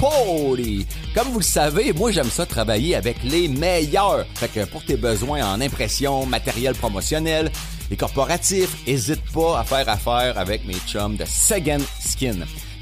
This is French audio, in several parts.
Comme vous le savez, moi, j'aime ça travailler avec les meilleurs. Fait que pour tes besoins en impression, matériel promotionnel et corporatif, hésite pas à faire affaire avec mes chums de Second Skin.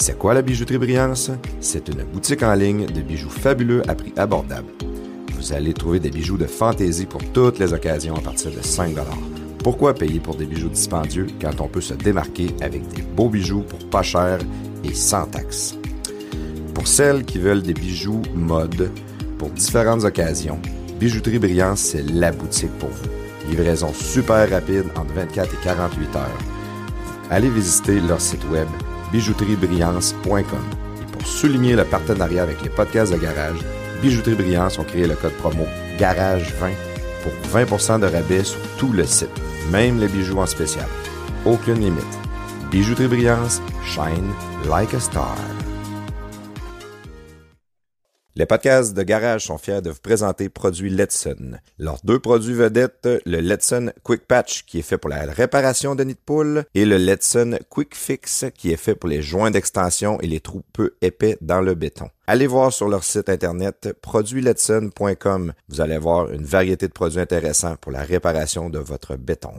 C'est quoi la bijouterie Brillance? C'est une boutique en ligne de bijoux fabuleux à prix abordable. Vous allez trouver des bijoux de fantaisie pour toutes les occasions à partir de 5 Pourquoi payer pour des bijoux dispendieux quand on peut se démarquer avec des beaux bijoux pour pas cher et sans taxes? Pour celles qui veulent des bijoux mode pour différentes occasions, Bijouterie Brillance, c'est la boutique pour vous. Livraison super rapide entre 24 et 48 heures. Allez visiter leur site web bijouteriebrillance.com. Et pour souligner le partenariat avec les podcasts de Garage, Bijouterie Brillance ont créé le code promo GARAGE20 pour 20% de rabais sur tout le site, même les bijoux en spécial. Aucune limite. Bijouterie Brillance, shine like a star. Les podcasts de Garage sont fiers de vous présenter produits Letson. Leurs deux produits vedettes, le Letson Quick Patch qui est fait pour la réparation de nids de poule et le Letson Quick Fix qui est fait pour les joints d'extension et les trous peu épais dans le béton. Allez voir sur leur site internet produitsletson.com. Vous allez voir une variété de produits intéressants pour la réparation de votre béton.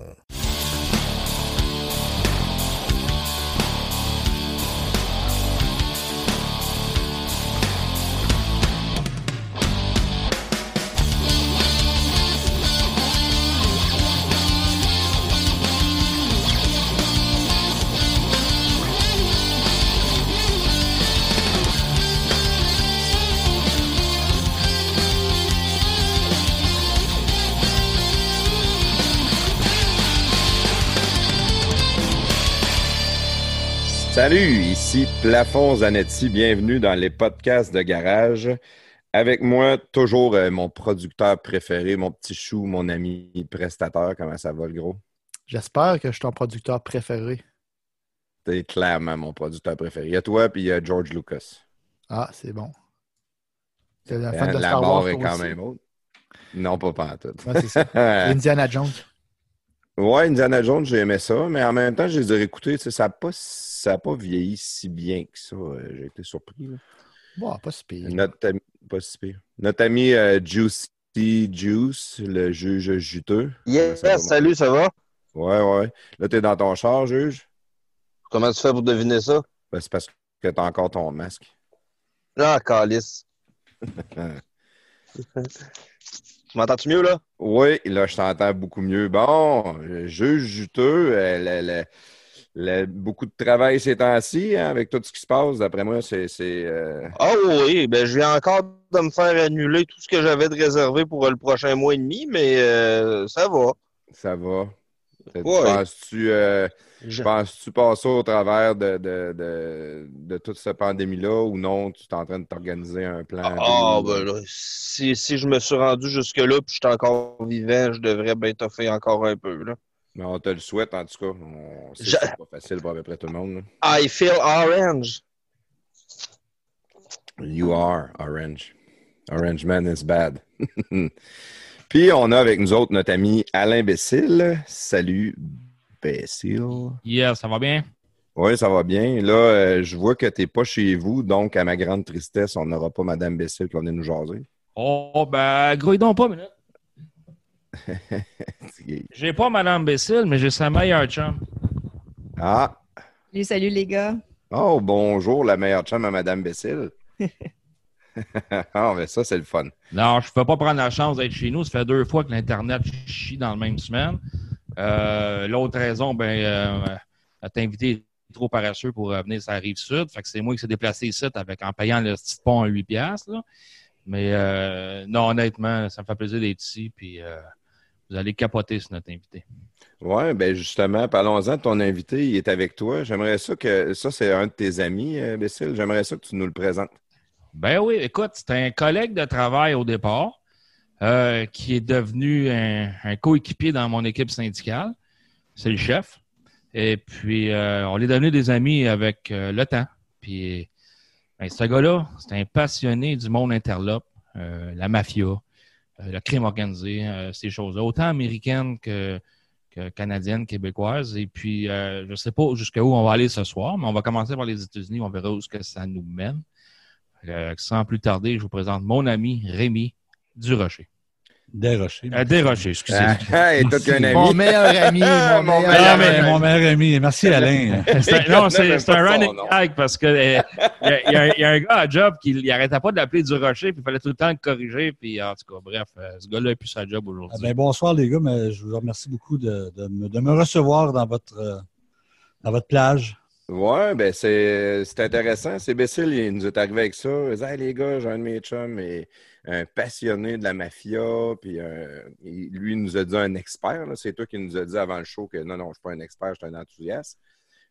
Salut, ici Plafond Zanetti. Bienvenue dans les podcasts de garage. Avec moi, toujours euh, mon producteur préféré, mon petit chou, mon ami prestateur. Comment ça va, le gros? J'espère que je suis ton producteur préféré. T'es clairement mon producteur préféré. Il y a toi, puis il y a George Lucas. Ah, c'est bon. La fan de la Star Wars, est quand aussi. même autre. Non, pas pas en tout. Ouais, c'est ça. Indiana Jones. Ouais, Indiana Jones, j'ai aimé ça, mais en même temps, je les ai réécoutés. Ça n'a pas, ça a pas vieilli si bien que ça. Euh, J'ai été surpris. là. Bon, pas si pire. Notre ami, pas si pire. Notre ami euh, Juicy Juice, le juge juteux. Yes, Ça salut, ça va? Ouais, ouais. Là, t'es dans ton char, juge? Comment tu fais pour deviner ça? Ben, c'est parce que t'as encore ton masque. Ah, calice. tu m'entends-tu mieux, là? Oui, là, je t'entends beaucoup mieux. Bon, euh, juge juteux, le- le- le- beaucoup de travail ces temps-ci, hein, avec tout ce qui se passe. D'après moi, c'est. euh, Ah oui, ben je viens encore de me faire annuler tout ce que j'avais de réservé pour euh, le prochain mois et demi, mais euh, ça va. ça va. Ouais. Penses-tu euh, Je- passer au travers de, de, de, de toute cette pandémie-là ou non? Tu es en train de t'organiser un plan? Ah, ben là, si, si je me suis rendu jusque-là puis je suis encore vivant, je devrais bien toffer encore un peu, là. Mais on te le souhaite, en tout cas. On sait que Je- c'est pas facile pour à peu près tout le monde. là. I feel orange. You are orange. Orange man is bad. Puis on a avec nous autres notre ami Alain Bessil. Salut, Bessil. Yeah, ça va bien? Oui, ça va bien. Là, euh, je vois que tu n'es pas chez vous, donc à ma grande tristesse, on n'aura pas Madame Bessil qui va venir nous jaser. Oh, ben, grouille donc pas, minute. J'ai pas Madame Bessil, mais j'ai sa meilleure chum. ah! Salut, salut les gars. Oh, bonjour, la meilleure chum à Madame Bessil. ah, mais ça, c'est le fun. Non, je ne peux pas prendre la chance d'être chez nous. Ça fait deux fois que l'Internet chie dans la même semaine. Euh, L'autre raison, ben, euh, t'as invité trop paresseux pour euh, venir sur la rive sud. Fait que c'est moi qui s'est déplacé ici avec, en payant le petit pont à 8 piastres. là. Mais euh, non, honnêtement, ça me fait plaisir d'être ici. Puis euh, vous allez capoter sur notre invité. Oui, ben justement, parlons-en de ton invité. Il est avec toi. J'aimerais ça que. Ça, c'est un de tes amis, euh, Bessil. J'aimerais ça que tu nous le présentes. Ben oui, écoute, c'est un collègue de travail au départ euh, qui est devenu un, un coéquipier dans mon équipe syndicale. C'est le chef. Et puis, euh, on est devenus des amis avec euh, le temps. Puis, ben, ce gars-là, c'est un passionné du monde interlope, euh, la mafia, le crime organisé, euh, ces choses-là, autant américaines que, canadiennes, québécoises. Et puis, euh, je ne sais pas jusqu'à où on va aller ce soir, mais on va commencer par les États-Unis. On verra où ça nous mène. Euh, sans plus tarder, je vous présente mon ami Rémi Durocher. Desrochers. Euh, Desrochers, excusez. Ah, et toi, tu as un ami. Mon meilleur ami, mon Mon meilleur Ah, ami. mais ami. mon meilleur ami. Merci, Alain. C'est un- Il non, c'est un running gag parce que euh, il y, a- y un- il y a un gars à job qui n'arrêtait pas de l'appeler du rocher, puis il fallait tout le temps le corriger. Puis en tout cas, bref, euh, ce gars-là n'a plus sa job Ah aujourd'hui. ben, bonsoir, les gars. Mais je vous remercie beaucoup de, de me, de me recevoir dans votre, euh, dans votre plage. Ouais, ben c'est c'est intéressant. C'est Bessil, il nous est arrivé avec ça. Il dit Hey les gars, j'ai un de mes chums, et un passionné de la mafia. Puis euh, lui, il nous a dit un expert. C'est toi qui nous a dit avant le show que non, non, je ne suis pas un expert, je suis un enthousiaste.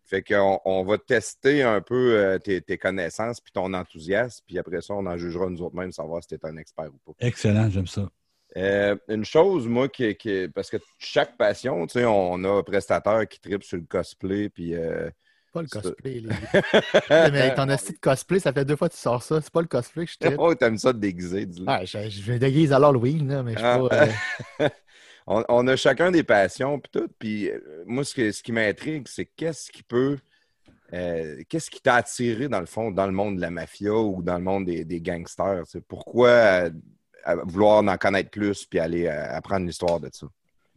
Fait qu'on on va tester un peu euh, tes, tes connaissances puis ton enthousiasme. Puis après ça, on en jugera nous autres mêmes savoir si tu es un expert ou pas. Excellent, j'aime ça. Euh, une chose, moi, qui, qui- parce que chaque passion, tu sais, on a un prestataire qui tripe sur le cosplay, puis euh, Pas le cosplay. les mais ton asti de cosplay, ça fait deux fois que tu sors ça. C'est pas le cosplay que je tripe. oh, t'aimes ça de déguiser, dis-le. Ouais, je, je vais déguise à l'Halloween, là, mais je Ah. pas. euh, on, on a chacun des passions, puis tout. Puis euh, moi, ce, que- ce qui m'intrigue, c'est qu'est-ce qui peut. euh, qu'est-ce qui t'a attiré, dans le fond, dans le monde de la mafia ou dans le monde des, des gangsters? c'est Pourquoi euh, vouloir en connaître plus puis aller apprendre l'histoire de ça?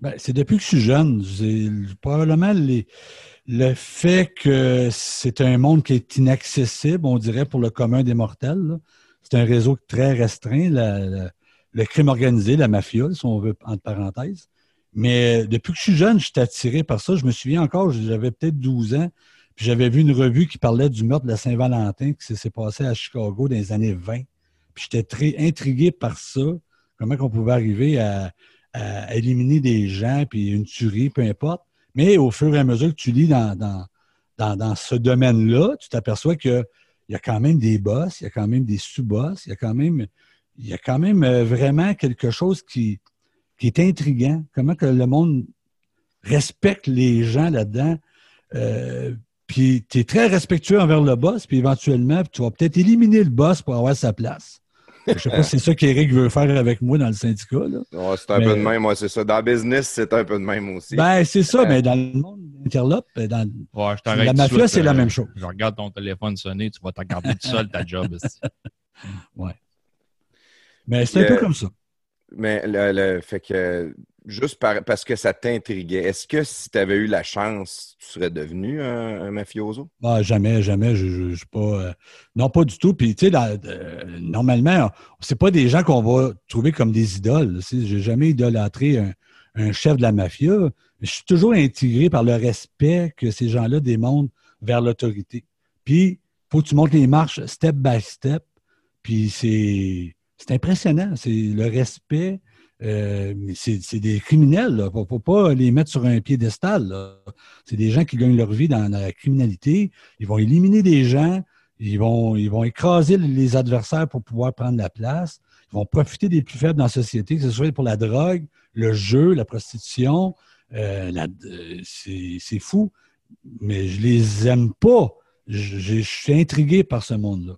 Ben, c'est depuis que je suis jeune. Probablement les- le fait que c'est un monde qui est inaccessible, on dirait, pour le commun des mortels. C'est un réseau très restreint, la- le crime organisé, la mafia, si on veut, entre parenthèses. Mais depuis que je suis jeune, je suis attiré par ça. Je me souviens encore, j'avais peut-être 12 ans, puis j'avais vu une revue qui parlait du meurtre de la Saint-Valentin qui s'est passé à Chicago dans les années 20. Puis j'étais très intrigué par ça, comment on pouvait arriver à, à éliminer des gens, puis une tuerie, peu importe. Mais au fur et à mesure que tu lis dans, dans, dans, ce domaine-là, tu t'aperçois qu'il y a quand même des boss, il y a quand même des sous-boss, il y a quand même, il y a quand même euh, vraiment quelque chose qui, qui est intriguant. Comment que le monde respecte les gens là-dedans. Euh, puis tu es très respectueux envers le boss, puis éventuellement, tu vas peut-être éliminer le boss pour avoir sa place. Je sais pas si c'est ça qu'Éric veut faire avec moi dans le syndicat. Là. Ouais, c'est un Mais- peu de même, moi, c'est ça. Dans le business, c'est un peu de même aussi. Ben, c'est ça, mais dans le monde interlope, dans, Ouais, je t'arrête la mafia, suite, c'est la euh, même chose. Je regarde ton téléphone sonner, tu vas t'en garder tout seul ta job. ici. Mais c'est un Euh, peu comme ça. Mais le, le- fait que juste par- parce que ça t'intriguait, est-ce que si tu avais eu la chance, tu serais devenu un, mafioso? Ah, jamais, jamais. Je, euh, non, pas du tout. Puis, tu sais, euh, normalement, c'est pas des gens qu'on va trouver comme des idoles. Je n'ai jamais idolâtré un, chef de la mafia. Je suis toujours intrigué par le respect que ces gens-là démontrent vers l'autorité. Puis, faut que tu montes les marches step by step. Puis, c'est impressionnant. C'est le respect. Euh, c'est des criminels. Il ne faut pas les mettre sur un piédestal. C'est des gens qui gagnent leur vie dans la criminalité. Ils vont éliminer des gens. Ils vont, écraser les adversaires pour pouvoir prendre la place. Ils vont profiter des plus faibles dans la société, que ce soit pour la drogue, le jeu, la prostitution. Euh, euh, c'est fou. Mais je les aime pas. Je suis intrigué par ce monde-là.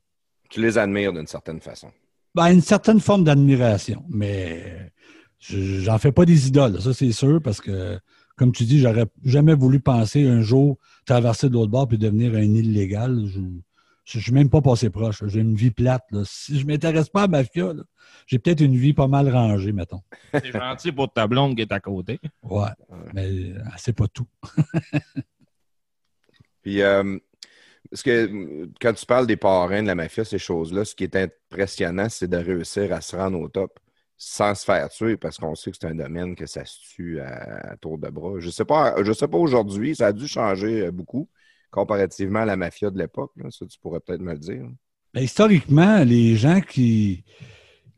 Tu les admires d'une certaine façon. Ben, une certaine forme d'admiration, mais je- j'en fais pas des idoles, ça c'est sûr, parce que, comme tu dis, j'aurais jamais voulu penser un jour traverser de l'autre bord puis devenir un illégal. Je je suis même pas passé proche. J'ai une vie plate. là. Si je m'intéresse pas à la mafia, là, j'ai peut-être une vie pas mal rangée, mettons. C'est gentil pour ta blonde qui est à côté. Ouais, mais euh, c'est pas tout. Puis, euh, parce que euh, quand tu parles des parrains de la mafia, ces choses-là, ce qui est impressionnant, c'est de réussir à se rendre au top sans se faire tuer, parce qu'on sait que c'est un domaine que ça se tue à, tour de bras. Je sais pas, pas aujourd'hui, ça a dû changer euh, beaucoup comparativement à la mafia de l'époque. Ça, tu pourrais peut-être me le dire. Ben, historiquement, les gens qui.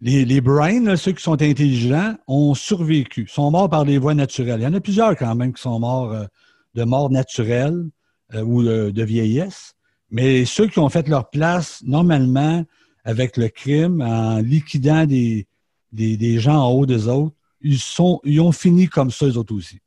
Les, brains, ceux qui sont intelligents, ont survécu, sont morts par des voies naturelles. Il y en a plusieurs quand même qui sont morts euh, de mort naturelle ou de vieillesse. Mais ceux qui ont fait leur place, normalement, avec le crime, en liquidant des, des, des gens en haut des autres, ils, sont, ils ont fini comme ça, eux autres aussi.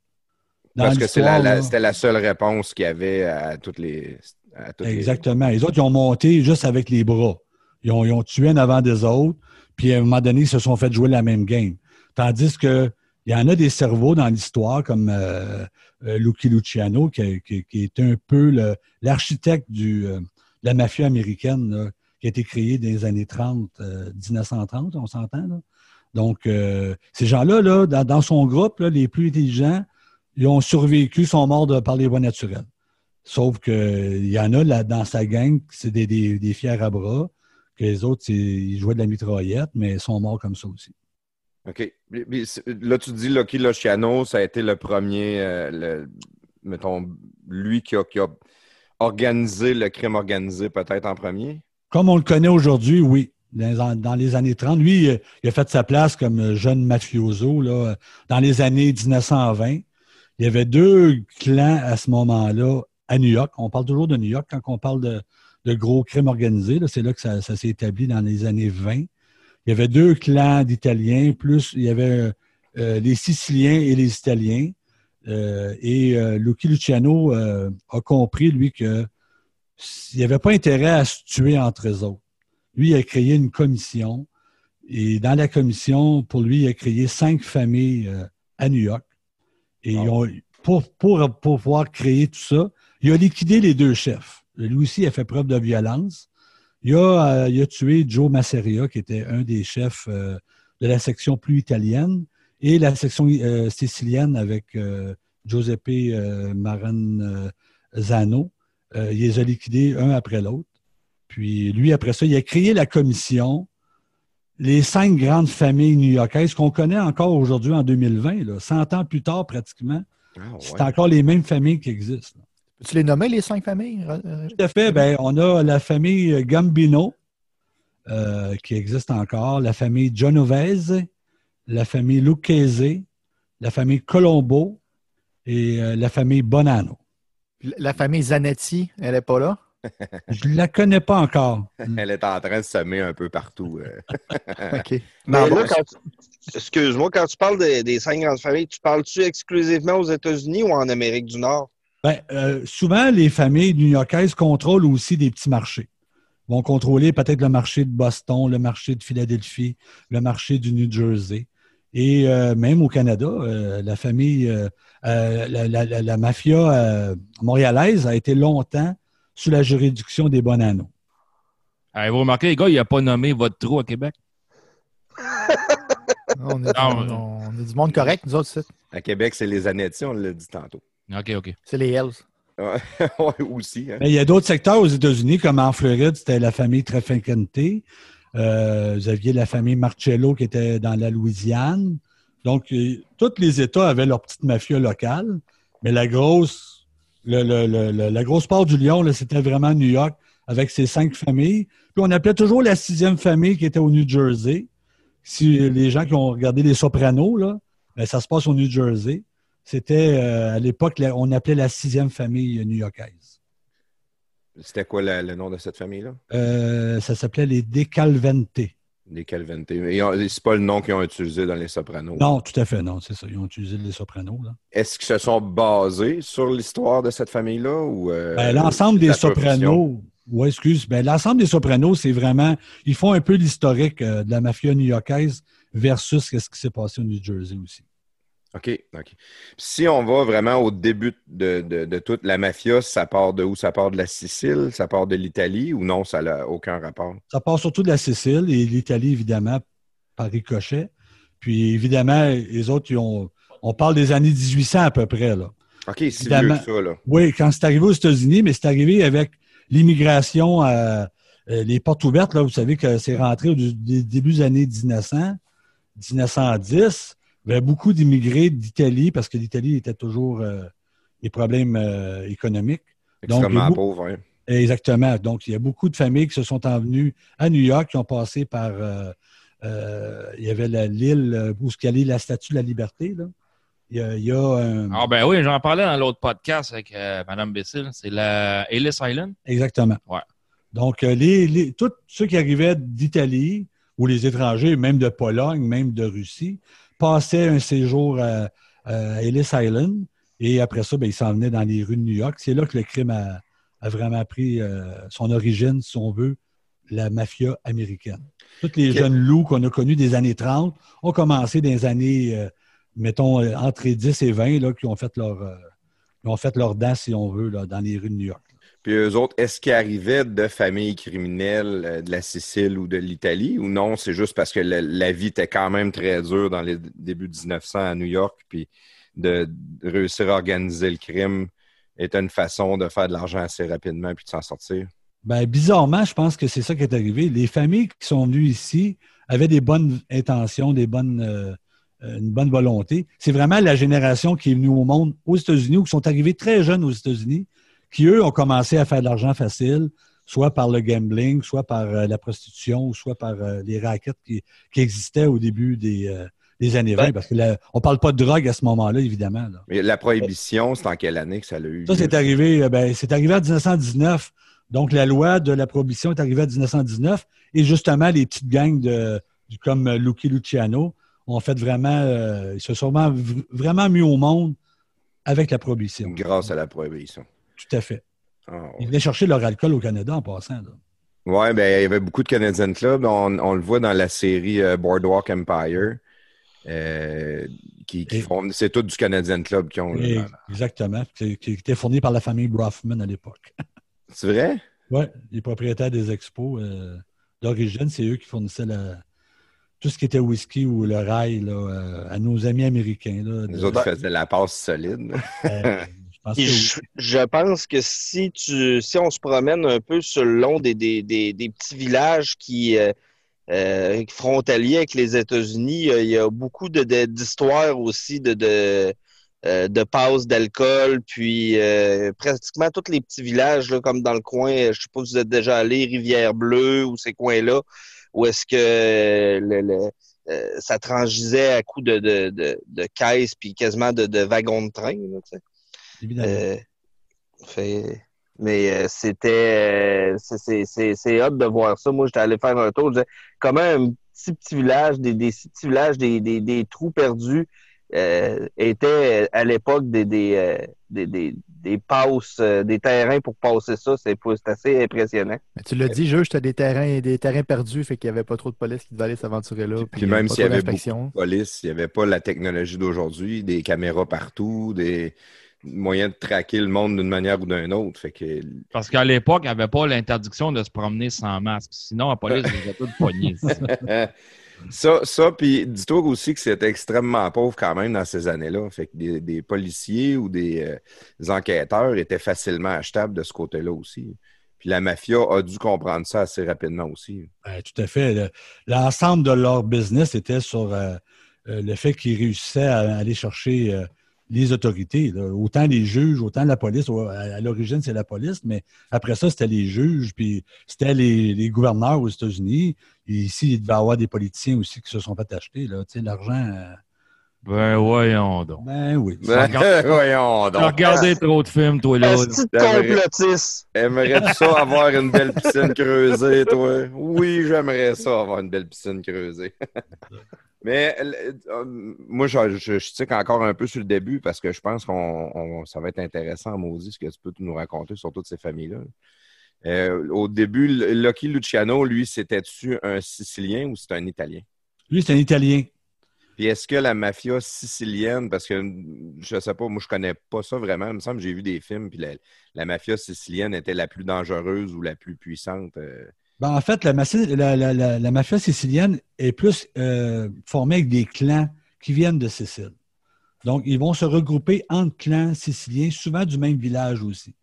Dans Parce que la- la- c'était la seule réponse qu'il y avait à toutes les. à toutes les- Exactement. Les autres, ils ont monté juste avec les bras. Ils ont, ils ont tué en avant des autres, puis à un moment donné, ils se sont fait jouer la même game. Tandis que il y en a des cerveaux dans l'histoire, comme euh, Lucky Luciano, qui, qui- qui est un peu l'architecte euh, de la mafia américaine, là, qui a été créée dans les années 30, euh, 1930, on s'entend. Donc, euh, ces gens-là, là, dans, dans son groupe, là, les plus intelligents, ils ont survécu, sont morts de- par les voies naturelles. Sauf qu'il y en a là, dans sa gang, c'est des, des, des fiers à bras, que les autres, ils jouaient de la mitraillette, mais ils sont morts comme ça aussi. OK. Là, tu dis Lucky Luciano, ça a été le premier, euh, mettons, lui qui a, organisé le crime organisé peut-être en premier? Comme on le connaît aujourd'hui, oui. Dans les, années 30, lui, euh, il a fait sa place comme jeune mafioso. Là, dans les années 1920, il y avait deux clans à ce moment-là à New York. On parle toujours de New York quand on parle de, gros crimes organisés. C'est là que ça s'est établi dans les années 20. Il y avait deux clans d'Italiens, plus il y avait euh, les Siciliens et les Italiens. Euh, et euh, Lucky Luciano a compris, lui, que il n'y avait pas intérêt à se tuer entre eux autres. Lui, il a créé une commission. Et dans la commission, pour lui, il a créé cinq familles à New York. Et ils ont- pour, pour, pour pouvoir créer tout ça, il a liquidé les deux chefs. Lui aussi a fait preuve de violence. Il a, euh, il a tué Joe Masseria, qui était un des chefs euh, de la section plus italienne, et la section euh, sicilienne avec euh, Giuseppe Maranzano. Euh, il les a liquidés un après l'autre. Puis lui, après ça, il a créé la commission, les cinq grandes familles new-yorkaises qu'on connaît encore aujourd'hui en 2020, là, 100 ans plus tard pratiquement. Ah, C'est encore les mêmes familles qui existent. là. Tu les nommais, les cinq familles? euh, Tout à fait. Ben, on a la famille Gambino, euh, qui existe encore, la famille Genovese, la famille Lucchese, la famille Colombo et euh, la famille Bonanno. La famille Zanetti, elle n'est pas là? Je ne la connais pas encore. Elle est en train de semer un peu partout. euh. OK. Mais Non, là, bon, tu- Excuse-moi, quand tu parles des, des cinq grandes familles, tu parles-tu exclusivement aux États-Unis ou en Amérique du Nord? Ben, euh, souvent, les familles new-yorkaises contrôlent aussi des petits marchés. Ils vont contrôler peut-être le marché de Boston, le marché de Philadelphie, le marché du New Jersey. Et euh, même au Canada, euh, la famille, la, la- la- la mafia euh, montréalaise a été longtemps sous la juridiction des Bonanno. Avez-vous remarqué, les gars, il n'a pas nommé votre trou à Québec? on, est, Non, on- mais- on est du monde correct, nous autres, c'est- À Québec, c'est les Anetti, on l'a dit tantôt. OK, OK. c'est les Hells. Ouais, aussi. hein. Mais il y a d'autres secteurs aux États-Unis, comme en Floride, c'était la famille Trafficante. Euh, vous aviez la famille Marcello qui était dans la Louisiane. Donc, euh, tous les États avaient leur petite mafia locale, mais la grosse, le- le- le- le- la grosse part du lion, c'était vraiment New York avec ses cinq familles. Puis on appelait toujours la sixième famille qui était au New Jersey. Si les gens qui ont regardé Les Sopranos, là, ben, ça se passe au New Jersey. C'était euh, à l'époque, on appelait la sixième famille new-yorkaise. C'était quoi la- le nom de cette famille-là? Euh, ça s'appelait les Decalvente. Les Calvente. Et C'est pas le nom qu'ils ont utilisé dans les Sopranos. Non, tout à fait, non, c'est ça. Ils ont utilisé les Sopranos. Est-ce qu'ils se sont basés sur l'histoire de cette famille-là? ou euh, Ben, l'ensemble des? Sopranos, oui, excuse, ben, l'ensemble des Sopranos, c'est vraiment, ils font un peu l'historique de la mafia new-yorkaise versus ce qui s'est passé au New Jersey aussi. OK, OK. Si on va vraiment au début de, de, de toute la mafia, ça part de où? Ça part de la Sicile, ça part de l'Italie? Ou non, ça n'a aucun rapport? Ça part surtout de la Sicile et l'Italie, évidemment, par ricochet. Puis évidemment, les autres, ils ont, on parle des années 1800 à peu près. Là. OK, c'est vieux ça, là. Oui, quand c'est arrivé aux États-Unis, mais c'est arrivé avec l'immigration, euh, euh, les portes ouvertes. Là, vous savez que c'est rentré au début des années 1900, 1910. Il y avait beaucoup d'immigrés d'Italie parce que l'Italie était toujours euh, des problèmes euh, économiques. Extrêmement Donc, pauvre, hein. Exactement. Donc, il y a beaucoup de familles qui se sont envenues à New York, qui ont passé par. il y avait l'île où il y a la statue de la liberté. Là. Il y a, il y a un- Ah ben oui, j'en parlais dans l'autre podcast avec euh, Mme Bessil. C'est la Ellis Island. Exactement. Ouais. Donc, euh, les, les- tous ceux qui arrivaient d'Italie ou les étrangers, même de Pologne, même de Russie, passaient un séjour à, à Ellis Island et après ça, ben, ils s'en venaient dans les rues de New York. C'est là que le crime a, a vraiment pris euh, son origine, si on veut, la mafia américaine. Tous les jeunes loups qu'on a connus des années 30 ont commencé dans les années, euh, mettons, euh, entre les 10 et 20, là, qui ont fait leur, euh, qui ont fait leur dent, si on veut, là, dans les rues de New York. Puis eux autres, est-ce qu'ils arrivaient de familles criminelles euh, de la Sicile ou de l'Italie ou non? C'est juste parce que la, vie était quand même très dure dans les débuts 1900 à New York, puis de, réussir à organiser le crime était une façon de faire de l'argent assez rapidement puis de s'en sortir. Ben, bizarrement, je pense que c'est ça qui est arrivé. Les familles qui sont venues ici avaient des bonnes intentions, des bonnes, euh, euh, une bonne volonté. C'est vraiment la génération qui est venue au monde aux États-Unis ou qui sont arrivés très jeunes aux États-Unis, qui, eux, ont commencé à faire de l'argent facile, soit par le gambling, soit par euh, la prostitution, ou soit par euh, les raquettes qui, qui existaient au début des, euh, des années 20. Ben- parce que la- on parle pas de drogue à ce moment-là, évidemment. là. Mais la prohibition, c'est en quelle année que ça a eu? Ça, lieu? c'est arrivé, ben, c'est arrivé en 1919. Donc, la loi de la prohibition est arrivée en 1919. Et justement, les petites gangs de, comme Lucky Luciano ont fait vraiment, ils se sont vraiment, vraiment mis au monde avec la prohibition. Grâce à la prohibition. Tout à fait. Ah, Ils venaient chercher leur alcool au Canada en passant. là. Ouais, ben, il y avait beaucoup de Canadian Club. On, on le voit dans la série euh, Boardwalk Empire. euh, qui, qui Et- font, c'est tout du Canadian Club qui ont. Et- là. exactement. Qui, qui était fourni par la famille Brofman à l'époque. C'est vrai? Oui, les propriétaires des expos euh, d'origine, c'est eux qui fournissaient la- tout ce qui était whisky ou le rail là, à nos amis américains. Là, Les autres faisaient la passe solide. Je pense Puis que je, je pense que si tu si on se promène un peu sur le long des, des, des, des petits villages qui euh, euh, frontaliers avec les États-Unis, euh, il y a beaucoup de, de- d'histoires aussi de, de, euh, de passes d'alcool, puis euh, pratiquement tous les petits villages, là, comme dans le coin, euh, je sais pas si vous êtes déjà allé, Rivière-Bleue ou ces coins-là, où est-ce que euh, le, le- euh, ça transgisait à coups de, de, de, de caisses puis quasiment de, de wagons de train. Là, tu sais. Évidemment. Euh, fait- mais euh, c'était euh, c'est- c'est c'est c'est hot de voir ça. Moi, j'étais allé faire un tour. Je disais, comment un petit petit village, des, des petits villages, des, des, des trous perdus euh, étaient à l'époque des des, euh, des, des, des passes, euh, des terrains pour passer ça. C'est assez impressionnant. Mais tu l'as dit, as des terrains, des terrains perdus, fait qu'il n'y avait pas trop de police qui devait aller s'aventurer là. Puis euh, même pas s'il y trop avait d'inspection. Police, il n'y avait pas la technologie d'aujourd'hui, des caméras partout, des moyens de traquer le monde d'une manière ou d'une autre. Fait que Parce qu'à l'époque, il n'y avait pas l'interdiction de se promener sans masque. Sinon, la police les a tous poignés. ça, ça puis dis-toi aussi que c'était extrêmement pauvre quand même dans ces années-là. Fait que des, des policiers ou des, euh, des enquêteurs étaient facilement achetables de ce côté-là aussi. Puis la mafia a dû comprendre ça assez rapidement aussi. Ben, tout à fait. Le- L'ensemble de leur business était sur euh, euh, le fait qu'ils réussissaient à aller chercher euh, les autorités. Autant les juges, autant la police. À, l'origine, c'est la police, mais après ça, c'était les juges, puis c'était les, gouverneurs aux États-Unis. Ici, il devait y avoir des politiciens aussi qui se sont fait acheter. L'argent. Ben, voyons donc. ben oui. Ben, voyons T'as donc. regardé trop de films, toi, là. Est-ce que complotiste? Aimerais-tu ça avoir une belle piscine creusée, toi? Oui, j'aimerais ça avoir une belle piscine creusée. Mais euh, moi, je, je, je tique encore un peu sur le début parce que je pense qu'on on- ça va être intéressant, maudit, ce que tu peux nous raconter sur toutes ces familles-là. Euh, au début, Lucky Luciano, lui, c'était-tu un Sicilien ou c'était un Italien? Lui, c'est un Italien. Puis est-ce que la mafia sicilienne, parce que je sais pas, moi je connais pas ça vraiment, il me semble que j'ai vu des films, puis la, mafia sicilienne était la plus dangereuse ou la plus puissante. euh? Ben, en fait, la, mafia- sicilienne est plus euh, formée avec des clans qui viennent de Sicile. Donc, ils vont se regrouper entre clans siciliens, souvent du même village aussi.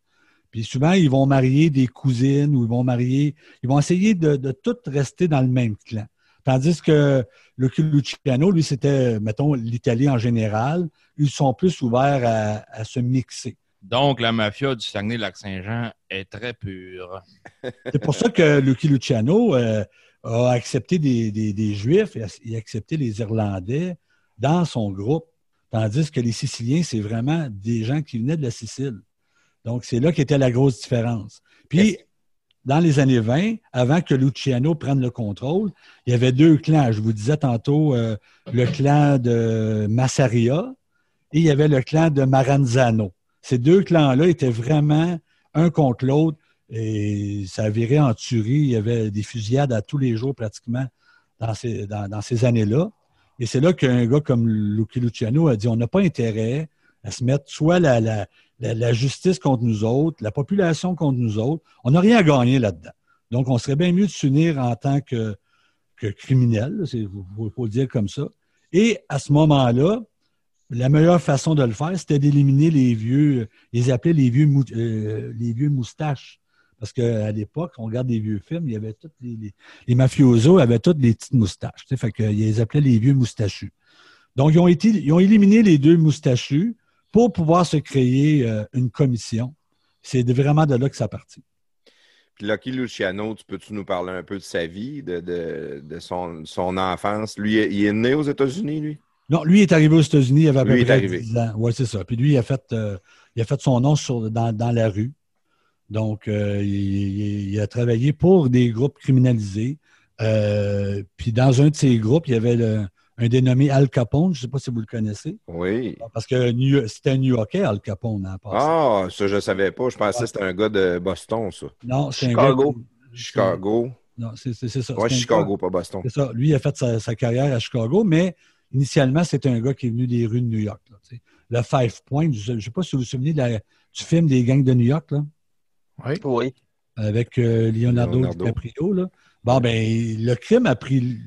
Puis souvent, ils vont marier des cousines ou ils vont marier, ils vont essayer de, de tout rester dans le même clan. Tandis que Lucky Luciano, lui, c'était, mettons, l'Italie en général. Ils sont plus ouverts à, à se mixer. Donc, la mafia du Saguenay-Lac-Saint-Jean est très pure. C'est pour ça que Lucky Luciano euh, a accepté des, des- des Juifs et a accepté les Irlandais dans son groupe. Tandis que les Siciliens, c'est vraiment des gens qui venaient de la Sicile. Donc, c'est là qu'était la grosse différence. Puis, dans les années 20, avant que Luciano prenne le contrôle, il y avait deux clans. Je vous disais tantôt euh, le clan de Massaria et il y avait le clan de Maranzano. Ces deux clans-là étaient vraiment un contre l'autre et ça viré en tuerie. Il y avait des fusillades à tous les jours pratiquement dans ces, années-là. Et c'est là qu'un gars comme Lucky Luciano a dit on n'a pas intérêt à se mettre soit la, la, justice contre nous autres, la population contre nous autres. On n'a rien à gagner là-dedans. Donc, on serait bien mieux de s'unir en tant que, que criminel, il faut, faut le dire comme ça. Et à ce moment-là, la meilleure façon de le faire, c'était d'éliminer les vieux, ils appelaient les euh, les vieux moustaches. Parce qu'à l'époque, on regarde des vieux films, il y avait tous les, les, les mafiosos avaient toutes des petites moustaches. qu'ils les appelaient les vieux moustachus. Donc, ils ont, ils ont éliminé les deux moustachus pour pouvoir se créer euh, une commission. C'est vraiment de là que ça partit. Puis Lucky Luciano, tu peux-tu nous parler un peu de sa vie, de, de, de son, son enfance? Lui, il est né aux États-Unis, lui? Non, lui est arrivé aux États-Unis, il avait à peu Lui est près arrivé. 10 ans. Oui, c'est ça. Puis lui, il a fait, euh, il a fait son nom sur, dans, dans la rue. Donc, euh, il, il- il a travaillé pour des groupes criminalisés. Euh, puis dans un de ces groupes, il y avait le- un dénommé Al Capone. Je ne sais pas si vous le connaissez. Oui. Parce que c'était un New Yorkais, Al Capone, en passant. Ah, ça, je savais pas. Je pensais que c'était un gars de Boston, ça. non, c'est un Chicago. gars Chicago. Non, c'est c'est- c'est ça. Ouais, C'est un Chicago, pas Boston. C'est ça. Lui, il a fait sa, sa carrière à Chicago, mais initialement, c'était un gars qui est venu des rues de New York. là, le Five Points, je ne sais pas si vous vous souvenez de la- du film des gangs de New York, là, Oui. Oui. avec euh, Leonardo, Leonardo. DiCaprio. Là. Bon, ben, le crime a pris,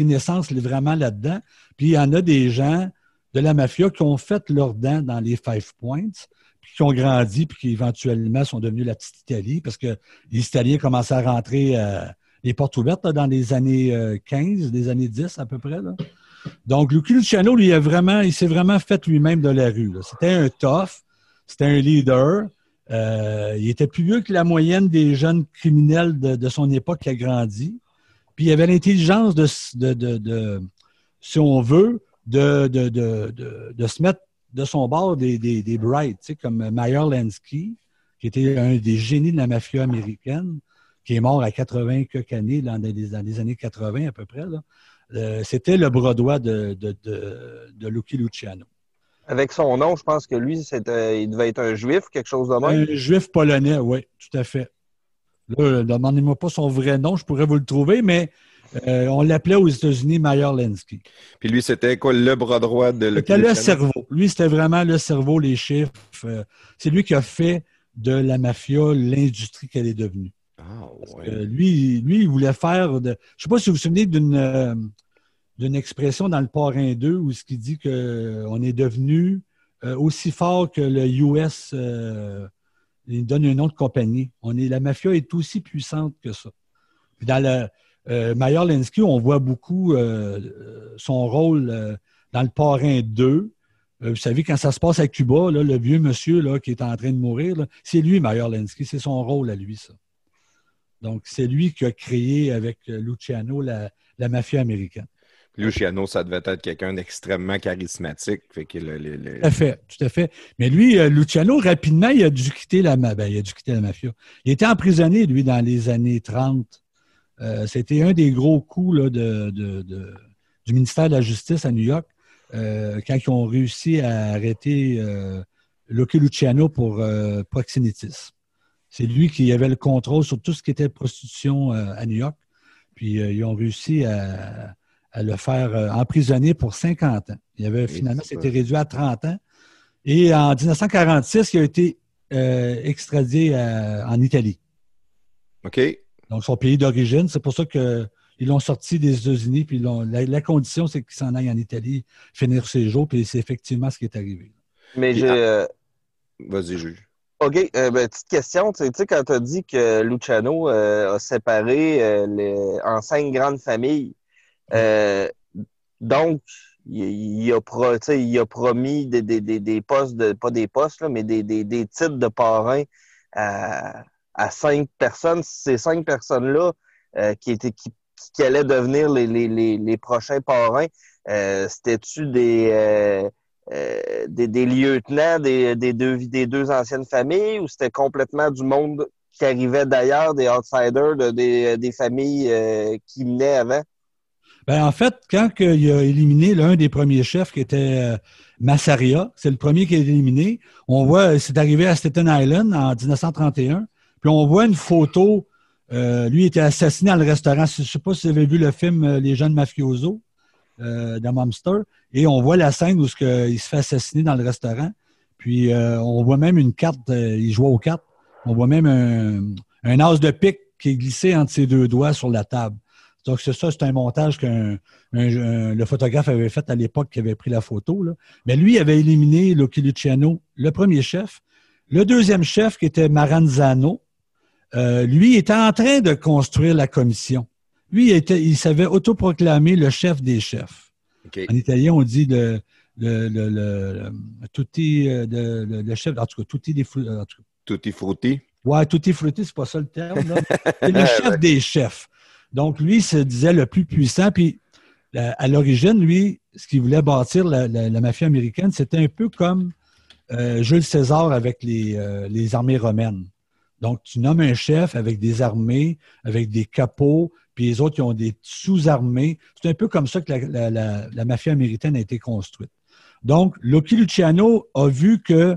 naissance vraiment là-dedans. Puis il y en a des gens de la mafia qui ont fait leurs dents dans les Five Points, puis qui ont grandi, puis qui éventuellement sont devenus la petite Italie, parce que les Italiens commençaient à rentrer euh, les portes ouvertes dans les années euh, 15, les années 10 à peu près. Là. Donc, Lucky Luciano, lui, il, a il s'est vraiment fait lui-même de la rue. C'était un tough, c'était un leader. Euh, il était plus vieux que la moyenne des jeunes criminels de, son époque qui a grandi. Puis il avait l'intelligence de, de, si on veut, de, se mettre de son bord des, des, tu sais, comme Meyer Lansky, qui était un des génies de la mafia américaine, qui est mort à 80 quelques années, dans les, années 80 à peu près. Euh, C'était le bras droit de Lucky Luciano. Avec son nom, je pense que lui, c'était, il devait être un juif, quelque chose de même. Un juif polonais, oui, tout à fait. Là, euh, demandez-moi pas son vrai nom, je pourrais vous le trouver, mais euh, on l'appelait aux États-Unis Meyer Lensky. Puis lui, c'était quoi, le bras droit de Lucky C'était le cerveau. Lui, c'était vraiment le cerveau, les chiffres. euh, c'est lui qui a fait de la mafia l'industrie qu'elle est devenue. Ah, ouais. Lui, lui, il voulait faire de. Je ne sais pas si vous vous souvenez d'une euh, d'une expression dans le Parrain 2 où ce qui dit qu'on est devenu euh, aussi fort que le US. euh, il donne un nom de compagnie. On est, la mafia est aussi puissante que ça. Puis dans le euh, Lensky, on voit beaucoup euh, euh, son rôle euh, dans le Parrain 2. Euh, vous savez, quand ça se passe à Cuba, le vieux monsieur qui est en train de mourir, c'est lui, Meyer Lensky. C'est son rôle à lui, ça. Donc, c'est lui qui a créé avec euh, Luciano la mafia américaine. Luciano, ça devait être quelqu'un d'extrêmement charismatique. Fait que Tout à fait, tout à fait. Mais lui, euh, Luciano, rapidement, il a dû quitter la, ma- ben, il a dû quitter la mafia. Il était emprisonné, lui, dans les années 30. Euh, C'était un des gros coups là, de, du ministère de la Justice à New York, euh, quand ils ont réussi à arrêter Lucky Luciano pour proxénétisme. C'est lui qui avait le contrôle sur tout ce qui était prostitution à New York. Puis ils ont réussi à, à le faire euh, emprisonner pour 50 ans. Il avait finalement, c'était réduit à 30 ans. Et en 1946, il a été euh, extradé à- en Italie. OK. Donc, son pays d'origine. C'est pour ça qu'ils l'ont sorti des États-Unis. Puis la, la condition, c'est qu'il s'en aille en Italie, finir ses jours. Puis c'est effectivement ce qui est arrivé. Mais j'ai. euh, Vas-y, juge. OK, euh, ben, petite question. Tu sais, tu sais, quand tu as dit que Luciano euh, a séparé euh, les- en cinq grandes familles, euh, donc, il, il a pro- il a promis des, des, des, des postes, de, pas des postes, là, mais des, titres de parrain à, à cinq personnes. Ces cinq personnes-là euh, qui, qui, qui allaient devenir les, les, les, les prochains parrains, euh, c'était-tu des. euh, euh, des, lieutenants des, deux, des deux anciennes familles ou c'était complètement du monde qui arrivait d'ailleurs, des outsiders, de- des, des familles qui venaient avant? Ben, en fait, quand il a éliminé l'un des premiers chefs qui était euh, Massaria, c'est le premier qui été éliminé, on voit, c'est arrivé à Staten Island en 1931, puis on voit une photo, euh, lui était assassiné dans le restaurant, je ne sais pas si vous avez vu le film euh, Les jeunes mafiosos euh, de Monster, et on voit la scène où il se fait assassiner dans le restaurant, puis euh, on voit même une carte, euh, il jouait aux cartes, on voit même un, un as de pique qui est glissé entre ses deux doigts sur la table. Donc, c'est ça, c'est un montage un- le photographe avait fait à l'époque qui avait pris la photo. Là. Mais lui avait éliminé Lucky Luciano, le premier chef. Le deuxième chef, qui était Maranzano, euh, lui était en train de construire la commission. Lui, il, était, il s'avait autoproclamé le chef des chefs. En italien, on dit le, le, le, le, tutti, euh, de- le, le chef, en tout cas, tutti des fru- en tout cas, Tutti frutti. Ouais, tutti frutti, c'est pas ça le terme. là. C'est le chef des chefs. Donc, lui, se disait le plus puissant. Puis, la- à l'origine, lui, ce qu'il voulait bâtir, la, mafia américaine, c'était un peu comme euh, Jules César avec les, euh, les armées romaines. Donc, tu nommes un chef avec des armées, avec des capots, puis les autres, ils ont des sous-armées. C'est un peu comme ça que la- la mafia américaine a été construite. Donc, Lucky Luciano a vu que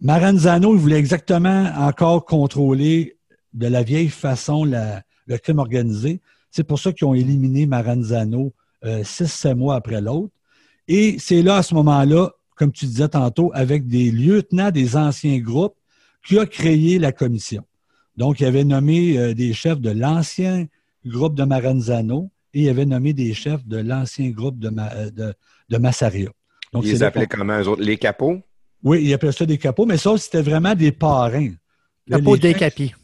Maranzano, il voulait exactement encore contrôler de la vieille façon la- le crime organisé. C'est pour ça qu'ils ont éliminé Maranzano euh, six, sept mois après l'autre. Et c'est là, à ce moment-là, comme tu disais tantôt, avec des lieutenants des anciens groupes, qui a créé la commission. Donc, il avait nommé euh, des chefs de l'ancien groupe de Maranzano et il avait nommé des chefs de l'ancien groupe de, Ma- euh, de, de Massaria. Donc, Ils les appelaient comment, eux autres? Les capots? oui, il appelait ça des capots, mais ça, c'était vraiment des parrains. Là, Capot les chefs- décapi.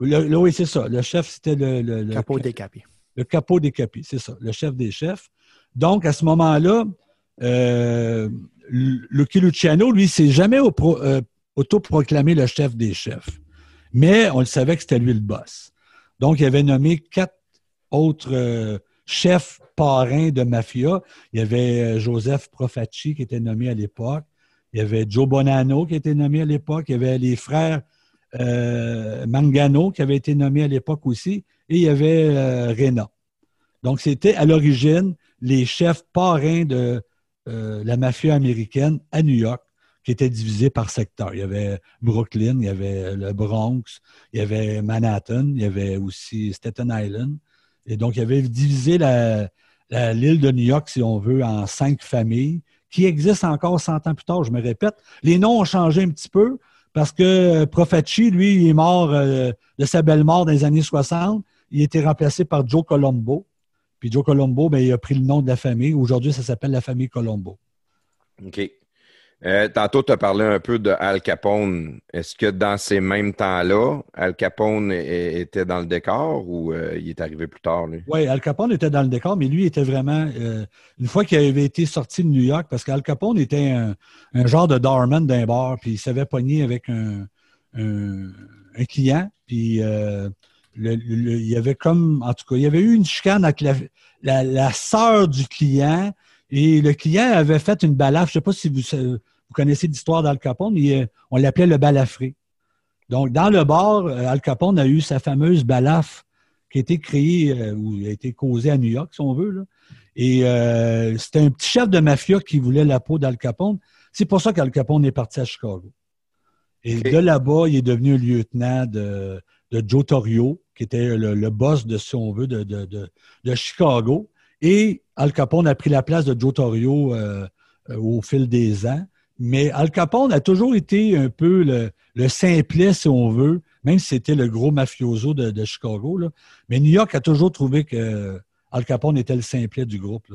Le- le- oui, c'est ça. Le chef, c'était le, le, le- Capot décapi. le capot des capis, c'est ça, le chef des chefs. Donc, à ce moment-là, euh, Lucky Luciano, lui, s'est jamais euh, autoproclamé le chef des chefs. Mais on le savait que c'était lui le boss. Donc, il avait nommé quatre autres euh, chefs parrains de mafia. Il y avait euh, Joseph Profacci qui était nommé à l'époque. Il y avait Joe Bonanno qui était nommé à l'époque. Il y avait les frères euh, Mangano qui avaient été nommés à l'époque aussi. Et il y avait euh, Rena. Donc, c'était à l'origine les chefs parrains de euh, la mafia américaine à New York, qui étaient divisés par secteur. Il y avait Brooklyn, il y avait le Bronx, il y avait Manhattan, il y avait aussi Staten Island. Et donc, il y avait divisé l'île de New York, si on veut, en cinq familles qui existent encore 100 ans plus tard, je me répète. Les noms ont changé un petit peu parce que Profacci, lui, il est mort euh, de sa belle mort dans les années 60. Il a été remplacé par Joe Colombo. Puis Joe Colombo, ben, il a pris le nom de la famille. Aujourd'hui, ça s'appelle la famille Colombo. OK. Euh, tantôt, tu as parlé un peu de Al Capone. Est-ce que dans ces mêmes temps-là, Al Capone était dans le décor ou euh, il est arrivé plus tard? Oui, Al Capone était dans le décor, mais lui était vraiment. euh, une fois qu'il avait été sorti de New York, parce qu'Al Capone était un, genre de doorman d'un bar, puis il s'avait pogné avec un, client, puis il avait comme. En tout cas, il y avait eu une chicane avec la, la, la sœur du client, et le client avait fait une balafre. Je ne sais pas si vous, sa- vous connaissez l'histoire d'Al Capone, mais euh, on l'appelait le balafré. Donc, dans le bar, euh, Al Capone a eu sa fameuse balafre qui a été créée euh, ou a été causée à New York, si on veut. là. Et euh, c'était un petit chef de mafia qui voulait la peau d'Al Capone. C'est pour ça qu'Al Capone est parti à Chicago. Et de là-bas, il est devenu lieutenant de, de Joe Torrio, qui était le, le boss de, si on veut, de, de, de, de Chicago. Et Al Capone a pris la place de Joe Torrio euh, euh, au fil des ans. Mais Al Capone a toujours été un peu le, le simplet, si on veut, même si c'était le gros mafioso de, Chicago. Mais New York a toujours trouvé que Al Capone était le simplet du groupe.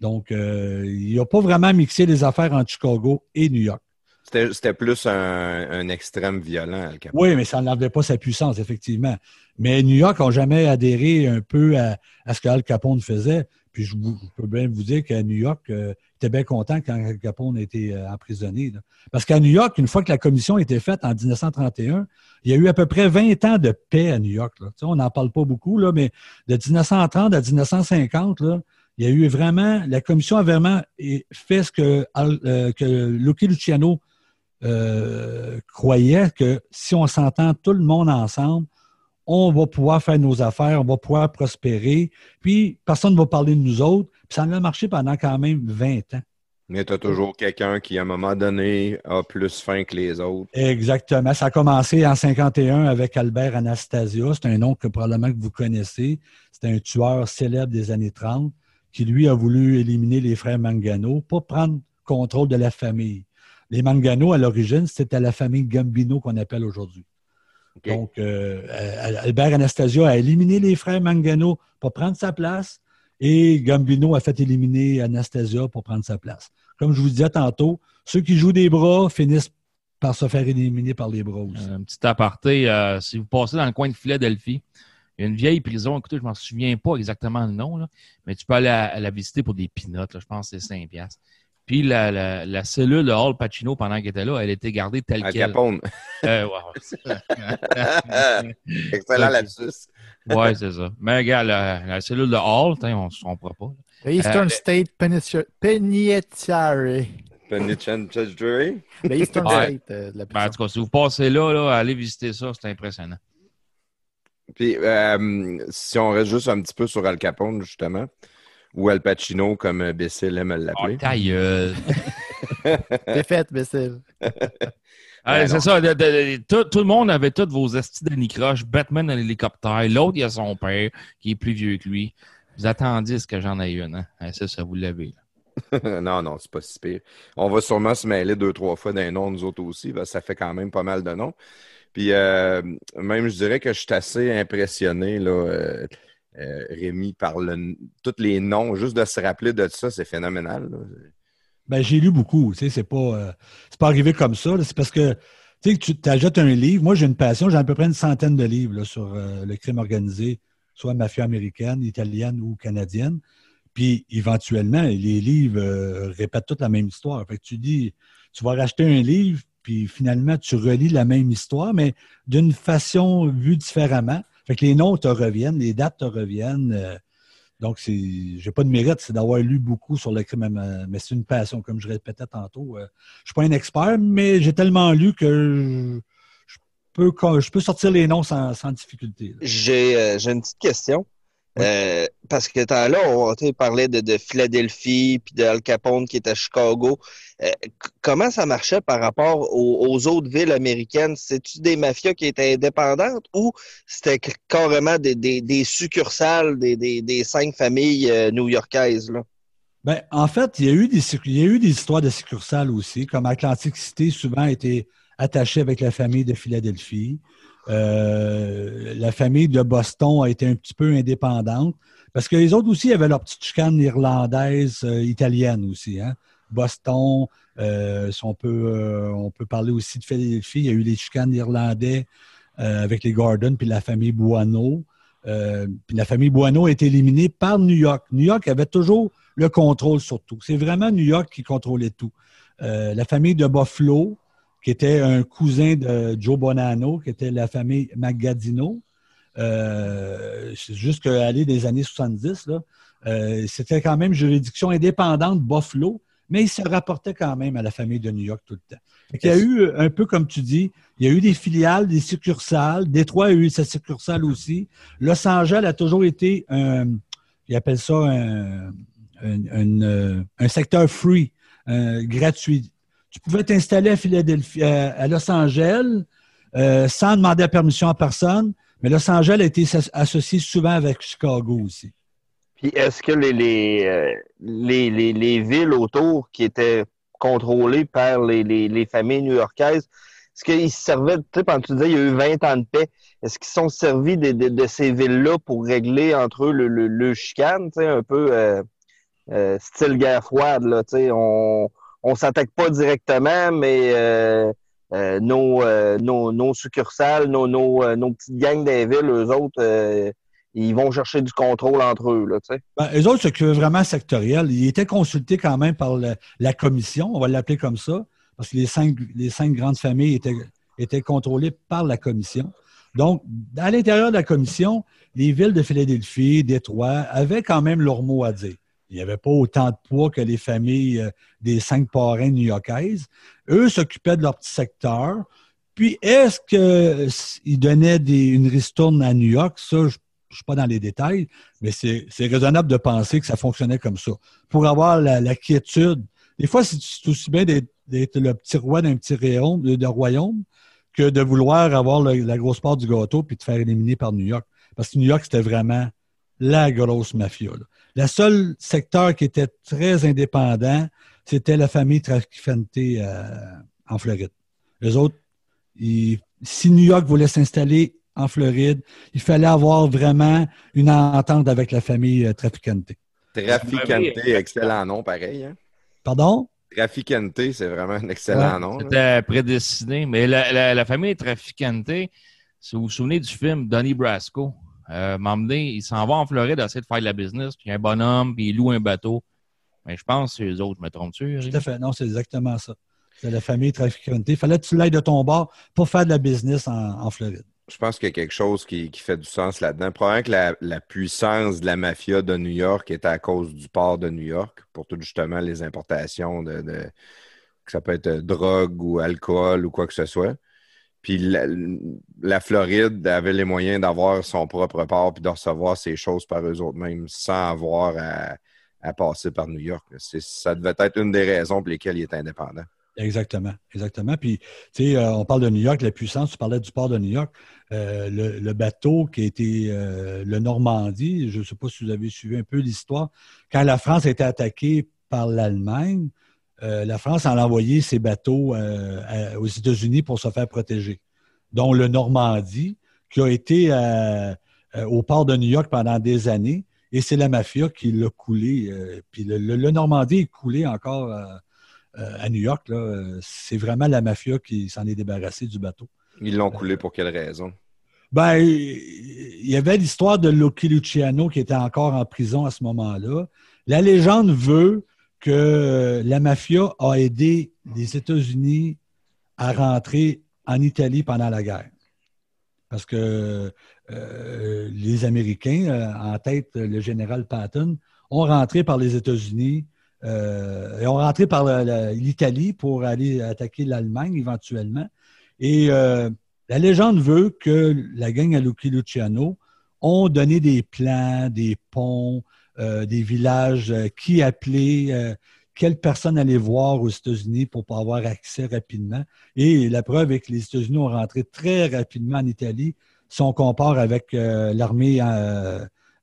Donc, euh, il n'a pas vraiment mixé les affaires entre Chicago et New York. C'était plus un, extrême violent, Al Capone. Oui, mais ça n'enlevait pas sa puissance, effectivement. Mais New York n'a jamais adhéré un peu à, ce que Al Capone faisait. Puis je, vous- peux bien vous dire qu'à New York, euh, était bien content quand Al Capone a été euh, emprisonné. Parce qu'à New York, une fois que la commission a été faite en 1931, il y a eu à peu près 20 ans de paix à New York. on n'en parle pas beaucoup, mais de 1930 à 1950, là, il y a eu vraiment, la commission a vraiment fait ce que, euh, que Lucky Luciano euh, croyait que si on s'entend tout le monde ensemble, on va pouvoir faire nos affaires, on va pouvoir prospérer, puis personne ne va parler de nous autres. Puis ça a marché pendant quand même 20 ans. Mais tu as toujours quelqu'un qui, à un moment donné, a plus faim que les autres. Exactement. Ça a commencé en 51 avec Albert Anastasia. C'est un nom que probablement que vous connaissez. C'est un tueur célèbre des années 30 qui, lui, a voulu éliminer les frères Mangano pour prendre contrôle de la famille. Les Mangano, à l'origine, c'était la famille Gambino qu'on appelle aujourd'hui. Donc, euh, euh, Albert Anastasia a éliminé les frères Mangano pour prendre sa place et Gambino a fait éliminer Anastasia pour prendre sa place. Comme je vous disais tantôt, ceux qui jouent des bras finissent par se faire éliminer par les bras aussi. Un petit aparté, euh, si vous passez dans le coin de Philadelphie, il y a une vieille prison, écoutez, je ne m'en souviens pas exactement le nom, là, mais tu peux aller à, la visiter pour des pinottes, je pense que c'est 5 piastres. Puis la, la, la cellule de Hall Pacino, pendant qu'il était là, elle était gardée telle Al qu'elle. Capone. Euh, ouais, Excellent lapsus. ouais, c'est ça. Mais regarde, la, la cellule de Hall, on ne se trompera pas. The Eastern Euh, State Penitentiary. Penitentiary? The Eastern Ouais. State euh, de la Ben, en tout cas, si vous passez là, là, allez visiter ça, c'est impressionnant. Puis, euh, si on reste juste un petit peu sur Al Capone, justement, ou Al Pacino, comme euh, Bessil aime Oh, l'appeler. ta gueule. Défaite, Bessel. Ah, Ben c'est ça. de- de- tout, tout le monde avait tous vos estis d'anicroche. Batman à l'hélicoptère. L'autre, il a son père, qui est plus vieux que lui. Vous attendiez ce que j'en ai une. Hein? Ah, ça, ça vous l'avez. là. non, non, c'est pas si pire. On va sûrement se mêler deux, trois fois d'un nom, nous autres aussi. parce que ça fait quand même pas mal de noms. Puis, euh, même, je dirais que je suis assez impressionné, là, euh, euh, Rémi, par tous les noms. Juste de se rappeler de ça, c'est phénoménal. Ben, j'ai lu beaucoup. Tu sais, c'est pas, euh, c'est pas arrivé comme ça. C'est parce que tu sais, un livre. Moi, j'ai une passion. J'ai à peu près une centaine de livres sur euh, le crime organisé, soit mafia américaine, italienne ou canadienne. Puis, éventuellement, les livres euh, répètent toute la même histoire. Fait que tu dis, tu vas racheter un livre, puis finalement, tu relis la même histoire, mais d'une façon vue différemment. Fait que les noms te reviennent, les dates te reviennent. euh, donc, j'ai pas de mérite, c'est d'avoir lu beaucoup sur le crime, mais c'est une passion, comme je répétais tantôt. Euh, je suis pas un expert, mais j'ai tellement lu que je, peux, je peux sortir les noms sans, difficulté. euh, j'ai une petite question. Euh, parce que t'as- là, on parlait de, de Philadelphie puis de Al Capone qui est à Chicago. Euh, comment ça marchait par rapport aux, aux autres villes américaines? C'est-tu des mafias qui étaient indépendantes ou c'était carrément des, des, des succursales des, cinq familles euh, new-yorkaises? Là? Ben, en fait, il y, a eu des, il y a eu des histoires de succursales aussi, comme Atlantic City souvent été attaché avec la famille de Philadelphie. Euh, la famille de Boston a été un petit peu indépendante parce que les autres aussi avaient leur petite chicane irlandaise, euh, italienne aussi. Hein? Boston, euh, si on, peut, euh, on peut parler aussi de Philadelphie, il y a eu les chicanes irlandais avec les Gordon puis la famille Buono. Puis la famille Buono a été éliminée par New York. New York avait toujours le contrôle sur tout. C'est vraiment New York qui contrôlait tout. La famille de Buffalo, qui était un cousin de Joe Bonanno, qui était la famille Magadino, euh, jusqu'à aller des années 70, là, euh, c'était quand même juridiction indépendante Buffalo, mais il se rapportait quand même à la famille de New York tout le temps. Il y a eu, un peu comme tu dis, il y a eu des filiales, des succursales. Détroit a eu sa succursale aussi. Los Angeles a toujours été un, ils appellent ça un, un, euh, un secteur free, euh, gratuit. Tu pouvais t'installer à Philadelphie, euh, à Los Angeles, euh, sans demander la permission à personne, mais Los Angeles a été associé souvent avec Chicago aussi. Puis est-ce que les, euh, les, les, les villes autour qui étaient contrôlées par les, les, les familles new-yorkaises, est-ce qu'ils se servaient, tu sais, quand tu disais il y a eu 20 ans de paix, est-ce qu'ils sont servis de, ces villes-là pour régler entre eux le, le, chicane, tu sais, un peu style guerre froide, là, tu sais, on, on s'attaque pas directement, mais euh, euh, nos, euh, nos, nos succursales, nos, nos, petites gangs des villes, eux autres, ils vont chercher du contrôle entre eux, là. Ben, eux autres s'occupaient vraiment sectoriel. Ils étaient consultés quand même par la commission, on va l'appeler comme ça, parce que les cinq, les cinq grandes familles étaient, étaient contrôlées par la commission. Donc, à l'intérieur de la commission, les villes de Philadelphie, Détroit avaient quand même leur mot à dire. Il n'y avait pas autant de poids que les familles euh, des cinq parrains new-yorkaises. Eux s'occupaient de leur petit secteur. Puis, est-ce qu'ils donnaient une ristourne à New York? Ça, je ne suis pas dans les détails, mais c'est raisonnable de penser que ça fonctionnait comme ça. Pour avoir la, quiétude. Des fois, c'est aussi bien d'être le petit roi d'un petit de royaume que de vouloir avoir la grosse part du gâteau puis de faire éliminer par New York. Parce que New York, c'était vraiment la grosse mafia. là. Le seul secteur qui était très indépendant, c'était la famille Trafficante euh, en Floride. Les autres, ils- si New York voulait s'installer en Floride, il fallait avoir vraiment une entente avec la famille euh, Trafficante. Traficante, excellent nom, pareil. Hein? Pardon? Traficante, c'est vraiment un excellent Ouais, nom. C'était prédestiné. Mais la, la, la famille Traficante, si vous vous souvenez du film Donnie Brasco, euh, m'emmener, il s'en va en Floride essayer de faire de la business, puis un bonhomme, puis il loue un bateau. Mais je pense que c'est eux autres, me? Eric? Tout à fait. Non, c'est exactement ça. C'est la famille Trafficante. Il fallait que tu l'ailles de ton bord pour faire de la business en, en Floride. Je pense qu'il y a quelque chose qui, qui fait du sens là-dedans. Probablement que la, la puissance de la mafia de New York est à cause du port de New York pour tout justement les importations de, de- que ça peut être drogue ou alcool ou quoi que ce soit. Puis la, Floride avait les moyens d'avoir son propre port puis de recevoir ces choses par eux autres mêmes sans avoir à, passer par New York. Ça devait être une des raisons pour lesquelles il est indépendant. Exactement, exactement. Puis, tu sais, euh, on parle de New York, la puissance, tu parlais du port de New York. Euh, le, bateau qui été euh, le Normandie, je ne sais pas si vous avez suivi un peu l'histoire, quand la France a été attaquée par l'Allemagne, euh, la France en a envoyé ses bateaux euh, à- aux États-Unis pour se faire protéger, dont le Normandie, qui a été euh, au port de New York pendant des années, et c'est la mafia qui l'a coulé. puis le, le- le Normandie est coulé encore à New York. C'est vraiment la mafia qui s'en est débarrassée du bateau. Ils l'ont coulé pour quelle raison? Ben, il y avait l'histoire de Lucky Luciano qui était encore en prison à ce moment-là. La légende veut que la mafia a aidé les États-Unis à rentrer en Italie pendant la guerre. Parce que euh, les Américains, euh, en tête le général Patton, ont rentré par les États-Unis euh, et ont rentré par l'Italie pour aller attaquer l'Allemagne éventuellement. Et euh, la légende veut que la gang à Lucky Luciano ont donné des plans, des ponts, euh, des villages, euh, qui appeler, euh, quelles personnes aller voir aux États-Unis pour pouvoir avoir accès rapidement. Et la preuve est que les États-Unis ont rentré très rapidement en Italie si on compare avec euh, l'armée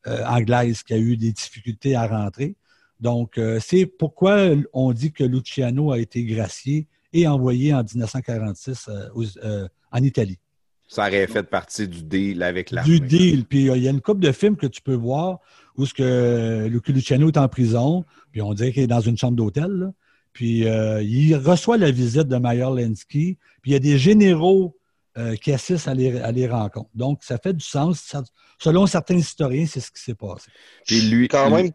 anglaise qui a eu des difficultés à rentrer. Donc, c'est pourquoi on dit que Luciano a été gracié et envoyé en 1946 euh, aux- euh, en Italie. Ça aurait fait partie du deal avec l'armée. Du deal. Puis il y a une couple de films que tu peux voir où ce que Lucky Luciano est en prison, puis on dirait qu'il est dans une chambre d'hôtel. Puis euh, il reçoit la visite de Meyer Lenski, puis il y a des généraux euh, qui assistent à les, à les rencontres. Donc, ça fait du sens. Ça- selon certains historiens, c'est ce qui s'est passé. Puis lui, Quand même,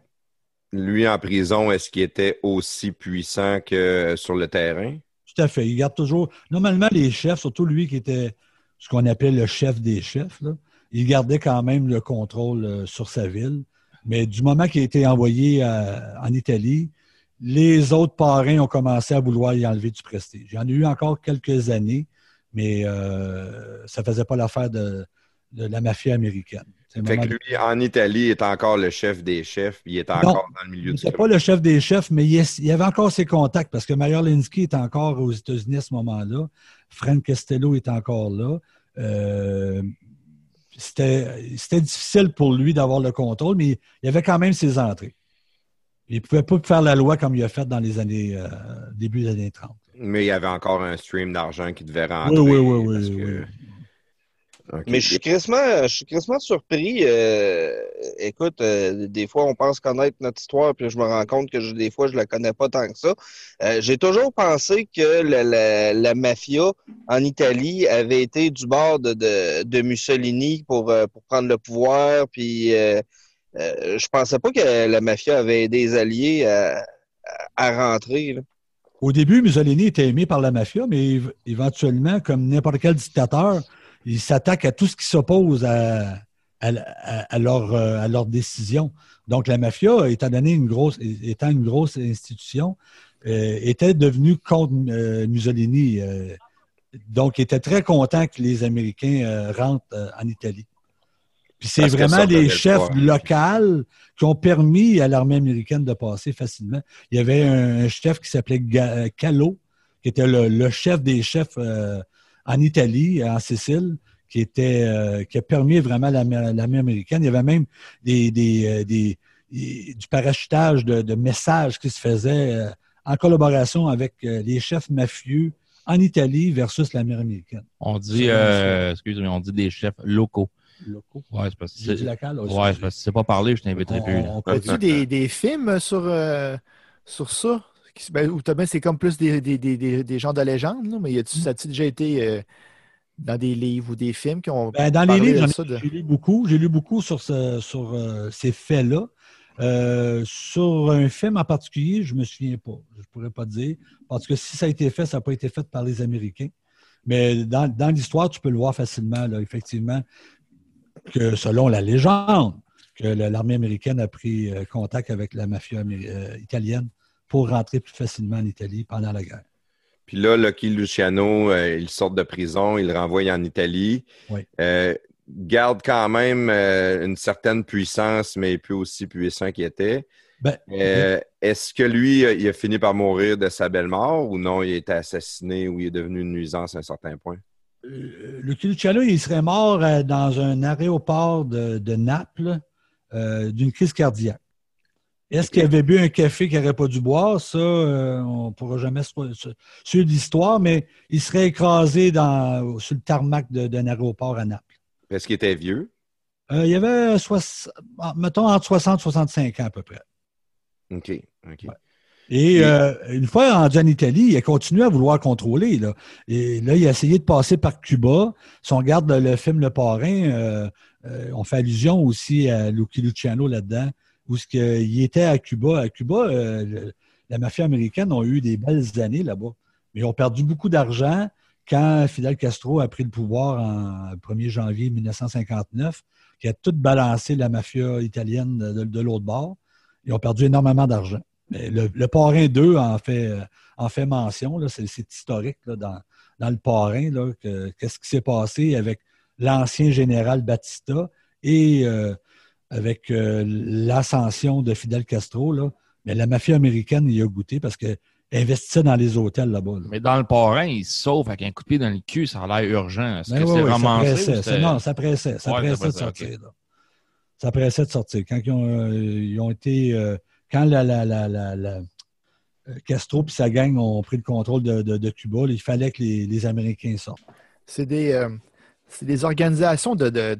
lui en prison, est-ce qu'il était aussi puissant que sur le terrain? Tout à fait. Il garde toujours. Normalement, les chefs, surtout lui qui était ce qu'on appelait le chef des chefs, là, il gardait quand même le contrôle euh, sur sa ville. Mais du moment qu'il a été envoyé euh, en Italie, les autres parrains ont commencé à vouloir y enlever du prestige. Il y en a eu encore quelques années, mais euh, ça ne faisait pas l'affaire de, de la mafia américaine. Fait que lui, en Italie, il est encore le chef des chefs, il est encore dans le milieu il du pas le chef des chefs, mais il, est- il avait encore ses contacts parce que Meyer Linsky est encore aux États-Unis à ce moment-là. Frank Castello est encore là. Euh, c'était difficile pour lui d'avoir le contrôle, mais il avait quand même ses entrées. Il ne pouvait pas faire la loi comme il a fait dans les années euh, début des années 30. Mais il y avait encore un stream d'argent qui devait rentrer. Oui, oui, oui, parce oui, que- oui. Mais je suis crissement, je suis crissement surpris. euh, écoute, euh, des fois, on pense connaître notre histoire, puis je me rends compte que je- des fois, je la connais pas tant que ça. Euh, J'ai toujours pensé que la, la- la mafia en Italie avait été du bord de, de, de Mussolini pour, euh, pour prendre le pouvoir, puis euh, euh, je pensais pas que la mafia avait aidé les alliés à, rentrer. là. Au début, Mussolini était aimé par la mafia, mais év- éventuellement, comme n'importe quel dictateur, il s'attaque à tout ce qui s'oppose à, à, à- à leur, euh, à leur décision. Donc, la mafia, étant donné une grosse, étant une grosse institution, euh, était devenue contre euh, Mussolini. euh, donc, était très content que les Américains rentrent en Italie. Puis c'est vraiment les le chefs locaux qui ont permis à l'armée américaine de passer facilement. Il y avait un, un chef qui s'appelait Ga- euh, Callo, qui était le, le chef des chefs euh, en Italie, en Sicile, qui était euh, qui a permis vraiment l'armée américaine. Il y avait même des, des, euh, des- des- du parachutage de, de messages qui se faisait euh, en collaboration avec euh, les chefs mafieux en Italie versus l'armée américaine. On dit, euh, on dit des chefs locaux. Locaux. Ouais, c'est parce que local aussi. ouais, c'est parce que c'est pas parlé, je t'inviterai plus. On- on As-tu continue. des, des films sur, euh, sur ça? Ben, ou c'est comme plus des, des, des, des, gens de légende, là, mais y a-tu, ça a-tu déjà été euh, dans des livres ou des films qui ont Ben, dans les livres, de j'en ai- ça? de- j'ai lu beaucoup. J'ai lu beaucoup sur, ce- sur euh, ces faits-là. Euh, sur un film en particulier, je ne me souviens pas. Je ne pourrais pas dire. Parce que si ça a été fait, ça n'a pas été fait par les Américains. Mais dans, dans l'histoire, tu peux le voir facilement, là, effectivement, que selon la légende, que l'armée américaine a pris contact avec la mafia italienne pour rentrer plus facilement en Italie pendant la guerre. Puis là, Lucky Luciano, euh, il sort de prison, il le renvoie en Italie. Oui. Euh, garde quand même euh, une certaine puissance, mais plus aussi puissant qu'il était. Ben, Est-ce que lui, il a fini par mourir de sa belle mort ou non, il a été assassiné ou il est devenu une nuisance à un certain point? Lucky Luciano, il serait mort dans un aéroport de, de Naples d'une crise cardiaque. Est-ce qu'il avait bu un café qu'il n'aurait pas dû boire? Ça, euh, on ne pourra jamais suivre l'histoire, mais il serait écrasé dans, sur le tarmac d'un aéroport à Naples. Est-ce qu'il était vieux? Euh, il y avait, mettons, entre 60 et 65 ans à peu près. OK. OK. Et Et- euh, une fois rendu en Italie, il a continué à vouloir contrôler. Là. Et là, il a essayé de passer par Cuba. Si on regarde le, le film Le Parrain, euh, euh, on fait allusion aussi à Lucky Luciano là-dedans, où ce que, il était à Cuba. À Cuba, euh, la mafia américaine a eu des belles années là-bas. Mais ils ont perdu beaucoup d'argent quand Fidel Castro a pris le pouvoir en 1er janvier 1959, qui a tout balancé la mafia italienne de, l'autre bord. Ils ont perdu énormément d'argent. Mais le, parrain 2 en fait, euh, en fait mention. C'est historique là, dans, dans le parrain. Qu'est-ce qui s'est passé avec l'ancien général Batista et euh, avec euh, l'ascension de Fidel Castro. Là. Mais la mafia américaine y a goûté parce qu'elle investissait dans les hôtels là-bas. là. Mais dans le parrain, il se sauve avec un coup de pied dans le cul, ça a l'air urgent. Est-ce Ben que oui, c'est oui, ça romancé? pressait. Ça- non, ça pressait. Ça Ouais, pressait ça de sortir. là. Ça pressait de sortir. Quand ils ont, euh, ils ont été. euh, quand la, la, la, la- la- Castro et sa gang ont pris le contrôle de, de- de Cuba, là, il fallait que les, les Américains sortent. C'est des, euh, c'est des organisations de,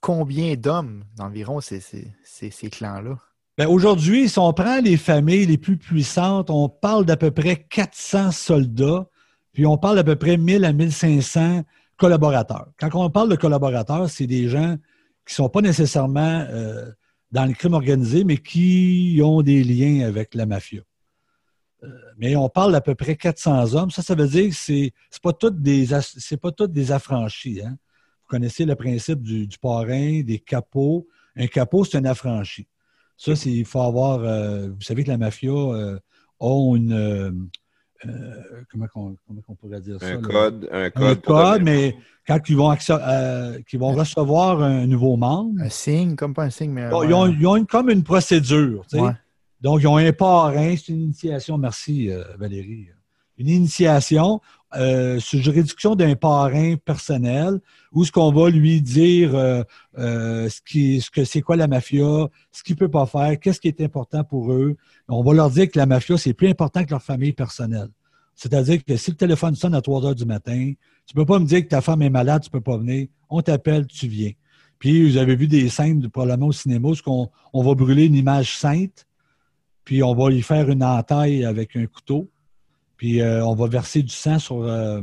combien d'hommes d'environ ces clans-là? Ben, Aujourd'hui, si on prend les familles les plus puissantes, on parle d'à peu près 400 soldats, puis on parle d'à peu près 1000 à 1500 collaborateurs. Quand on parle de collaborateurs, c'est des gens qui ne sont pas nécessairement euh, dans le crime organisé, mais qui ont des liens avec la mafia. Mais on parle d'à peu près 400 hommes. Ça, ça veut dire que c'est c'est pas toutes des c'est pas toutes des affranchis. hein. Vous connaissez le principe du, du parrain, des capots. Un capot, c'est un affranchi. Ça, c'est il faut avoir. euh, vous savez que la mafia euh, a une. euh, euh, comment, qu'on- comment on pourrait dire ça? Un là? code, un Un code. pour code, mais quand ils vont, euh, vont recevoir un nouveau membre, Un signe, comme pas un signe, mais. bon, ouais. ils ont, ils ont une- comme une procédure. tu sais. Ouais. Donc, ils ont un parrain, c'est une initiation. Merci, euh, Valérie. Une initiation euh, sur juridiction d'un parrain personnel, où ce qu'on va lui dire euh, euh, ce, qui, ce que c'est quoi la mafia, ce qu'il peut pas faire, qu'est-ce qui est important pour eux. On va leur dire que la mafia, c'est plus important que leur famille personnelle. C'est-à-dire que si le téléphone sonne à 3 heures du matin, tu peux pas me dire que ta femme est malade, tu peux pas venir. On t'appelle, tu viens. Puis vous avez vu des scènes probablement au cinéma où on, on va brûler une image sainte, puis on va lui faire une entaille avec un couteau. Puis euh, on va verser du sang sur euh,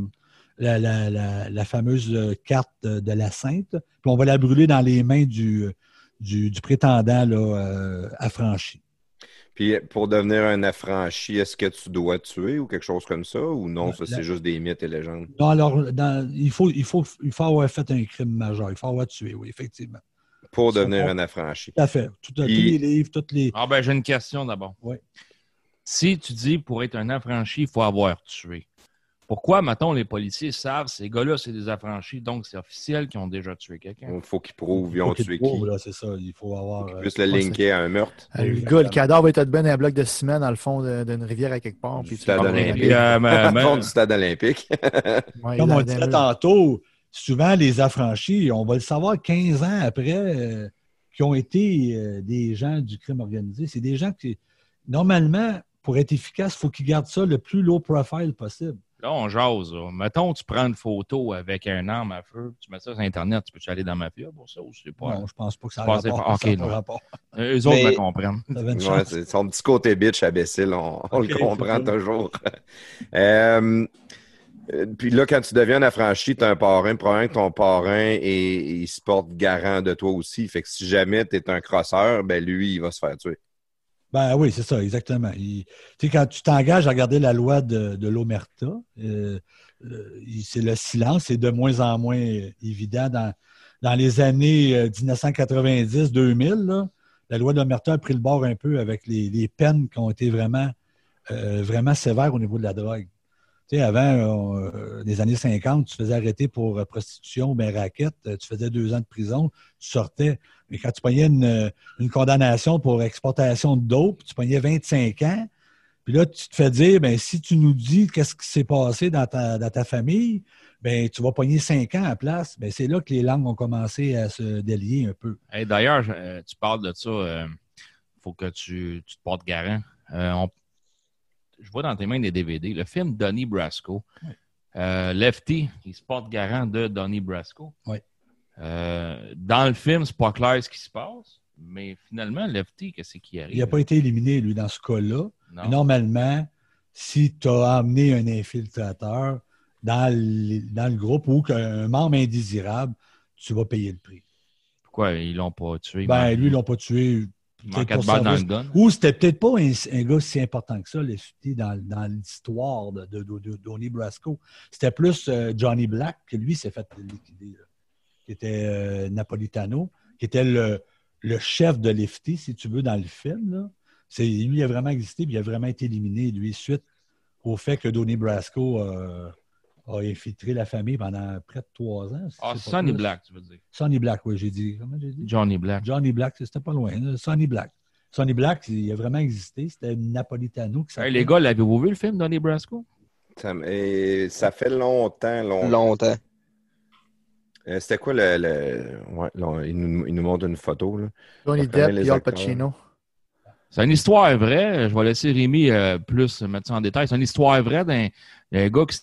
la, la- la- la fameuse carte de, de la sainte. Puis on va la brûler dans les mains du, du, du prétendant là, euh, affranchi. Puis pour devenir un affranchi, est-ce que tu dois tuer ou quelque chose comme ça? Ou non, ça, c'est juste des mythes et légendes? Non, alors, dans- il, faut, il, faut, il faut avoir fait un crime majeur. Il faut avoir tué, oui, effectivement. Pour devenir un affranchi. Tout à fait. Tout- tous Puis- les livres, toutes les. Ah ben j'ai une question d'abord. Oui. Si tu dis pour être un affranchi, il faut avoir tué. Pourquoi, mettons, les policiers savent ces gars-là, c'est des affranchis, donc c'est officiel qu'ils ont déjà tué quelqu'un? Il faut qu'ils prouvent, ils faut ont tué trouvent, qui? là, C'est ça. Il faut avoir. Qu'ils euh, puissent le linker à un meurtre. Euh, Le gars, le cadavre est ben un bloc de ciment dans le fond de- d'une rivière à quelque part. Du Puis tu stade olympique. euh, fond du stade olympique. Ouais, Comme on disait tantôt, souvent les affranchis, on va le savoir 15 ans après, euh, qui ont été euh, des gens du crime organisé. C'est des gens qui, normalement, pour être efficace, il faut qu'ils gardent ça le plus low profile possible. Là, on jase. là. Mettons, tu prends une photo avec un arme à feu, tu mets ça sur Internet, tu peux-tu aller dans ma mafia pour ça ou c'est pas? Non, je pense pas que ça a Je rapport. pas. ça non. rapport. Eux autres Mais- me comprennent. Ouais, son petit côté bitch imbécile, on, on le comprend toujours. Euh, puis là, quand tu deviens affranchi, tu as un parrain, probablement que ton parrain est- il se porte garant de toi aussi. Fait que si jamais tu es un crosseur, ben lui, il va se faire tuer. Ben oui, c'est ça, exactement. Tu sais, quand tu t'engages à regarder la loi de, l'Omerta, euh, euh, c'est le silence, c'est de moins en moins euh, évident. Dans, dans les années euh, 1990-2000, là, la loi de l'Omerta a pris le bord un peu avec les, peines qui ont été vraiment, euh, vraiment sévères au niveau de la drogue. Tu sais, avant, euh, les années 50, tu faisais arrêter pour euh, prostitution, ben raquette, euh, tu faisais deux ans de prison, tu sortais. Mais quand tu une, euh, une condamnation pour exportation de dope, tu pognais 25 ans. Puis là, tu te fais dire, ben, si tu nous dis qu'est-ce qui s'est passé dans ta, dans ta famille, ben, tu vas pogner 5 ans à place. Ben, c'est là que les langues ont commencé à se délier un peu. D'ailleurs, tu parles de ça. Il faut que tu, tu te portes garant. Je vois dans tes mains des DVD. Le film Donnie Brasco. Euh, Lefty, il se porte garant de Donnie Brasco. Oui. Euh, dans le film, c'est pas clair ce qui se passe, mais finalement, Lefty, qu'est-ce qui arrive? Il n'a pas été éliminé, lui, dans ce cas-là. Normalement, si tu as amené un infiltrateur dans le, dans le groupe ou qu'un membre indésirable, tu vas payer le prix. Pourquoi ils l'ont pas tué? Ben, lui, ils l'ont pas tué. Ou c'était peut-être pas un, un gars si important que ça, le dans, dans l'histoire de, de, de- de Donnie Brasco. C'était plus euh, Johnny Black, que lui s'est fait liquider, qui était euh, Napolitano, qui était le, le chef de l'FT, si tu veux, dans le film. C'est, lui, il a vraiment existé, puis il a vraiment été éliminé, lui, suite au fait que Donnie Brasco euh, a infiltré la famille pendant près de trois ans. Ah, Sonny. Black, tu veux dire. Sonny Black, oui, j'ai dit. Comment j'ai dit? Johnny Black. Johnny Black, c'était pas loin. là. Sonny Black. Sonny Black, il a vraiment existé. C'était un Napolitano qui Hey, les gars, l'avez-vous vu le film Donnie Brasco? Ça, et ça fait longtemps, longtemps. Longtemps. Euh, C'était quoi le. le- ouais, là, il, nous, il nous montre une photo. Là. Johnny Depp et Al. Pacino. C'est une histoire vraie. Je vais laisser Rémi euh, plus mettre ça en détail. C'est une histoire vraie d'un d'un gars qui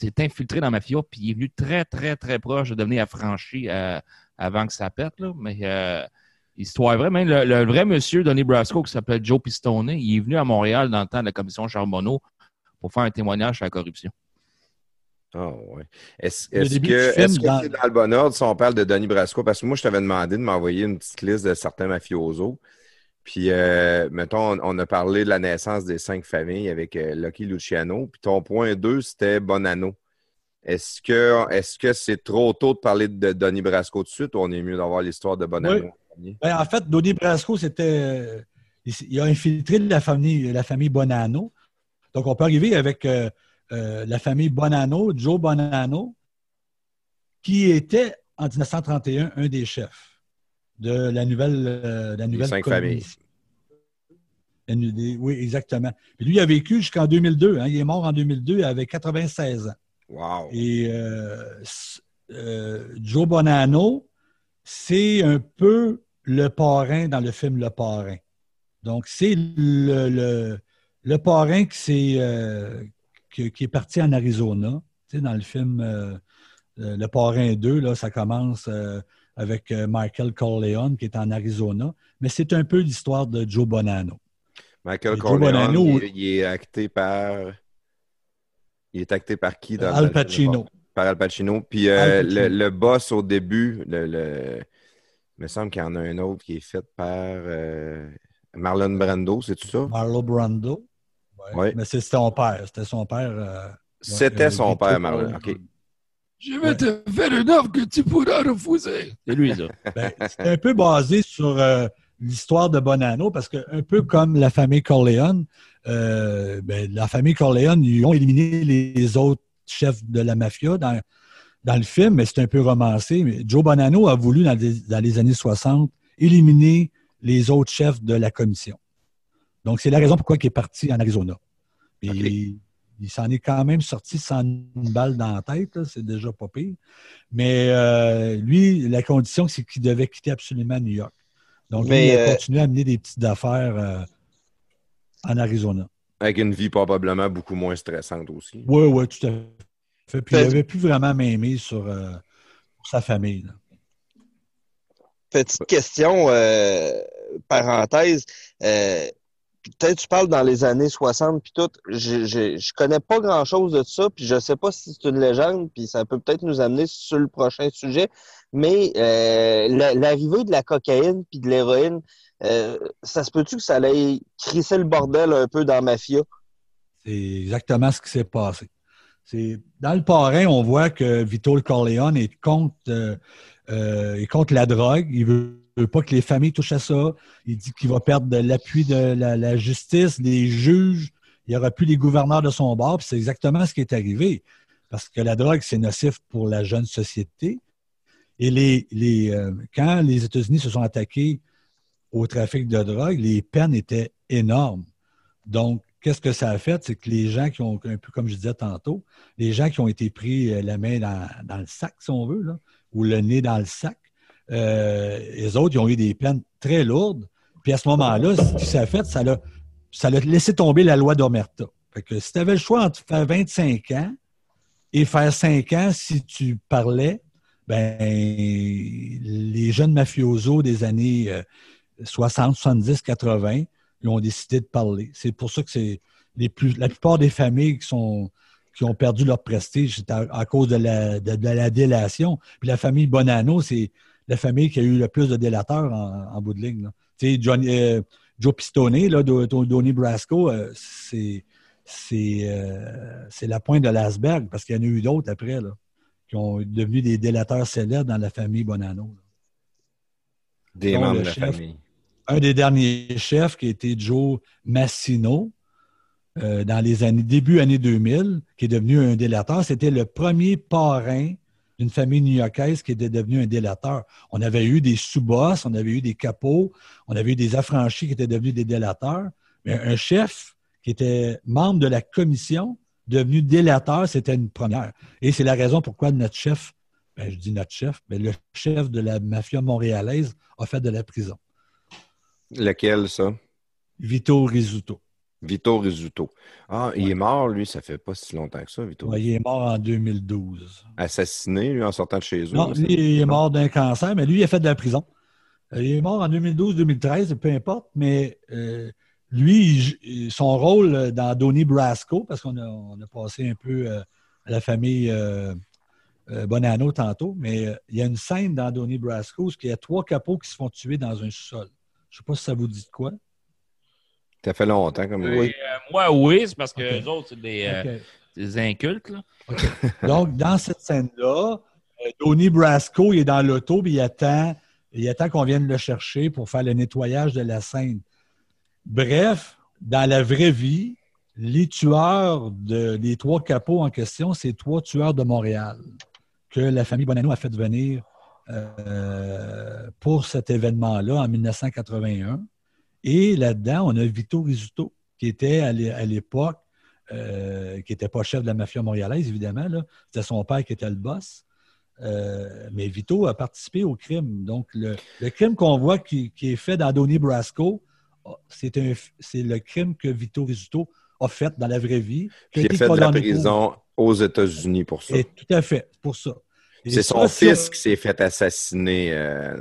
s'est infiltré dans la mafia, puis il est venu très, très, très proche de devenir affranchi euh, avant que ça pète. Là. Mais euh, histoire vraie. Même le, le vrai monsieur Donnie Brasco, qui s'appelle Joe Pistone, il est venu à Montréal dans le temps de la commission Charbonneau pour faire un témoignage sur la corruption. Ah, ouais. Est-ce Le est-ce que film, est-ce que dans- c'est dans le bon ordre si on parle de Denis Brasco? Parce que moi, je t'avais demandé de m'envoyer une petite liste de certains mafiosos. Puis, euh, mettons, on, on a parlé de la naissance des cinq familles avec euh, Lucky Luciano. Puis ton point 2, c'était Bonanno. Est-ce que est-ce que c'est trop tôt de parler de Denis Brasco tout de suite ou on est mieux d'avoir l'histoire de Bonanno? Ben, en fait, Donnie Brasco, c'était. euh, il, il a infiltré la famille, la famille Bonanno. Donc, on peut arriver avec euh, la famille Bonanno, Joe Bonanno, qui était en 1931 un des chefs de la nouvelle, euh, la nouvelle cinq familles. Oui, exactement. Puis lui, il a vécu jusqu'en 2002. hein. Il est mort en 2002, il avait 96 ans. Wow. Et euh, euh, Joe Bonanno, c'est un peu le parrain dans le film Le Parrain. Donc, c'est le, le, le parrain qui, s'est, euh, qui, qui est parti en Arizona. Tu sais, dans le film Le Parrain 2, là, ça commence avec euh, Michael Corleone qui est en Arizona. Mais c'est un peu l'histoire de Joe Bonanno. Michael Et Corleone, Bonanno- il, il est acté par. Il est acté par qui dans Al? Pacino. Par Al Pacino. Puis euh, Al Pacino. Le, le boss au début, le, le- il me semble qu'il y en a un autre qui est fait par euh, Marlon Brando, c'est-tu ça? Marlo Brando. Ouais. Ouais. Mais c'est son père. C'était son père. euh, C'était son père, Marlon. OK. Je vais te faire une offre que tu pourras refuser. C'est lui, ça. Ben, c'est un peu basé sur euh, l'histoire de Bonanno parce que un peu comme la famille Corleone, euh, ben, la famille Corleone, ils ont éliminé les autres chefs de la mafia dans, dans le film, mais c'est un peu romancé. Mais Joe Bonanno a voulu, dans les, dans les années 60, éliminer les autres chefs de la commission. Donc, c'est la raison pourquoi il est parti en Arizona. Et. Il, s'en est quand même sorti sans une balle dans la tête, c'est déjà pas pire. Mais euh, lui, la condition, c'est qu'il devait quitter absolument New York. Donc, Mais, lui, il a euh, continué à amener des petites affaires euh, en Arizona. Avec une vie probablement beaucoup moins stressante aussi. Oui, oui, tout à fait. Puis, il n'avait plus vraiment m'aimer sur, euh, sur sa famille. là. Petite question, euh, parenthèse. euh, Peut-être tu parles dans les années 60 puis tout. Je, je, je connais pas grand-chose de ça, puis je sais pas si c'est une légende, puis ça peut peut-être nous amener sur le prochain sujet. Mais euh, la- l'arrivée de la cocaïne puis de l'héroïne, euh, ça se peut-tu que ça allait crisser le bordel un peu dans Mafia? C'est exactement ce qui s'est passé. Dans le parrain, on voit que Vito Corleone est contre, euh, euh, est contre la drogue. Il veut, veut pas que les familles touchent à ça. Il dit qu'il va perdre l'appui de la, justice, des juges. Il n'y aura plus les gouverneurs de son bord. C'est exactement ce qui est arrivé. Parce que la drogue, c'est nocif pour la jeune société. Et euh, quand les États-Unis se sont attaqués au trafic de drogue, les peines étaient énormes. Donc, qu'est-ce que ça a fait? C'est que les gens qui ont, un peu comme je disais tantôt, les gens qui ont été pris euh, la main dans, le sac, si on veut, là, ou le nez dans le sac, euh, les autres, ils ont eu des peines très lourdes. Puis à ce moment-là, ce qui s'est fait, ça l'a, ça l'a laissé tomber la loi d'Omerta. Fait que si tu avais le choix entre faire 25 ans et faire 5 ans si tu parlais, ben les jeunes mafiosos des années euh, 60, 70, 80, ils ont décidé de parler. C'est pour ça que c'est les plus, la plupart des familles qui sont qui ont perdu leur prestige, c'est à, à cause de la, de, de la délation. Puis la famille Bonanno, c'est la famille qui a eu le plus de délateurs en, en bout de ligne. Tu sais, Johnny- euh, Joe Pistone, là, Do- Do- Donnie Brasco, euh, c'est c'est euh, c'est la pointe de l'iceberg parce qu'il y en a eu d'autres après là, qui ont devenu des délateurs célèbres dans la famille Bonanno. là. Des Dont membres de la famille. Un des derniers chefs qui était Joe Massino euh, dans les années début années 2000, qui est devenu un délateur. C'était le premier parrain d'une famille new-yorkaise qui était devenu un délateur. On avait eu des sous-boss, on avait eu des capots, on avait eu des affranchis qui étaient devenus des délateurs. Mais un chef qui était membre de la commission, devenu délateur, c'était une première. Et c'est la raison pourquoi notre chef, ben, je dis notre chef, mais le chef de la mafia montréalaise a fait de la prison. Lequel, ça? Vito Rizzuto. Vito Rizzuto. Ah, il est mort, lui, ça fait pas si longtemps que ça, Vito. Ouais, il est mort en 2012. Assassiné, lui, en sortant de chez eux. Non, lui, il est mort d'un cancer, mais lui, il a fait de la prison. Euh, Il est mort en 2012-2013, peu importe, mais euh, lui, il- son rôle euh, dans Donnie Brasco, parce qu'on a, on a passé un peu euh, à la famille euh, Bonanno tantôt, mais il y a une scène dans Donnie Brasco où il y a trois capots qui se font tuer dans un sous-sol. Je ne sais pas si ça vous dit de quoi. Ça fait longtemps comme Oui, euh, moi, oui, c'est parce que Ok. les autres, c'est des, euh, des incultes. Là. Donc, dans cette scène-là, euh, Donnie Brasco il est dans l'auto, puis il attend, il attend qu'on vienne le chercher pour faire le nettoyage de la scène. Bref, dans la vraie vie, les tueurs de, des trois capots en question, c'est trois tueurs de Montréal que la famille Bonanno a fait venir euh, pour cet événement-là en 1981. Et là-dedans, on a Vito Rizzuto, qui était à l'é- à l'époque euh, qui n'était pas chef de la mafia montréalaise, évidemment. C'était son père qui était le boss. Euh, mais Vito a participé au crime. Donc, le, crime qu'on voit qui, est fait dans Donnie Brasco, c'est le crime que Vito Rizzuto a fait dans la vraie vie. Qui a fait de la prison aux États-Unis pour ça. tout à fait, pour ça. C'est son fils qui s'est fait assassiner. Euh,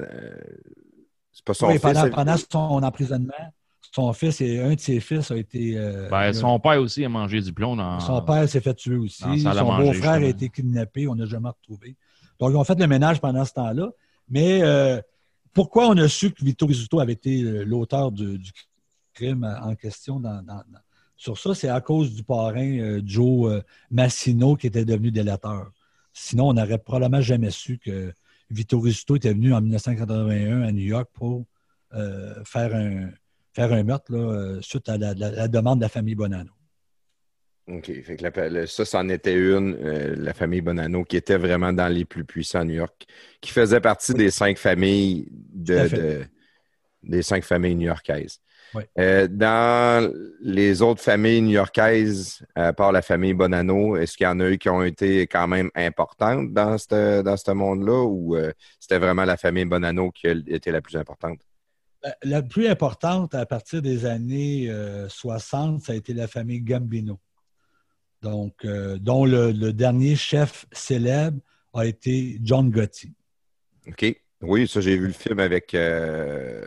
c'est pas son fils. Pendant, pendant, son emprisonnement, son fils et un de ses fils a été. Euh, ben, son père aussi a mangé du plomb dans. Son père s'est fait tuer aussi. Son beau-frère a été kidnappé, on n'a jamais retrouvé. Donc, ils ont fait le ménage pendant ce temps-là. Mais euh, pourquoi on a su que Vito Rizzuto avait été l'auteur du, crime en question sur ça? C'est à cause du parrain Joe Massino qui était devenu délateur. Sinon, on n'aurait probablement jamais su que Vito Rizzuto était venu en 1981 à New York pour euh, faire, un, faire un meurtre euh, suite à la, demande de la famille Bonanno. OK. ça, c'en était une, euh, la famille Bonanno, qui était vraiment dans les plus puissants à New York, qui faisait partie des cinq familles de, des cinq familles new-yorkaises. Euh, dans les autres familles new-yorkaises, à part la famille Bonanno, est-ce qu'il y en a eu qui ont été quand même importantes dans ce dans monde-là ou euh, c'était vraiment la famille Bonanno qui été la plus importante? Ben, la plus importante à partir des années 60, euh, ça a été la famille Gambino. Donc, dont le, le, dernier chef célèbre a été John Gotti. OK. Oui, ça, j'ai vu le film avec euh,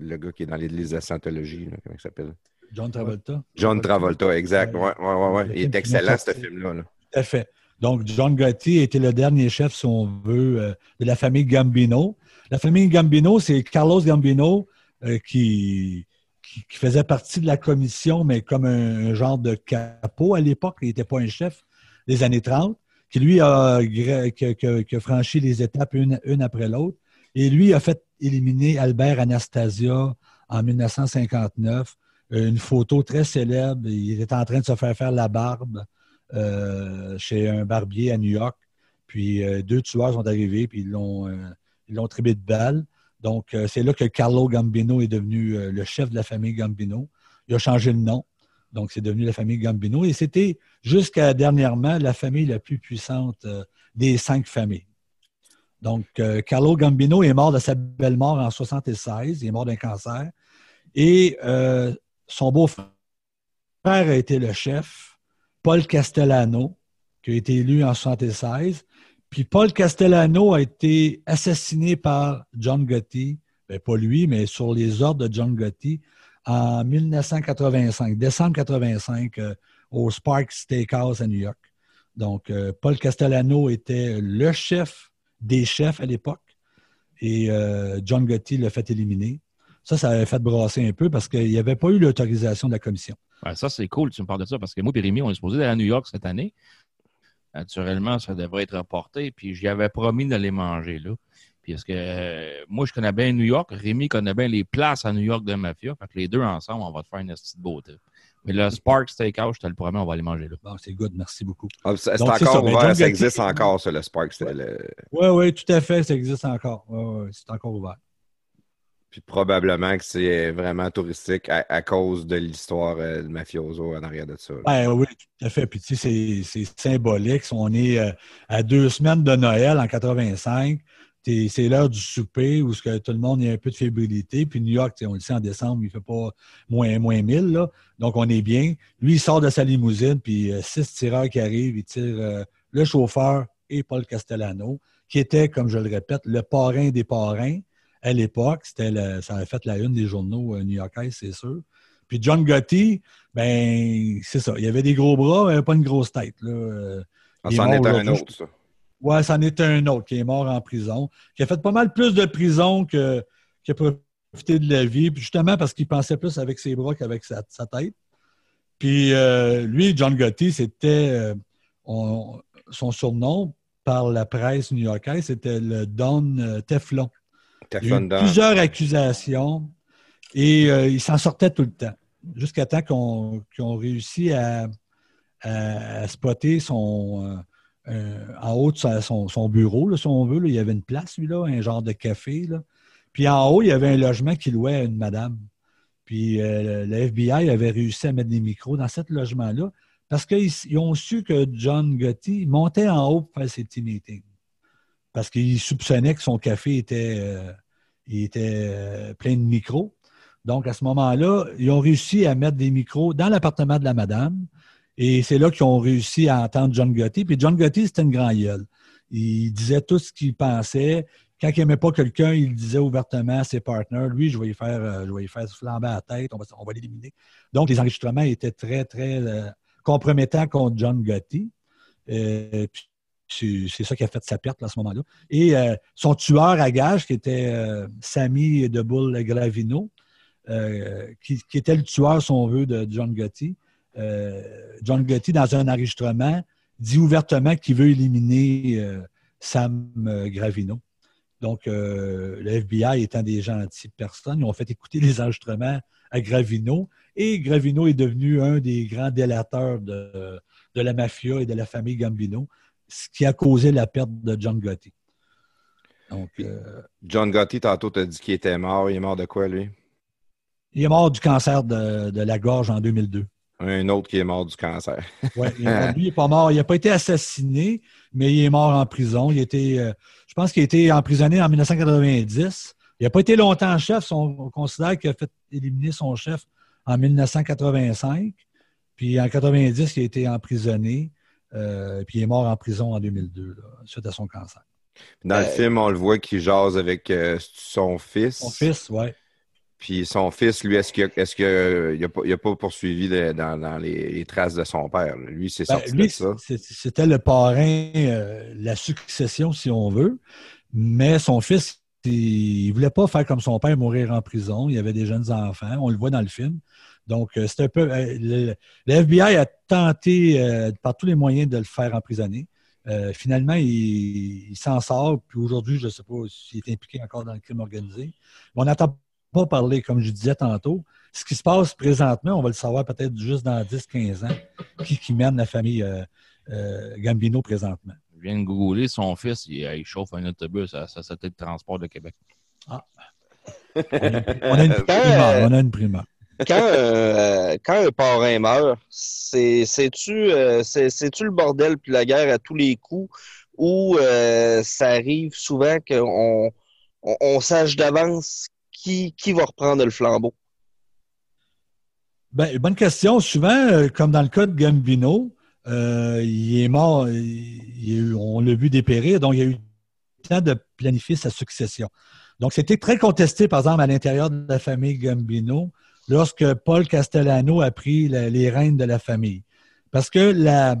le gars qui est dans l'église de la Scientologie. comment il s'appelle? John Travolta. John Travolta, exact. Oui, oui, oui. Il est excellent, ce film-là. Tout à fait. Donc, John Gotti était le dernier chef, si on veut, euh, de la famille Gambino. La famille Gambino, c'est Carlos Gambino euh, qui, qui, faisait partie de la commission, mais comme un, genre de capot à l'époque. Il n'était pas un chef des années 30, qui lui a, qui, franchi les étapes une, une après l'autre. Et lui a fait éliminer Albert Anastasia en 1959. Euh, une photo très célèbre. Il était en train de se faire faire la barbe euh, chez un barbier à New York. Puis euh, deux tueurs sont arrivés, puis ils l'ont, tribé de balles. Donc, c'est là que Carlo Gambino est devenu le chef de la famille Gambino. Il a changé le nom. Donc, c'est devenu la famille Gambino. Et c'était jusqu'à dernièrement la famille la plus puissante des cinq familles. Donc, euh, Carlo Gambino est mort de sa belle mort en 76. Il est mort d'un cancer. Et euh, son beau-frère a été le chef, Paul Castellano, qui a été élu en 76. Puis Paul Castellano a été assassiné par John Gotti, ben, pas lui, mais sur les ordres de John Gotti, en 1985, décembre 1985, euh, au Spark Steakhouse à New York. Donc, Paul Castellano était le chef des chefs à l'époque. Et euh, John Gotti l'a fait éliminer. Ça, ça avait fait brasser un peu parce qu'il n'y avait pas eu l'autorisation de la commission. ça, c'est cool, tu me parles de ça, parce que moi et Rémi, on est supposé aller à New York cette année. Naturellement, ça devrait être reporté, puis j'y avais promis d'aller manger là. Puis que euh, moi, je connais bien New York, Rémi connaît bien les places à New York de mafia. Fait les deux ensemble, on va te faire une petite beauté. Mais le Spark Steakhouse, je te le promets, on va aller manger là. Bon, c'est good, merci beaucoup. Ah, c'est encore ouvert, ça existe encore, ça, le Spark. Oui, oui, tout à fait, ça existe encore. Oui, c'est encore ouvert. Puis probablement que c'est vraiment touristique à, cause de l'histoire euh, de mafioso en arrière de ça. Ben, oui, tout à fait. Puis tu sais, c'est symbolique. On est euh, à deux semaines de Noël en 85 c'est l'heure du souper où que tout le monde a un peu de fébrilité. Puis New York, on le sait en décembre, il ne fait pas moins, moins 1000. Là. Donc, on est bien. Lui, il sort de sa limousine, puis euh, six tireurs qui arrivent. Il tire euh, le chauffeur et Paul Castellano, qui était, comme je le répète, le parrain des parrains à l'époque. C'était ça avait fait la une des journaux euh, new-yorkais, c'est sûr. Puis John Gotti, ben, c'est ça. Il avait des gros bras, mais pas une grosse tête. Là. Ah, ça en un autre, ça. Ouais, c'en était un autre qui est mort en prison, qui a fait pas mal plus de prison que, qui a profité de la vie, justement parce qu'il pensait plus avec ses bras qu'avec sa, tête. Puis euh, lui, John Gotti, c'était euh, son surnom par la presse new-yorkaise, c'était le Don euh, Teflon. Teflon Il a eu plusieurs accusations et il s'en sortait tout le temps. Jusqu'à temps qu'on ont réussi à, à spotter son euh, en haut de son, bureau, si on veut. il y avait une place, lui, là, un genre de café. Puis en haut, il y avait un logement qui louait à une madame. Puis euh, le FBI avait réussi à mettre des micros dans ce logement-là parce qu'ils ont su que John Gotti montait en haut pour faire ses petits meetings. Parce qu'il soupçonnait que son café était euh, plein de micros. Donc, à ce moment-là, ils ont réussi à mettre des micros dans l'appartement de la madame. Et c'est là qu'ils ont réussi à entendre John Gotti. Puis John Gotti, c'était une grand gueule. Il disait tout ce qu'il pensait. Quand il n'aimait pas quelqu'un, il disait ouvertement à ses partenaires, lui, je vais y faire, euh, je vais y faire flamber à la tête, on va, l'éliminer. Donc, les enregistrements étaient très, très euh, compromettants contre John Gotti. Euh, c'est ça qui a fait sa perte à ce moment-là. Et son tueur à gage, qui était euh, Sammy de Gravino, qui, qui était le tueur, si on veut, de John Gotti. Euh, John Gotti, dans un enregistrement, dit ouvertement qu'il veut éliminer euh, Sam euh, Gravino. Donc, euh, le FBI étant des gentilles personnes, ils ont fait écouter les enregistrements à Gravino et Gravino est devenu un des grands délateurs de, de la mafia et de la famille Gambino, ce qui a causé la perte de John Gotti. Donc, euh, John Gotti, tantôt, t'as dit qu'il était mort. Il est mort de quoi, lui? il est mort du cancer de, de la gorge en 2002. Un autre qui est mort du cancer. Il est- lui, il n'est pas mort. Il n'a pas été assassiné, mais il est mort en prison. Il était, euh, je pense qu'il a été emprisonné en 1990. Il n'a pas été longtemps chef. On considère qu'il a fait éliminer son chef en 1985. Puis en 90, il a été emprisonné. euh, puis il est mort en prison en 2002, là, suite à son cancer. Dans le Euh, film, on le voit qu'il jase avec euh, son fils. Son fils, oui. Puis son fils, lui, est-ce qu'il a, est-ce qu'il a- il a, pas- il a pas poursuivi dans, dans les, les traces de son père? Lui, c'est Ben, sorti lui, de ça. c'était le parrain, euh, la succession, si on veut. Mais son fils, il ne voulait pas faire comme son père, mourir en prison. Il avait des jeunes enfants. On le voit dans le film. Donc, euh, c'est un peu. euh, le, le FBI a tenté euh, par tous les moyens de le faire emprisonner. Euh, finalement, il, il s'en sort. Puis aujourd'hui, je ne sais pas s'il est impliqué encore dans le crime organisé. Mais on n'entend pas parler, comme je disais tantôt. Ce qui se passe présentement, on va le savoir peut-être juste dans 10-15 ans, qui, qui mène la famille euh, euh, Gambino présentement. Je viens de googler son fils, il, il chauffe un autobus à la Société de transport de Québec. On a une primeur. On a une primeur. quand, euh, quand un parrain meurt, c'est, c'est-tu, euh, c'est, c'est-tu le bordel puis la guerre à tous les coups ou euh, ça arrive souvent qu'on on, on sache d'avance qui, va reprendre le flambeau? Ben, bonne question. Souvent, euh, comme dans le cas de Gambino, euh, il est mort, on l'a vu dépérir, donc il y a eu le temps de planifier sa succession. Donc, c'était très contesté, par exemple, à l'intérieur de la famille Gambino, lorsque Paul Castellano a pris les rênes de la famille. Parce que la-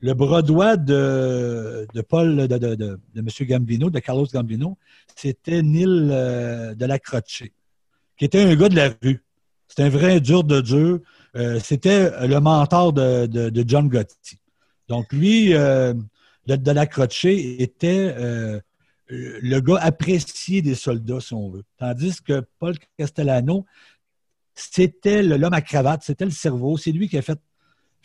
le bras de, Paul, de, M. Gambino, de Carlos Gambino, c'était Neil euh, de la Croce, qui était un gars de la rue. C'était un vrai dur de dur. Euh, c'était le mentor de, John Gotti. Donc, lui, euh, de, la Croce, était le gars apprécié des soldats, si on veut. Tandis que Paul Castellano, c'était l'homme à cravate, c'était le cerveau. C'est lui qui a fait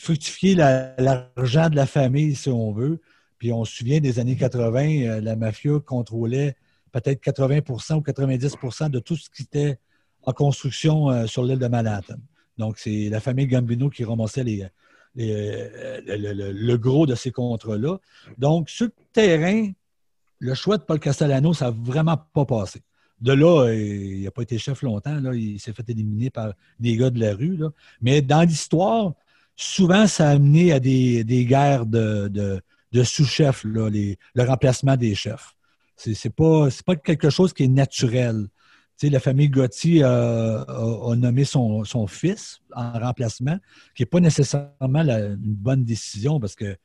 fructifier la- l'argent de la famille, si on veut. Puis on se souvient des années 80, euh, la mafia contrôlait peut-être 80% ou 90% de tout ce qui était en construction euh, sur l'île de Manhattan. Donc, c'est la famille Gambino qui ramassait euh, le, gros de ces contrats-là. Donc, sur le terrain, le choix de Paul Castellano, ça n'a vraiment pas passé. De là, il n'a pas été chef longtemps. Il s'est fait éliminer par des gars de la rue. Mais dans l'histoire, souvent, ça a amené à des, des guerres de, sous-chefs, le remplacement des chefs. C'est c'est pas, quelque chose qui est naturel. La famille Gotti a, nommé son, fils en remplacement, qui n'est pas nécessairement la- une bonne décision parce que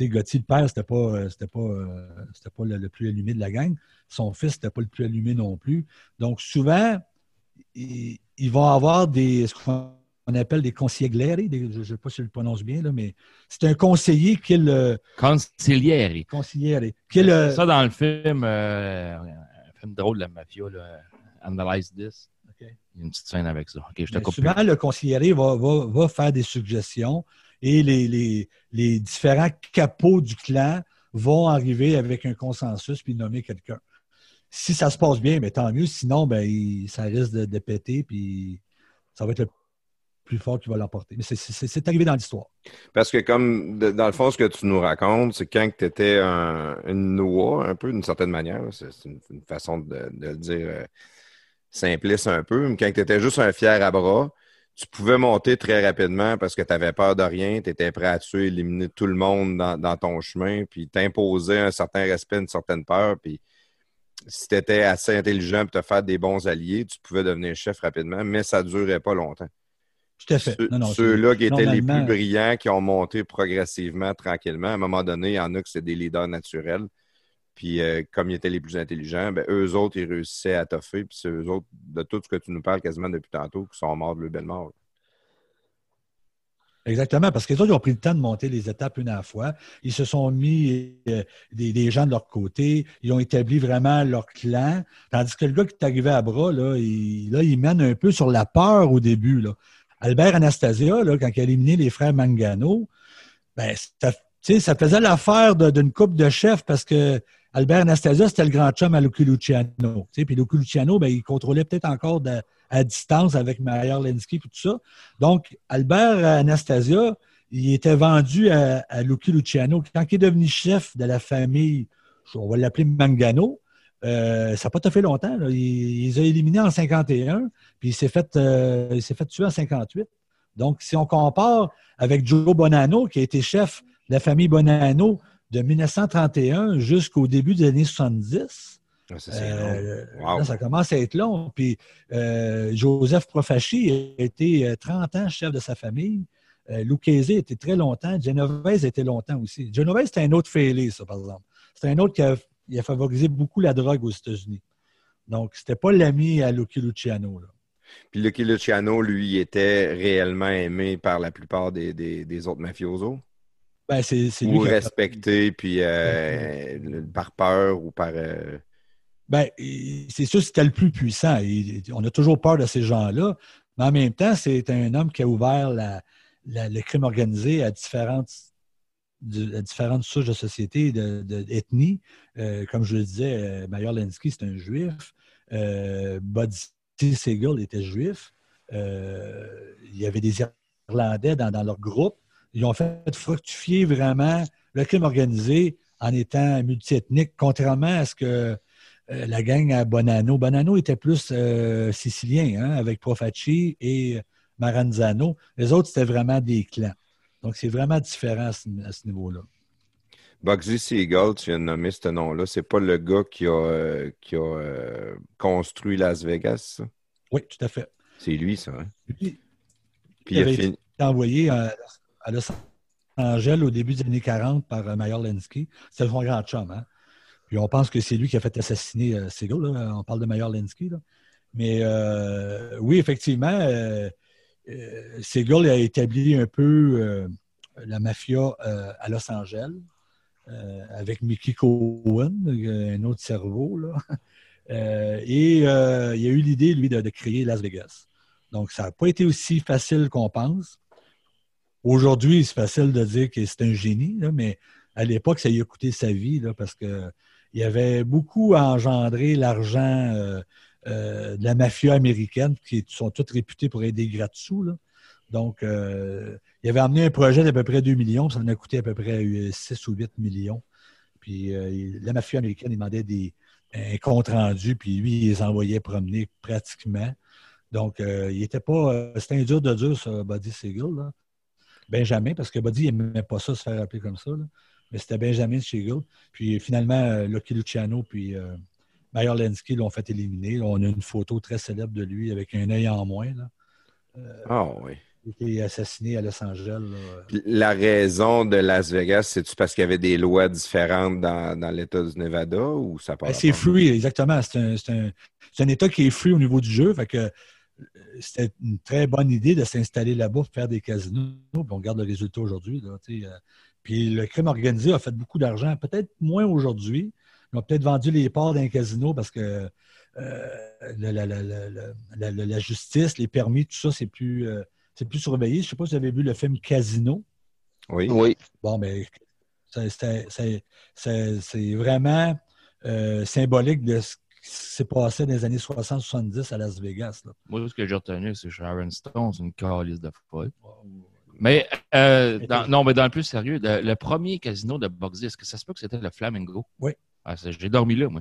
Gotti, le père, c'était pas, pas, le, plus allumé de la gang. Son fils, c'était pas le plus allumé non plus. Donc, souvent, ils, ils vont avoir des, appelle des consiglieri, des- je ne sais pas si je le prononce bien, là, mais c'est un conseiller qui est le Concilieri. consigliere, qui est le, Ça, dans le film, euh, un film drôle de la mafia, là, Analyze This. OK. Il y a une petite scène avec ça. OK, je te coupe. souvent, le conseiller va, va- va faire des suggestions et les, les- les différents capots du clan vont arriver avec un consensus puis nommer quelqu'un. Si ça se passe bien, mais tant mieux. Sinon, ben, il- ça risque de, de péter puis ça va être le plus fort qui va l'emporter. Mais c'est- arrivé dans l'histoire. Parce que comme dans le fond, ce que tu nous racontes, c'est quand tu étais une noix, un peu, d'une certaine manière. C'est une, façon de, le dire euh, simpliste un peu. Mais quand tu étais juste un fier à bras, tu pouvais monter très rapidement parce que tu avais peur de rien, tu étais prêt à tuer, éliminer tout le monde dans, dans ton chemin, puis t'imposer un certain respect, une certaine peur. Puis si tu étais assez intelligent pour te faire des bons alliés, tu pouvais devenir chef rapidement, mais ça ne durait pas longtemps. Tout à fait. Ceux-là qui étaient les plus brillants, qui ont monté progressivement, tranquillement. À un moment donné, il y en a qui c'est des leaders naturels. Puis euh, comme ils étaient les plus intelligents, ben, eux autres, ils réussissaient à toffer. Puis c'est eux autres, de tout ce que tu nous parles quasiment depuis tantôt, qui sont morts de le belle mort. Exactement, parce que les autres, ils ont pris le temps de monter les étapes une à la fois. Ils se sont mis euh, des, des gens de leur côté. Ils ont établi vraiment leur clan. Tandis que le gars qui est arrivé à bras, là, il, là, il mène un peu sur la peur au début. Là. Albert Anastasia, là, quand il a éliminé les frères Mangano, ben, ça, ça faisait l'affaire d'une coupe de chefs parce que Albert Anastasia, c'était le grand chum à Lucky Luciano. Puis Lucky Luciano, ben, il contrôlait peut-être encore à distance avec Mayer Lenski et tout ça. Donc, Albert Anastasia, il était vendu à, à Lucky Luciano. Quand il est devenu chef de la famille, on va l'appeler Mangano, euh, ça n'a pas tout fait longtemps. là. Il, les a éliminés en 51, puis il s'est fait, euh, il s'est fait tuer en 58. Donc, si on compare avec Joe Bonanno, qui a été chef de la famille Bonanno de 1931 jusqu'au début des années 70, Ah, ça, euh, long. Wow. là, ça commence à être long. Puis euh, Joseph Profaci a été euh, 30 ans chef de sa famille. Lucchese était très longtemps. Genovese était longtemps aussi. Genovese, c'était un autre fêlé, ça, par exemple. C'est un autre qui a, il a favorisé beaucoup la drogue aux États-Unis. Donc, c'était pas l'ami à Lucky Luciano. Là. Puis Lucky Luciano, lui, était réellement aimé par la plupart des, des- des autres mafiosos? Ben, c'est, c'est lui Ou a- respecté, puis euh, par peur ou par. euh, Ben, c'est sûr que c'était le plus puissant. Il- on a toujours peur de ces gens-là, mais en même temps, c'est un homme qui a ouvert la- la- le crime organisé à différentes, de- différentes souches de société, de, de- d'ethnie. Euh, comme je le disais, euh, Mayer Lenski, c'est un juif. Euh, Buddy était juif. Euh, il y avait des Irlandais dans, leur groupe. Ils ont fait fructifier vraiment le crime organisé en étant multiethnique, contrairement à ce que la gang à Bonanno. Bonanno était plus sicilien, hein, avec Profaci et Maranzano. Les autres, c'était vraiment des clans. Donc, c'est vraiment différent à ce, niveau-là. Bugsy Siegel, tu viens de nommer ce nom-là. C'est pas le gars qui a, euh, qui a euh, construit Las Vegas. ça? Oui, tout à fait. C'est lui, ça. hein? Lui, Puis il a fini. été envoyé à, à Los Angeles au début des années 40 par euh, Mayer Lenski. C'était son grand chum. Hein? Puis on pense que c'est lui qui a fait assassiner euh, Siegel. là. On parle de Mayer Lenski. là. Mais oui, effectivement, euh, Siegel a établi un peu euh, la mafia euh, à Los Angeles euh, avec Mickey Cohen, un autre cerveau. Et il a eu l'idée, lui, de, créer Las Vegas. Donc, ça n'a pas été aussi facile qu'on pense. Aujourd'hui, c'est facile de dire que c'est un génie, mais à l'époque, ça lui a coûté sa vie parce que il y avait beaucoup à engendrer l'argent euh, euh, de la mafia américaine, qui sont toutes réputées pour être des gratte-sous. Donc, euh, il avait amené un projet d'à peu près 2 millions, ça en a coûté à peu près euh, 6 ou 8 millions. Puis euh, la mafia américaine, demandait des, un compte rendu, puis lui, il les envoyait promener pratiquement. Donc, euh, il était pas. euh, c'était un dur de dur, ça, Buddy Siegel. Là. Benjamin, parce que Buddy, n'aimait pas ça, se faire appeler comme ça. Mais c'était Benjamin Siegel. Puis finalement, euh, Lucky Luciano puis euh, Mayer Lenski l'ont fait éliminer. Là, on a une photo très célèbre de lui avec un œil en moins. Là. Ah oui. Il a été assassiné à Los Angeles. là. La raison de Las Vegas, c'est-tu parce qu'il y avait des lois différentes dans, dans l'État du Nevada ou ça Ben, c'est free, exactement. C'est un, c'est un- c'est un État qui est free au niveau du jeu. Fait que euh, c'était une très bonne idée de s'installer là-bas pour faire des casinos. Puis on regarde le résultat aujourd'hui. euh. Puis le crime organisé a fait beaucoup d'argent, peut-être moins aujourd'hui. Ils ont peut-être vendu les parts d'un casino parce que euh, la, la- la- la- la- la- la justice, les permis, tout ça, c'est plus, euh, c'est plus surveillé. Je ne sais pas si vous avez vu le film Casino. Oui. Oui. Bon, mais c'est- c'est vraiment euh, symbolique de ce, qui s'est passé dans les années 60-70 à Las Vegas. Là. Moi, ce que j'ai retenu, c'est Sharon Stone, c'est une calice de folle. Mais, euh, dans- non, mais dans le plus sérieux, le, le premier casino de Boxy, est-ce que ça se peut que c'était le Flamingo? Oui. Ah, j'ai dormi là, moi.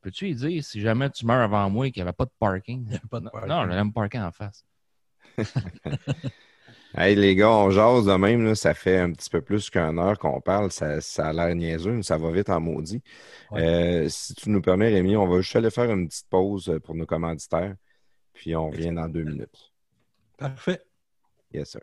Peux-tu lui dire, si jamais tu meurs avant moi et qu'il n'y avait pas de parking? Il y avait pas de parking. Non, j'allais me parker en face. Hey, les gars, on jase de même, là, ça fait un petit peu plus qu'une heure qu'on parle. Ça, ça a l'air niaiseux, mais ça va vite en maudit. Ouais. Euh, si tu nous permets, Rémi, on va juste aller faire une petite pause pour nos commanditaires, puis on revient dans deux minutes. Parfait. Yes, sir.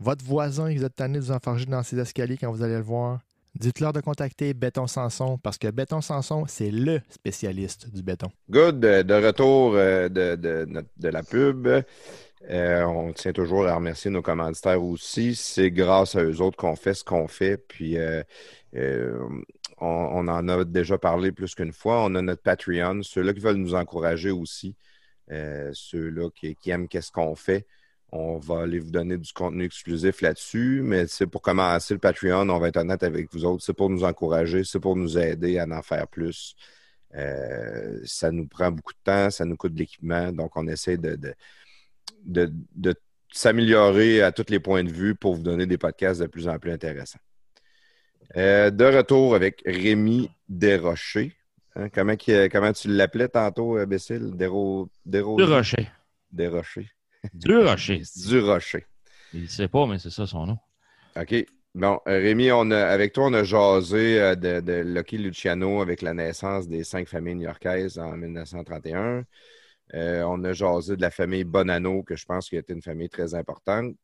votre voisin, vous a tanné de vous enfarger dans ses escaliers quand vous allez le voir, dites-leur de contacter Béton Sanson parce que Béton Sanson, c'est le spécialiste du béton. Good, euh, de retour euh, de, la pub. Euh, on tient toujours à remercier nos commanditaires aussi. C'est grâce à eux autres qu'on fait ce qu'on fait. Puis on, en a déjà parlé plus qu'une fois. On a notre Patreon, ceux-là qui veulent nous encourager aussi, ceux-là qui, qui aiment qu'est-ce qu'on fait. On va aller vous donner du contenu exclusif là-dessus, mais c'est pour commencer le Patreon, on va être honnête avec vous autres. C'est pour nous encourager, c'est pour nous aider à en faire plus. Euh, ça nous prend beaucoup de temps, ça nous coûte de l'équipement, donc on essaie de, de, de, de s'améliorer à tous les points de vue pour vous donner des podcasts de plus en plus intéressants. Euh, de retour avec Rémi Desrochers. Hein, comment, qui- comment tu l'appelais tantôt, euh, Bécile? Déro, Déro- Du rocher. Desrochers. Du rocher. Du Rocher. Il sait pas, mais c'est ça son nom. OK. Bon, euh, Rémi, on a, avec toi, on a jasé euh, de, de Lucky Luciano avec la naissance des cinq familles new-yorkaises en 1931. Euh, on a jasé de la famille Bonanno, que je pense qui a été une famille très importante.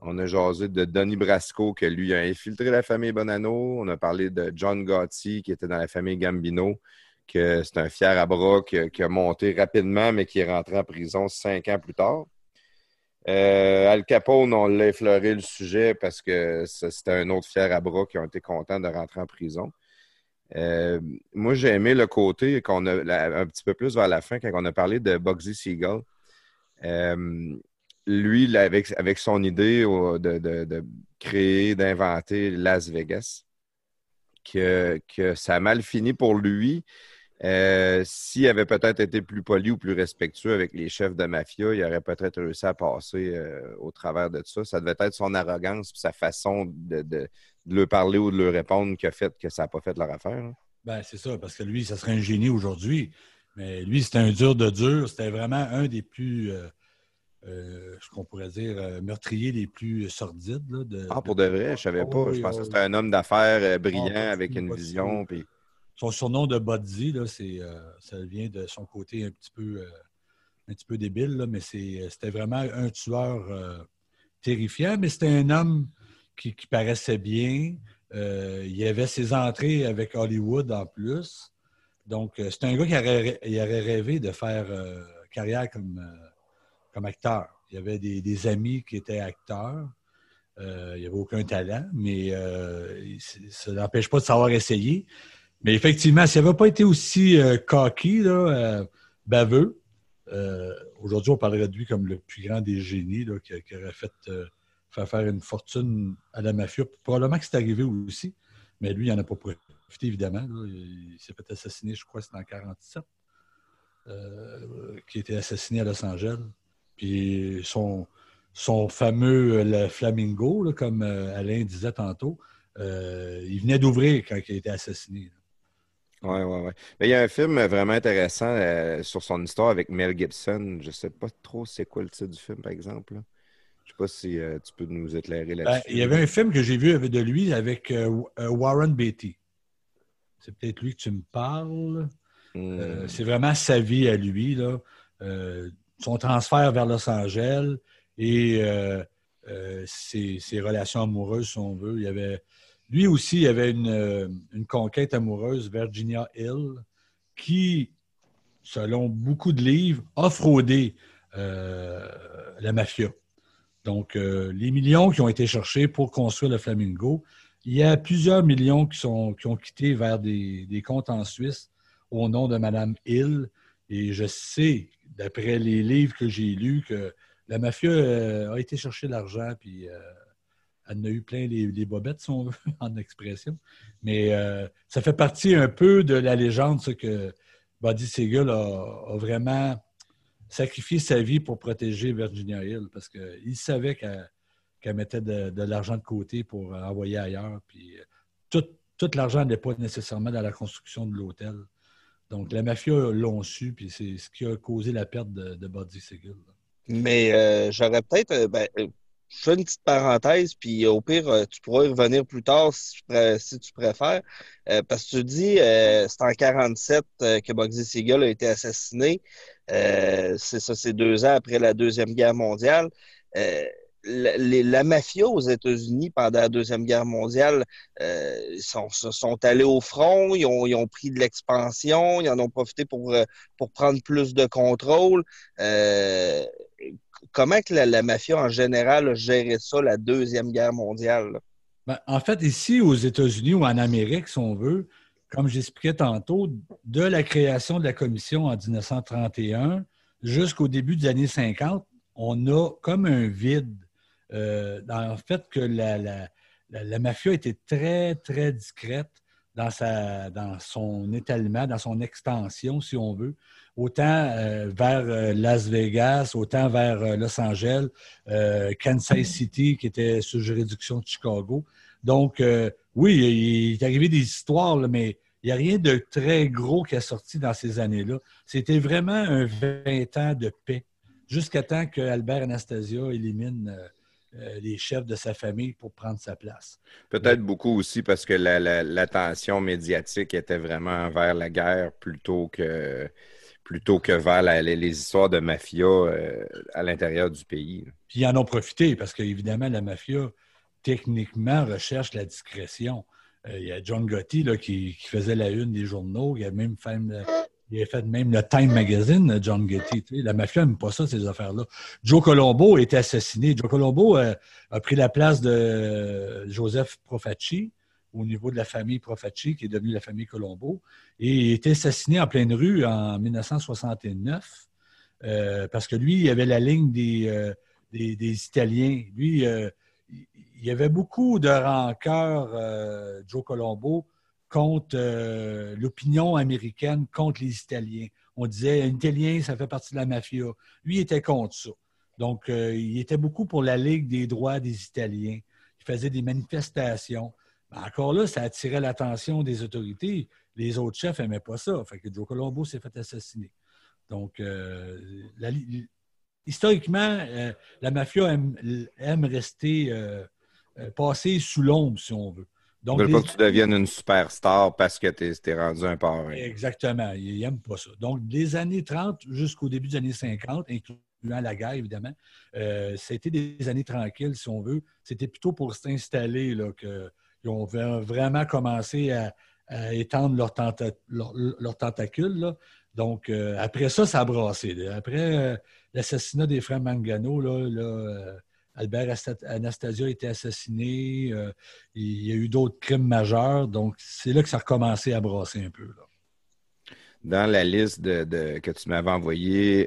On a jasé de Donny Brasco, que lui a infiltré la famille Bonanno. On a parlé de John Gotti, qui était dans la famille Gambino, que c'est un fier à bras qui a monté rapidement, mais qui est rentré en prison cinq ans plus tard. Euh, Al Capone, on l'a effleuré le sujet parce que c'était un autre fier à bras qui ont été contents de rentrer en prison. Euh, moi, j'ai aimé le côté un petit peu plus vers la fin quand on a parlé de Bugsy Siegel. Euh, lui, avec, son idée de créer, d'inventer Las Vegas, que, que ça a mal fini pour lui. Euh, S'il avait peut-être été plus poli ou plus respectueux avec les chefs de mafia, il aurait peut-être réussi à passer euh, au travers de ça. Ça devait être son arrogance et sa façon de, de, de leur parler ou de leur répondre qui a fait que ça n'a pas fait leur affaire. hein. Ben, c'est ça, parce que lui, ça serait un génie aujourd'hui. Mais lui, c'était un dur de dur. C'était vraiment un des plus, euh, euh, ce qu'on pourrait dire, euh, meurtriers les plus sordides. là, de, Ah, pour de vrai, je savais Ah pas. je pensais que c'était un homme d'affaires euh, brillant Ah, pas avec tout, une vision. tout. Puis... Son surnom de Buddy, là, euh, ça vient de son côté un petit peu, euh, un petit peu débile, là, mais c'est, c'était vraiment un tueur euh, terrifiant, mais c'était un homme qui, qui paraissait bien. Euh, il avait ses entrées avec Hollywood en plus. Donc, euh, c'est un gars qui aurait, il rêvé de faire euh, carrière comme, euh, comme acteur. Il y avait des, des amis qui étaient acteurs. Euh, il n'y avait aucun talent, mais euh, ça n'empêche pas de savoir essayer. Mais effectivement, s'il n'avait pas été aussi euh, cocky, euh, baveux, euh, aujourd'hui, on parlerait de lui comme le plus grand des génies qui, aurait fait euh, faire faire une fortune à la mafia. Probablement que c'est arrivé aussi, mais lui, il n'en a pas profité, évidemment. Il, s'est fait assassiner, je crois, c'était en 1947, qui a été assassiné à Los Angeles. Puis son, fameux le Flamingo, comme Alain disait tantôt, il venait d'ouvrir quand il a été assassiné. Ouais, ouais, ouais. Mais il y a un film vraiment intéressant euh, sur son histoire avec Mel Gibson. Je sais pas trop c'est quoi le titre du film, par exemple. là. Je sais pas si euh, tu peux nous éclairer Ben, là-dessus. il y avait un film que j'ai vu avec- de lui avec euh, euh, Warren Beatty. C'est peut-être lui que tu me parles. Hmm. Euh, c'est vraiment sa vie à lui, là. Euh, son transfert vers Los Angeles et euh, euh, ses, ses relations amoureuses, si on veut. Il y avait, lui aussi, avait une, euh, une conquête amoureuse, Virginia Hill, qui, selon beaucoup de livres, a fraudé euh, la mafia. Donc, euh, les millions qui ont été cherchés pour construire le Flamingo, il y a plusieurs millions qui, sont, qui ont quitté vers des, comptes en Suisse au nom de Mme Hill. Et je sais, d'après les livres que j'ai lus, que la mafia a été chercher l'argent, puis elle en a eu plein les, bobettes, si on veut, en expression. Mais euh, ça fait partie un peu de la légende, ça, que Buddy Siegel a, vraiment sacrifié sa vie pour protéger Virginia Hill, parce qu'il savait qu'elle mettait de, l'argent de côté pour envoyer ailleurs. Puis euh, tout, l'argent n'est pas nécessairement dans la construction de l'hôtel. Donc, la mafia l'ont su, puis c'est ce qui a causé la perte de, de Buddy Siegel. là. Mais euh, j'aurais peut-être. ben, je fais une petite parenthèse, puis au pire, euh, tu pourras y revenir plus tard si si tu préfères. Euh, parce que tu dis, euh, c'est en 47 euh, que Bugsy Siegel a été assassiné. Euh, c'est ça, c'est deux ans après la Deuxième Guerre mondiale. Euh, la, les- la mafia aux États-Unis pendant la Deuxième Guerre mondiale euh, sont, sont allés au front, ils ont, ils ont pris de l'expansion, ils en ont profité pour, euh, pour prendre plus de contrôle. Euh, comment que la, mafia en général a géré ça, la Deuxième Guerre mondiale? Ben, en fait, ici, aux États-Unis ou en Amérique, si on veut, comme j'expliquais tantôt, de la création de la commission en 1931 jusqu'au début des années 50, on a comme un vide euh, dans le fait que la mafia était très, très discrète dans, sa, dans son étalement, dans son extension, si on veut, autant euh, vers euh, Las Vegas, autant vers euh, Los Angeles, Kansas City, qui était sous juridiction de Chicago. Donc, oui, il est arrivé des histoires, mais il n'y a rien de très gros qui a sorti dans ces années-là. C'était vraiment un 20 ans de paix, jusqu'à temps que Albert Anastasia élimine les chefs de sa famille pour prendre sa place. Peut-être beaucoup aussi parce que la- la- l'attention médiatique était vraiment vers la guerre plutôt que, plutôt que vers les, histoires de mafia euh, à l'intérieur du pays. Puis ils en ont profité parce qu'évidemment, la mafia, techniquement, recherche la discrétion. Euh, il y a John Gotti là, qui, faisait la une des journaux. Il a même fait, il a fait même le Time Magazine, John Gotti. La mafia n'aime pas ça, ces affaires-là. Joe Colombo a été assassiné. Joe Colombo euh, a pris la place de Joseph Profacci au niveau de la famille Profacci, qui est devenue la famille Colombo. Et il a été assassiné en pleine rue en 1969 euh, parce que lui, il avait la ligne des, euh, Italiens. Lui, euh, il y avait beaucoup de rancœur, Joe Colombo, contre l'opinion américaine contre les Italiens. On disait, un Italien, ça fait partie de la mafia. Lui, il était contre ça. Donc, il était beaucoup pour la Ligue des droits des Italiens. Il faisait des manifestations. Ben, encore là, ça attirait l'attention des autorités. Les autres chefs n'aimaient pas ça. Fait que Joe Colombo s'est fait assassiner. Donc, euh, la- historiquement, euh, la mafia aime, aime rester euh, passer sous l'ombre, si on veut. Ils Donc, veulent pas que tu deviennes une superstar parce que tu es, rendu un parrain. Exactement. Ils n'aiment pas ça. Donc, des années 30 jusqu'au début des années 50, incluant la guerre, évidemment, c'était des années tranquilles, si on veut. C'était plutôt pour s'installer là, qu'ils ont vraiment commencé à, étendre leurs leur- leurs tentacules. Donc, euh, après ça, ça a brassé. Après euh, l'assassinat des frères Mangano, euh, Albert Asta- Anastasia a été assassiné. il y a eu d'autres crimes majeurs. Donc, c'est là que ça a recommencé à brasser un peu. Dans la liste de, que tu m'avais envoyée,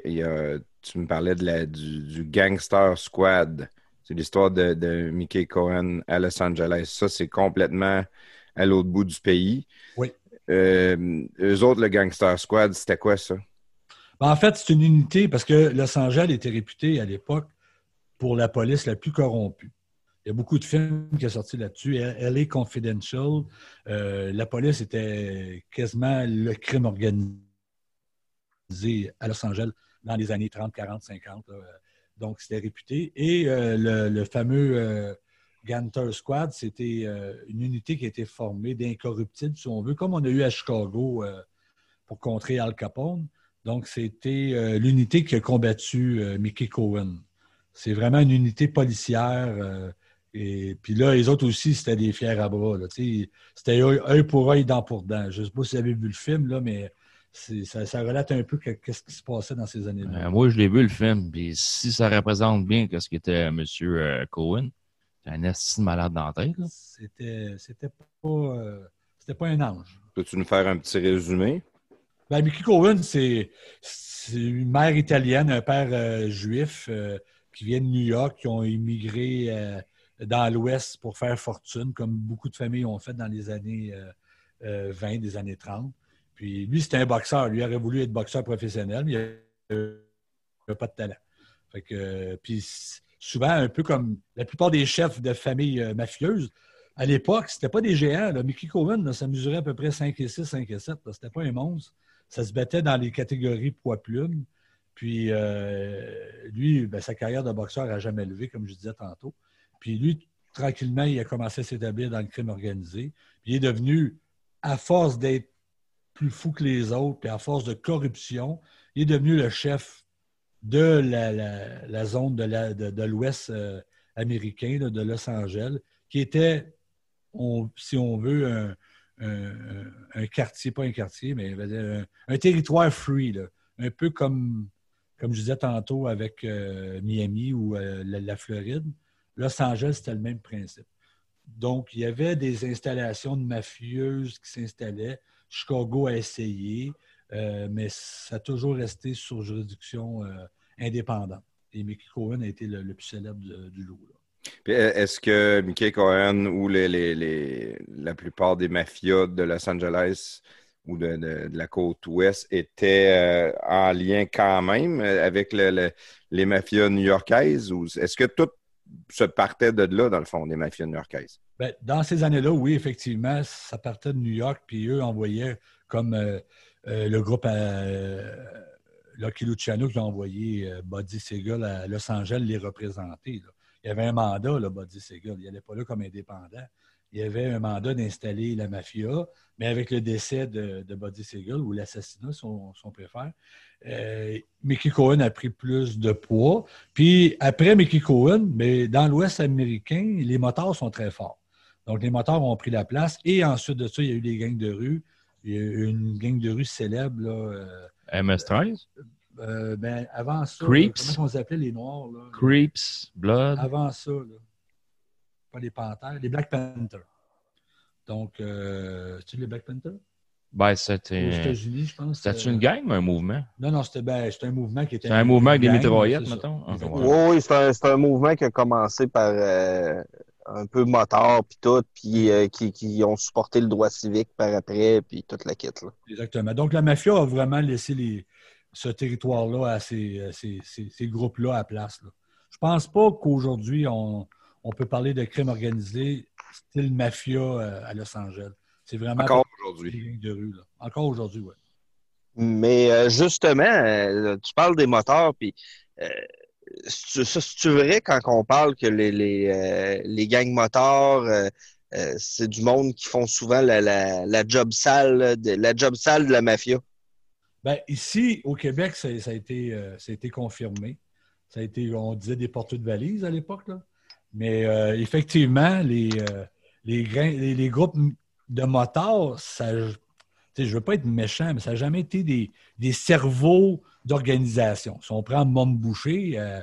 tu me parlais du Gangster Squad. C'est l'histoire de, de Mickey Cohen à Los Angeles. Ça, c'est complètement à l'autre bout du pays. Oui. Euh, eux autres, le Gangster Squad, c'était quoi ça? Ben, en fait, c'est une unité parce que Los Angeles était réputé à l'époque pour la police la plus corrompue. Il y a beaucoup de films qui sont sortis là-dessus. LA Confidential, euh, la police était quasiment le crime organisé à Los Angeles dans les années 30, 40, 50. là. Donc, c'était réputé. Et euh, le, fameux euh, Ganter Squad, c'était euh, une unité qui a été formée d'incorruptibles, si on veut, comme on a eu à Chicago euh, pour contrer Al Capone. Donc, c'était l'unité qui a combattu Mickey Cohen. C'est vraiment une unité policière. et puis là, les autres aussi, c'était des fiers à bras. C'était œil pour œil, dent pour dent. Je ne sais pas si vous avez vu le film, là, mais ça, ça relate un peu que- qu'est-ce qui se passait dans ces années-là. Euh, moi, je l'ai vu le film, puis si ça représente bien ce qu'était M. euh, Cohen, c'est un esti de malade dans la tête. C'était c'était pas, euh, c'était pas un ange. Peux-tu nous faire un petit résumé? Ben, Mickey Cohen, c'est c'est une mère italienne, un père euh, juif euh, qui vient de New York, qui ont immigré euh, dans l'Ouest pour faire fortune, comme beaucoup de familles ont fait dans les années euh, euh, 20, des années 30. Puis lui, c'était un boxeur. Lui aurait voulu être boxeur professionnel, mais il n'avait pas de talent. Fait que, puis souvent, un peu comme la plupart des chefs de familles euh, mafieuses, à l'époque, c'était pas des géants. Là. Mickey Cohen, ça mesurait à peu près 5 et 6, 5 et 7. là. C'était pas un monstre. Ça se battait dans les catégories poids-plume. Puis euh, lui, ben, sa carrière de boxeur n'a jamais levé, comme je disais tantôt. Puis lui, tranquillement, il a commencé à s'établir dans le crime organisé. Puis il est devenu, à force d'être plus fou que les autres, puis à force de corruption, il est devenu le chef de la, la- zone de la- de- l'Ouest euh, américain, de Los Angeles, qui était, on- si on veut, un, un- quartier, pas un quartier, mais un, un territoire free, là. un peu comme, comme je disais tantôt avec euh, Miami ou euh, la, la Floride. Los Angeles, c'était le même principe. Donc, il y avait des installations de mafieuses qui s'installaient. Chicago a essayé, euh, mais ça a toujours resté sur juridiction euh, indépendante. Et Mickey Cohen a été le, plus célèbre du lot. euh, Est-ce que Mickey Cohen ou la plupart des mafias de Los Angeles ou de, la côte ouest étaient en lien quand même avec le- le- les mafias new-yorkaises? Est-ce que tout se partait de là, dans le fond, des mafias new-yorkaises? Ben, dans ces années-là, oui, effectivement, ça partait de New York, puis eux envoyaient comme euh, euh, le groupe euh, Lucky Luciano qui a envoyé euh, Buddy Segal à Los Angeles les représenter. Il y avait un mandat, Buddy Segal. Il n'allait pas là comme indépendant. Il y avait un mandat d'installer la mafia, mais avec le décès de, de Buddy Segal, ou l'assassinat, si on, si on préfère, euh, Mickey Cohen a pris plus de poids. Puis après Mickey Cohen, mais dans l'Ouest américain, les moteurs sont très forts. Donc, les moteurs ont pris la place. Et ensuite de ça, il y a eu des gangs de rue. Il y a eu une gang de rue célèbre. Là, euh, MS-13, euh, ben, avant ça, Creeps. là, comment on s'appelait les Noirs? Là? Creeps, Blood. Avant ça, là. pas les Panthères, les Black Panthers. Donc, euh, tu les Black Panthers? Ben, Aux c'était. États-Unis, je pense. C'était euh, une gang ou un mouvement? Non, non, c'était ben, c'était un mouvement qui était. C'est un mouvement avec des mitraillettes, mettons? Ah, ouais. Oui, oui, c'est un, c'est un mouvement qui a commencé par euh, un peu motards, puis tout, puis euh, qui, qui ont supporté le droit civique par après, puis toute la quête. Là. Exactement. Donc, la mafia a vraiment laissé les, ce territoire-là à ces, ces, ces, ces groupes-là à place. Là. Je pense pas qu'aujourd'hui, on, on peut parler de crime organisé style mafia euh, à Los Angeles. C'est vraiment Encore des aujourd'hui. gangs de rue. Là. Encore aujourd'hui, oui. Mais euh, justement, euh, tu parles des moteurs, puis euh, c'est- vrai quand on parle que les, les, euh, les gangs moteurs, c'est du monde qui font souvent la, la, la job sale, de, la job sale de la mafia? Ben, ici, au Québec, ça, ça a été, euh, ça a été confirmé. Ça a été, on disait des porteurs de valises à l'époque. là. Mais euh, effectivement, les, euh, les, grains- les, les groupes de motards, ça, je ne veux pas être méchant, mais ça n'a jamais été des, des cerveaux d'organisation. Si on prend Mom Boucher, euh,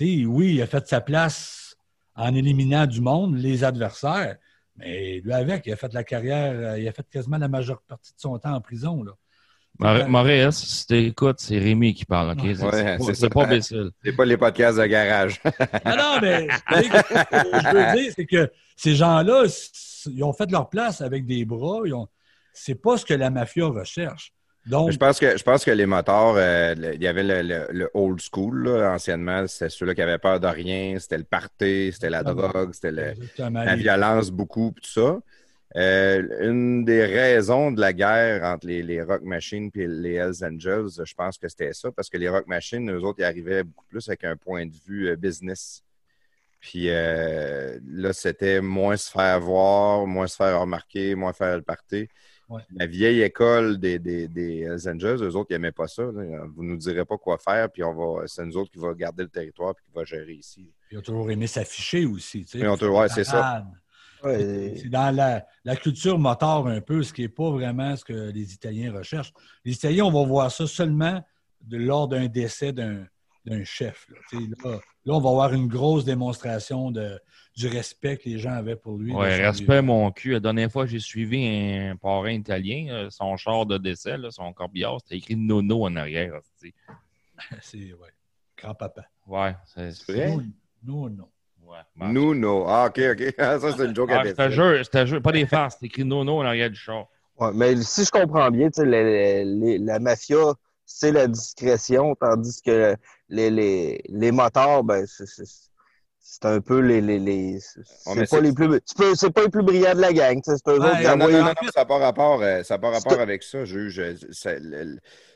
oui, il a fait sa place en éliminant du monde, les adversaires, mais lui avec, il a fait la carrière, euh, il a fait quasiment la majeure partie de son temps en prison. Là. Maurice, si t'écoutes, c'est Rémi qui parle, OK? C'est Ouais, pas- c'est pas Bécile. C'est pas les podcasts de garage. Ah non, mais ce que je veux dire, c'est que ces gens-là, ils ont fait leur place avec des bras. Ils ont... C'est pas ce que la mafia recherche. Donc, Je pense que je pense que les motards, euh, il y avait le, le- le old school, là, anciennement, c'était ceux-là qui avaient peur de rien, c'était le party, c'était la drogue, c'était le- la violence beaucoup, tout ça. Euh, une des raisons de la guerre entre les, les Rock Machines et les Hells Angels, je pense que c'était ça, parce que les Rock Machines, eux autres, ils arrivaient beaucoup plus avec un point de vue euh, business. Puis euh, là, c'était moins se faire voir, moins se faire remarquer, moins faire le party. Ouais. La vieille école des, des, des Angels, eux autres, ils n'aimaient pas ça. là. Vous ne nous direz pas quoi faire, puis on va, c'est nous autres qui va garder le territoire puis qui va gérer ici. ils ont toujours aimé s'afficher aussi. tu sais. Ils ont toujours- ouais, c'est ça. Ouais. C'est dans la, la culture motard un peu, ce qui n'est pas vraiment ce que les Italiens recherchent. Les Italiens, on va voir ça seulement de, lors d'un décès d'un d'un chef. Là. Là, là, on va avoir une grosse démonstration de, du respect que les gens avaient pour lui. Son respect, mon cul. La dernière fois, j'ai suivi un parrain italien, euh, son char de décès, là, son corbillard, c'était écrit Nono en arrière. C'est ouais, grand-papa. Ouais, c'est vrai? Non, non, non. Ouais. Nous, non. Ah, OK, OK. Ça, c'est une joke Ah, à je te jure, je te jure, pas des farces, c'est écrit Nono en arrière du char. Ouais, mais si je comprends bien, tu sais, les- les- la mafia, c'est la discrétion, tandis que les, les, les motards, ben, c'est- un peu les. les, les c'est pas les plus c'est pas les plus brillants de la gang, c'est eux autres qui Non, non, non, ça n'a pas rapport, euh, ça pas rapport avec ça, juge.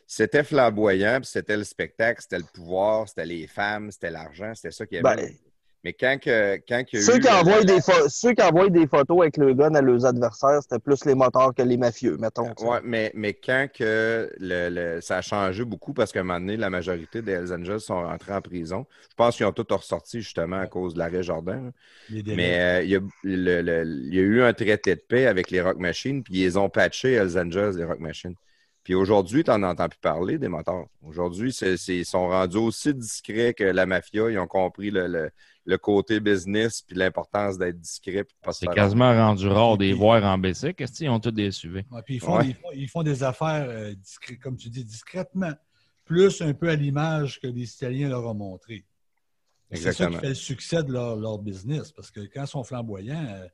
C'était flamboyant, puis c'était le spectacle, c'était le pouvoir, c'était les femmes, c'était l'argent, c'était ça qu'il y avait. Mais quand, que, quand il y a ceux, eu... qui envoient des ceux qui envoient des photos avec le gun à leurs adversaires, c'était plus les motards que les mafieux, mettons. Ouais, mais, mais quand que le, le- ça a changé beaucoup parce qu'à un moment donné, la majorité des Hells Angels sont rentrés en prison. Je pense qu'ils ont tous ressorti justement à cause de l'arrêt Jordan. Mais euh, il, y a, le- le- il y a eu un traité de paix avec les Rock Machines, puis ils ont patché Hells Angels, les Rock Machines. Puis aujourd'hui, tu n'en entends plus parler des motards. Aujourd'hui, ils sont rendus aussi discrets que la mafia. Ils ont compris le, le- le côté business puis l'importance d'être discret. C'est quasiment rendu rare des voir en BC. Qu'est-ce qu'ils ont tous des SUV? Ouais, puis ils, font, Ouais. ils, font, ils font des affaires, euh, discré- comme tu dis, discrètement, plus un peu à l'image que les Italiens leur ont montré. C'est ça qui fait le succès de leur, leur business, parce que quand ils sont flamboyants, euh,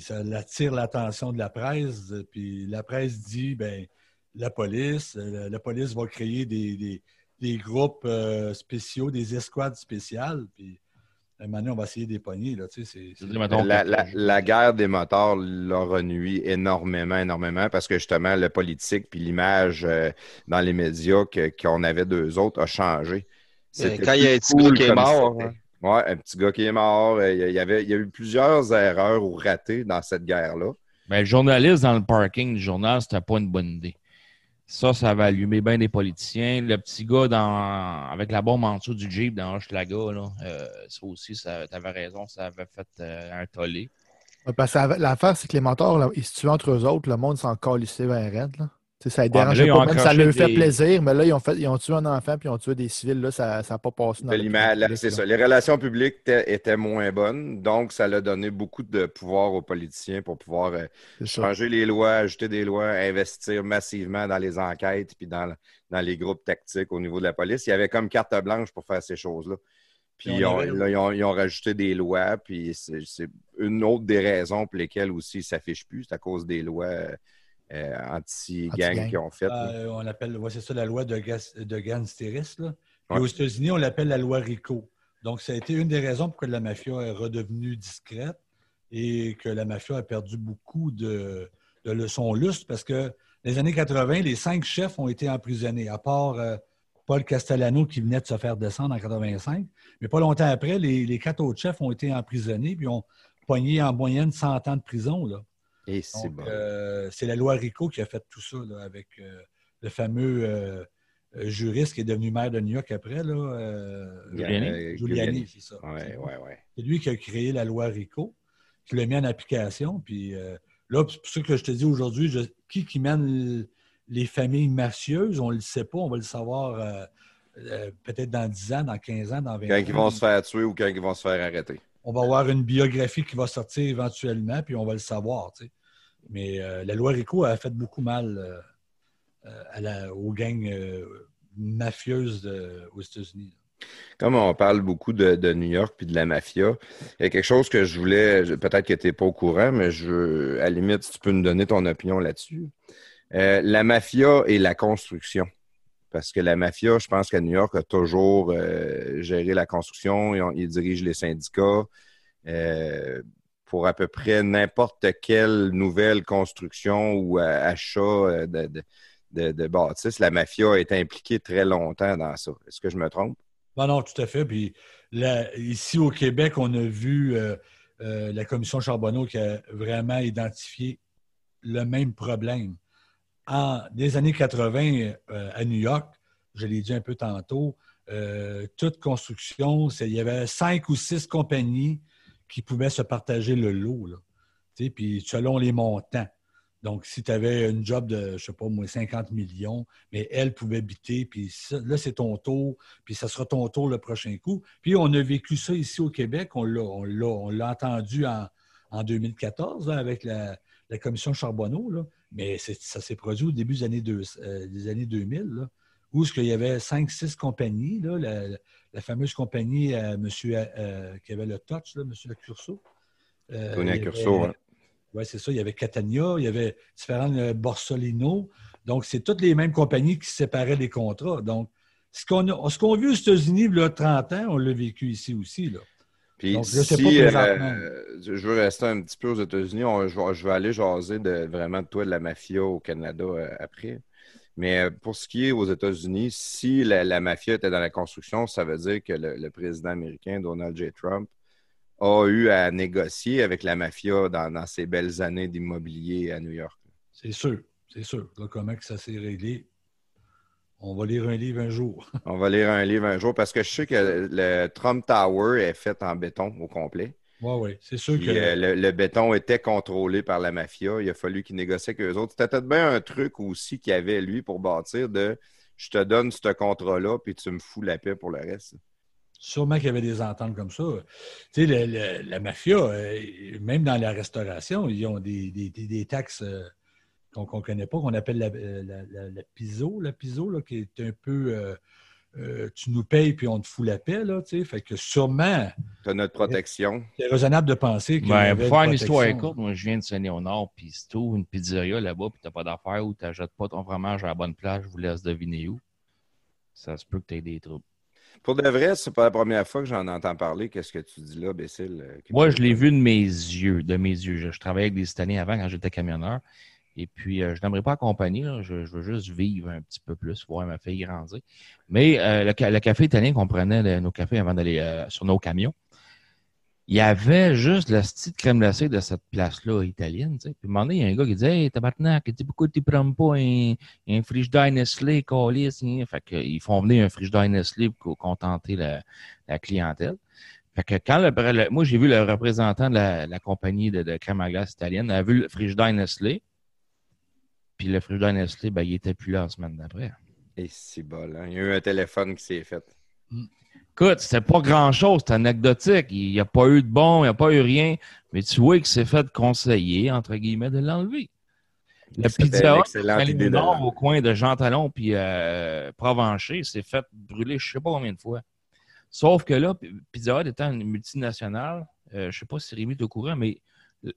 ça attire l'attention de la presse, puis la presse dit, ben la police, euh, la police va créer des, des- des groupes euh, spéciaux, des escouades spéciales, puis à un moment donné, on va essayer des poignées, là, tu sais, La, la- la guerre des motards leur a nuit énormément, énormément, parce que justement, le politique puis l'image euh, dans les médias que- qu'on avait d'eux autres a changé. Mais quand il y a plus un petit gars qui est mort, hein. Ouais, un petit gars qui est mort. Il y, avait, il y a eu plusieurs erreurs ou ratés dans cette guerre-là. Ben, le journaliste dans le parking du journal, c'était pas une bonne idée. Ça, ça va allumer bien des politiciens. Le petit gars dans... avec la bombe en dessous du Jeep dans Hochelaga, là, euh, ça aussi, ça, t'avais raison, ça avait fait euh, un tollé. Ouais, Parce que la- l'affaire, c'est que les mentors, là, ils se tuent entre eux autres, le monde s'en calissait vers raide. Là. Ça ne là, ont pas, même ça leur fait des- plaisir, mais là, ils ont, fait, ils ont tué un enfant puis ils ont tué des civils. Là, ça n'a pas passé dans le C'est ça. Les relations publiques étaient, moins bonnes, donc ça a donné beaucoup de pouvoir aux politiciens pour pouvoir euh, ça. changer les lois, ajouter des lois, investir massivement dans les enquêtes puis dans, dans les groupes tactiques au niveau de la police. Il y avait comme carte blanche pour faire ces choses-là. Puis on ils ont, là, ils ont, ils ont rajouté des lois, puis c'est c'est une autre des raisons pour lesquelles aussi ils ne s'affichent plus, c'est à cause des lois euh, anti-gang Anti-gang. qu'ils ont faites. là. Euh, on ouais, c'est ça la loi de, Gas, de là. Ouais. aux États-Unis, on l'appelle la loi RICO. Donc, ça a été une des raisons pour que la mafia est redevenue discrète et que la mafia a perdu beaucoup de, de le- son lustre parce que dans les années 80, les cinq chefs ont été emprisonnés, à part euh, Paul Castellano qui venait de se faire descendre en 85. Mais pas longtemps après, les, les quatre autres chefs ont été emprisonnés puis ont pogné en moyenne 100 ans de prison. Là. Et c'est Donc, bon. euh, c'est la loi RICO qui a fait tout ça là, avec euh, le fameux euh, juriste qui est devenu maire de New York après. Là, euh, Giuliani. Giuliani, c'est ça. Ouais, ouais, ouais. C'est lui qui a créé la loi RICO, qui l'a mis en application. Puis euh, là, c'est pour ça que je te dis aujourd'hui, je- qui qui mène les familles mafieuses, on ne le sait pas, on va le savoir euh, euh, peut-être dans 10 ans, dans 15 ans, dans 20 Quand ans. ils vont se faire tuer ou quand ils vont se faire arrêter. On va avoir une biographie qui va sortir éventuellement, puis on va le savoir. Mais euh, la loi RICO a fait beaucoup mal euh, euh, aux gangs mafieuses aux États-Unis. Comme on parle beaucoup de, New York puis de la mafia, il y a quelque chose que je voulais, peut-être que tu n'es pas au courant, mais je, à la limite, tu peux nous donner ton opinion là-dessus. La mafia et la construction. Parce que la mafia, je pense qu'à New York, a toujours euh, géré la construction. Ils, ont- ils dirigent les syndicats. euh, pour à peu près n'importe quelle nouvelle construction ou euh, achat de, bâtisses, la mafia est impliquée très longtemps dans ça. Est-ce que je me trompe? Non, non, tout à fait. Puis ici au Québec, on a vu la commission Charbonneau qui a vraiment identifié le même problème. En des années 80 euh, à New York, je l'ai dit un peu tantôt, euh, toute construction, il y avait cinq ou six compagnies qui pouvaient se partager le lot. Puis selon les montants. Donc, si tu avais une job de, je ne sais pas, moins 50 millions, mais elle pouvait biter, puis là, c'est ton tour, puis ça sera ton tour le prochain coup. Puis on a vécu ça ici au Québec, on l'a, entendu en, en 2014 là, avec la, commission Charbonneau. Mais ça s'est produit au début des années, deux- euh, des années 2000, là, où qu'il y avait cinq, six compagnies, là, la, la fameuse compagnie euh, monsieur, euh, qui avait le touch, là, M. Accurso. Euh, Tony il Accurso, hein. oui, c'est ça. Il y avait Catania, il y avait différents Borsolino. Donc, c'est toutes les mêmes compagnies qui séparaient les contrats. Donc, ce qu'on a, ce qu'on a vu aux États-Unis, il y a 30 ans, on l'a vécu ici aussi. Là. Puis Donc, je sais si pas euh, je veux rester un petit peu aux États-Unis, on- je, vais- je vais aller jaser de, vraiment de toi de la mafia au Canada euh, après. Mais euh, pour ce qui est aux États-Unis, si la, la mafia était dans la construction, ça veut dire que le, le président américain, Donald J. Trump, a eu à négocier avec la mafia dans, dans ses belles années d'immobilier à New York. C'est sûr, c'est sûr. Là, comment que ça s'est réglé? On va lire un livre un jour. On va lire un livre un jour parce que je sais que le Trump Tower est fait en béton au complet. Oui, oui. C'est sûr Puis, que. euh, le, le béton était contrôlé par la mafia. Il a fallu qu'il négocie avec eux autres. C'était peut-être bien un truc aussi qu'il avait, lui, pour bâtir de je te donne ce contrat-là, puis tu me fous la paix pour le reste. Sûrement qu'il y avait des ententes comme ça. Tu sais, le- le- la mafia, euh, même dans la restauration, ils ont des, des- des- des taxes euh, qu'on ne connaît pas, qu'on appelle la, euh, la, la- la PISO, la PISO, là, qui est un peu euh, euh, tu nous payes puis on te fout la paix. Là, tu sais. fait que sûrement, Tu as notre protection. c'est raisonnable de penser y Ben, pour faire une histoire courte, moi, je viens de Saint-Léonard, puis si tu une pizzeria là-bas, puis tu n'as pas d'affaires ou tu n'achètes pas ton fromage à la bonne place, je vous laisse deviner où. Ça se peut que tu aies des troubles. Pour de vrai, c'est pas la première fois que j'en entends parler. Qu'est-ce que tu dis là, Bécile? que- Moi, je l'ai vu de mes yeux, de mes yeux. Je, je travaillais avec des Italiens avant quand j'étais camionneur. Et puis, euh, je n'aimerais pas accompagner. là. Je, veux juste vivre un petit peu plus, voir ma fille grandir. Mais euh, le, ca- le café italien qu'on prenait, nos cafés avant d'aller euh, sur nos camions, il y avait juste la petite crème glacée de cette place-là italienne. Puis, un moment donné, il y a un gars qui disait Hey, tabarnak, pourquoi tu prends pas un, un frigidaire Nestlé, calice? hein? Fait qu'ils font venir un frigidaire Nestlé pour contenter la, clientèle. Fait que quand le, moi, j'ai vu le représentant de la, compagnie de, de crème à glace italienne, a vu le frigidaire Nestlé. Puis le frigidaire Nestlé, ben, il était plus là la semaine d'après. Et c'est bol. hein. Il y a eu un téléphone qui s'est fait. Écoute, c'était pas grand-chose, c'était anecdotique. Il n'y a pas eu de bon, il n'y a pas eu rien. Mais tu vois qu'il s'est fait conseiller, entre guillemets, de l'enlever. La pizza Hut, Nord, au coin de Jean Talon puis euh, Provencher, s'est fait brûler je sais pas combien de fois. Sauf que là, Pizza Hut étant une multinationale, euh, je ne sais pas si Rémi est au courant, mais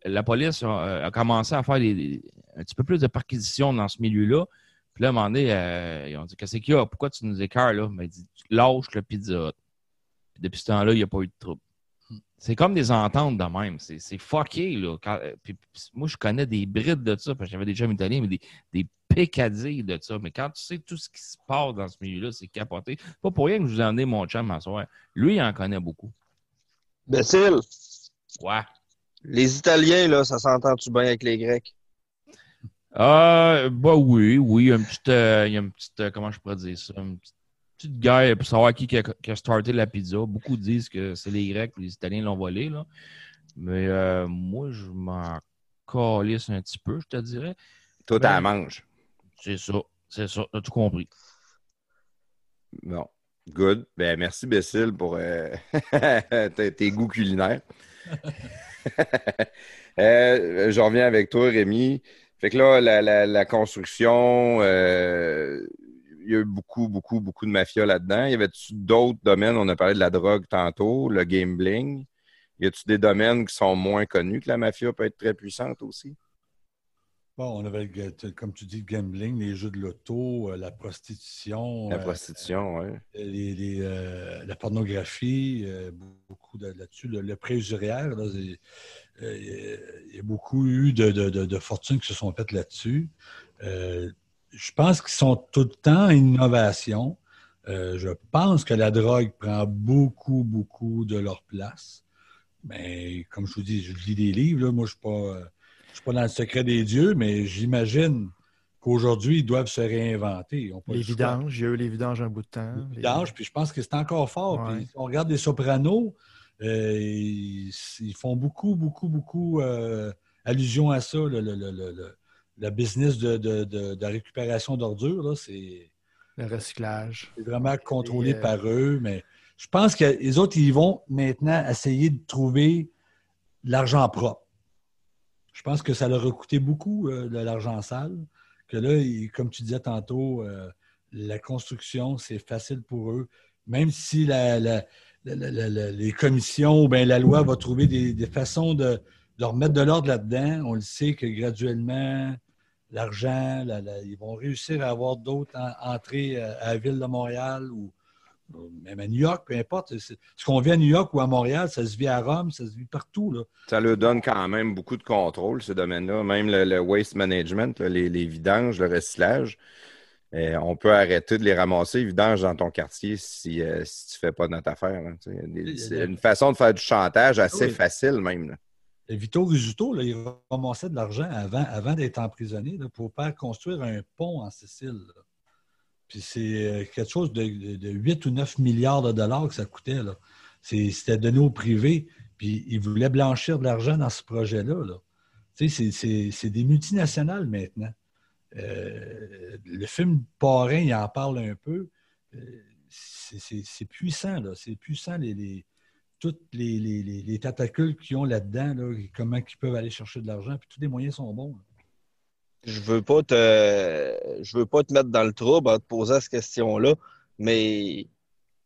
la police a, a commencé à faire des- des- un petit peu plus de perquisitions dans ce milieu-là. Puis là, à un moment donné, euh, ils ont dit Qu'est-ce qu'il y a? Pourquoi tu nous écœures là? Il dit Lâche le Pizza. Puis depuis ce temps-là, il n'y a pas eu de trouble. C'est comme des ententes de même. C'est fucké. Là. Quand- euh, puis- puis moi, je connais des brides de ça, parce que j'avais déjà un italien, mais des, des pécadilles de ça. Mais quand tu sais tout ce qui se passe dans ce milieu-là, c'est capoté. Pas pour rien que je vous ai emmené mon chum à soir. Lui, il en connaît beaucoup. Bécile, Ouais. Les Italiens, là, ça s'entend-tu bien avec les Grecs? Euh, bah oui, oui, il y a une petite, euh, il y a une petite, euh, comment je pourrais dire ça, une petite, petite guerre pour savoir qui, qui a, qui a starté la pizza. Beaucoup disent que c'est les Grecs, les Italiens l'ont volé, là. Mais euh, moi, je m'en calisse un petit peu, je te dirais. Toi, Ben- t'as la mange. C'est ça, c'est ça, t'as tout compris. Bon. Good. Ben, merci, Bécile, pour euh, tes goûts culinaires. Euh, je reviens avec toi, Rémi. Fait que là, la, construction, euh, il y a eu beaucoup, beaucoup, beaucoup de mafia là-dedans. Y avait-tu d'autres domaines? On a parlé de la drogue tantôt, le gambling. Y a-tu des domaines qui sont moins connus que la mafia peut être très puissante aussi? Bon, on avait, comme tu dis, le gambling, les jeux de loto, euh, la prostitution. La euh, prostitution, oui. les- les, euh, la pornographie, euh, beaucoup de- là-dessus. Le, le euh, il y a beaucoup eu de, de- de- de fortunes qui se sont faites là-dessus. Je pense qu'ils sont tout le temps en innovation. Je pense que la drogue prend beaucoup, beaucoup de leur place. Mais comme je vous dis, je lis des livres. là. Moi, je ne suis, pas, suis pas dans le secret des dieux, mais j'imagine qu'aujourd'hui, ils doivent se réinventer. Les vidanges, il y a eu les vidanges un bout de temps. Les- vidange, puis je pense que c'est encore fort. Ouais. Puis si on regarde les sopranos, euh, ils, ils font beaucoup, beaucoup, beaucoup euh, allusion à ça, le, le- le- le- le- le business de, de- de- de récupération d'ordures. C'est Le recyclage. c'est vraiment contrôlé euh, par eux, mais je pense que les autres, ils vont maintenant essayer de trouver de l'argent propre. Je pense que ça leur a coûté beaucoup euh, de l'argent sale, que là, comme tu disais tantôt, euh, la construction, c'est facile pour eux, même si les commissions ou bien la loi va trouver des, façons de, de remettre de l'ordre là-dedans. On le sait que graduellement, l'argent, la- la- ils vont réussir à avoir d'autres en- entrées à, à la ville de Montréal ou même à New York, peu importe. Ce qu'on vit à New York ou à Montréal, ça se vit à Rome, ça se vit partout. Là. Ça leur donne quand même beaucoup de contrôle, ce domaine-là. Même le, le waste management, là, les, les vidanges, le recyclage. Euh, on peut arrêter de les ramasser, les vidanges, dans ton quartier si, euh, si tu ne fais pas notre affaire. des- C'est une façon de faire du chantage assez Oui. facile, même. là. Vito Rizzuto, là, il ramassait de l'argent avant, avant d'être emprisonné là, pour faire construire un pont en Sicile. là. Puis c'est euh, quelque chose de, de- de 8 ou 9 milliards de dollars que ça coûtait. C'était donné au privé. Puis ils voulaient blanchir de l'argent dans ce projet-là. c'est- des multinationales maintenant. Euh, le film Parrain, il en parle un peu. Euh, c'est- puissant, là. C'est puissant, les, les- toutes les, les, les, les tentacules qu'ils ont là-dedans, là, comment ils peuvent aller chercher de l'argent, puis tous les moyens sont bons. Je veux pas te je veux pas te mettre dans le trouble en te posant cette question-là, mais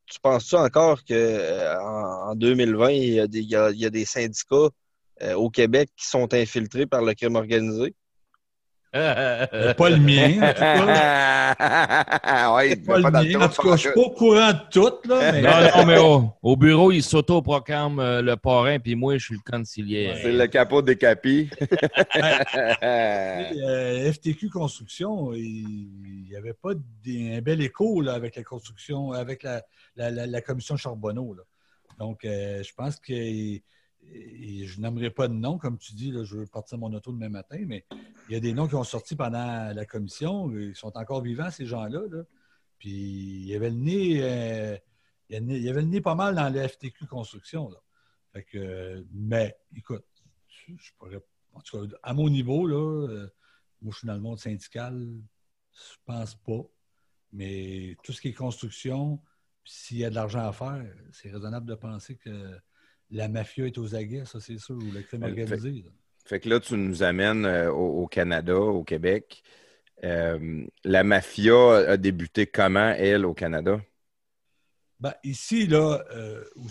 tu penses-tu encore que euh, en, en 2020, il y a des, il y a, il y a des syndicats euh, au Québec qui sont infiltrés par le crime organisé? Pas le mien, en tout cas. ouais, Pas le pas dans le mien. En tout cas, je suis pas au courant de tout, là, mais Non, non, mais au, au bureau, il s'auto-proclame euh, le parrain, puis moi, je suis le conciliaire. C'est le capot des capis. Euh, FTQ Construction, il n'y avait pas des- un bel écho là, avec la construction, avec la, la- la- la commission Charbonneau. là. Donc, euh, je pense que et- je n'aimerais pas de nom, comme tu dis, je veux partir mon auto demain matin, mais il y a des noms qui ont sorti pendant la commission. Ils sont encore vivants, ces gens-là. là. Puis il y avait le nez, euh, il y avait le pas mal dans le FTQ Construction. Mais écoute, je, pourrais en tout cas, à mon niveau, là, euh, moi, je suis dans le monde syndical, je pense pas. Mais tout ce qui est construction, s'il y a de l'argent à faire, c'est raisonnable de penser que la mafia est aux aguets, ça, c'est sûr, ou le crime organisé. Fait que là, tu nous amènes euh, au, au Canada, au Québec. Euh, la mafia a débuté comment, elle, au Canada? Ben, ici, là, euh, au-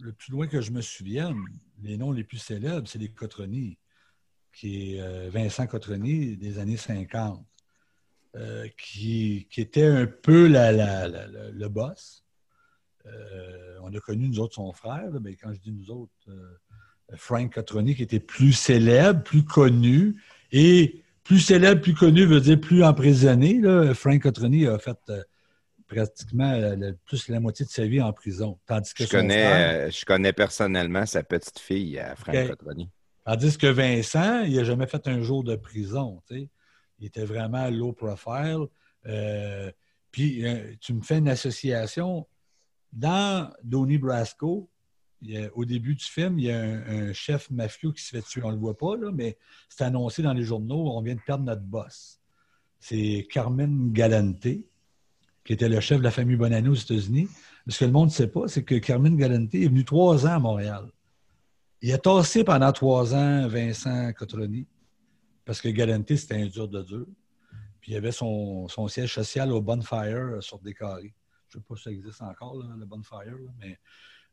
le plus loin que je me souvienne, les noms les plus célèbres, c'est les Cotroni, qui est Vincent Cotroni des années 50, euh, qui, qui était un peu la- la- la- la- le boss. Euh, on a connu, nous autres, son frère, là, mais quand je dis nous autres, euh, Frank Cotroni, qui était plus célèbre, plus connu, et plus célèbre, plus connu veut dire plus emprisonné. Là. Frank Cotroni a fait euh, pratiquement euh, le- plus la moitié de sa vie en prison. Tandis que Je connais, frère- euh, je connais personnellement sa petite fille, à Frank Ok. Cotroni. Tandis que Vincent, il n'a jamais fait un jour de prison. Il était vraiment low profile. Euh, puis, euh, tu me fais une association. Dans Donnie Brasco, au début du film, il y a un, chef mafieux qui se fait tuer. On ne le voit pas, là, mais c'est annoncé dans les journaux on vient de perdre notre boss. C'est Carmen Galante, qui était le chef de la famille Bonanno aux États-Unis. Ce que le monde ne sait pas, c'est que Carmen Galante est venu trois ans à Montréal. Il a tassé pendant trois ans Vincent Cotroni, parce que Galante, c'était un dur de dur. Puis il avait son, siège social au Bonfire sur des carrés. Je ne sais pas si ça existe encore, le Bonfire, mais.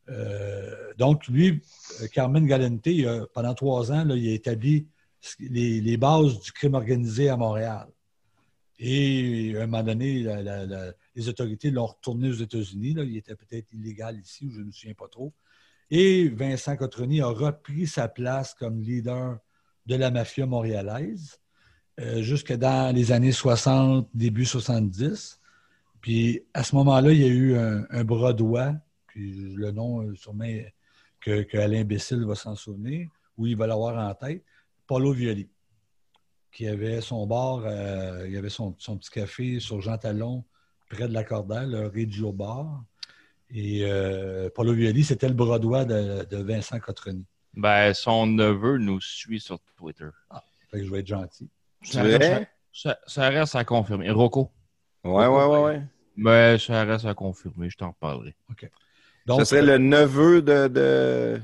euh, donc, lui, euh, Carmen a- pendant trois ans, là, il a établi les, bases du crime organisé à Montréal. Et à un moment donné, les autorités l'ont retourné aux États-Unis. Il était peut-être illégal ici, je ne me souviens pas trop. Et Vincent Cotroni a repris sa place comme leader de la mafia montréalaise euh, jusque dans les années 60, début 70. Puis à ce moment-là, il y a eu un, un bras droit, puis le nom euh, sûrement que, que Alain Bessil va s'en souvenir, ou il va l'avoir en tête, Paulo Violi, qui avait son bar, euh, il avait son, son petit café sur Jean Talon, près de la Cordelle, le Regio Bar. Et euh, Paulo Violi, c'était le bras droit de, de Vincent Cotroni. Ben, son neveu nous suit sur Twitter. Fait que je vais être gentil. Ça C'est reste, vrai? ça, ça reste à confirmer. Rocco. Ouais, ouais, ouais, ouais. Ben, ça reste à confirmer. Je t'en reparlerai. Donc, Ce serait le neveu de. de...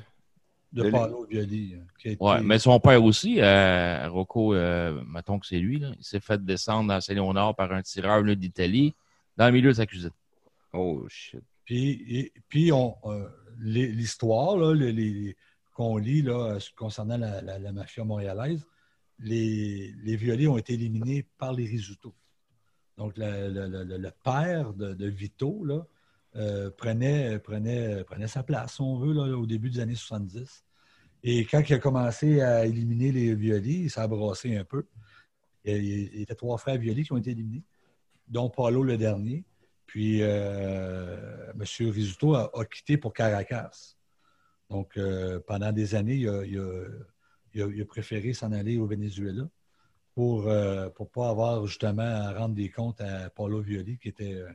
de de- Paulo Violi. euh, été- mais son père aussi, euh, Rocco, euh, mettons que c'est lui, là, il s'est fait descendre dans Saint-Léonard par un tireur d'Italie dans le milieu de sa cuisine. Oh, shit. Puis, et- puis on, euh, l'histoire là, les- les- qu'on lit là, euh, concernant la, la- la mafia montréalaise, les, les violets ont été éliminés par les Risuto. Donc, le père de, Vito euh, prenait, sa place, si on veut, au début des années 70. Et quand il a commencé à éliminer les violets, il s'est brassé un peu. Il, y était trois frères violets qui ont été éliminés, dont Paulo le dernier. Puis, euh, M. Risuto a, a quitté pour Caracas. Donc, euh, pendant des années, a, a- a- il a préféré s'en aller au Venezuela pour ne pas avoir justement à rendre des comptes à Paulo Violi, qui était euh,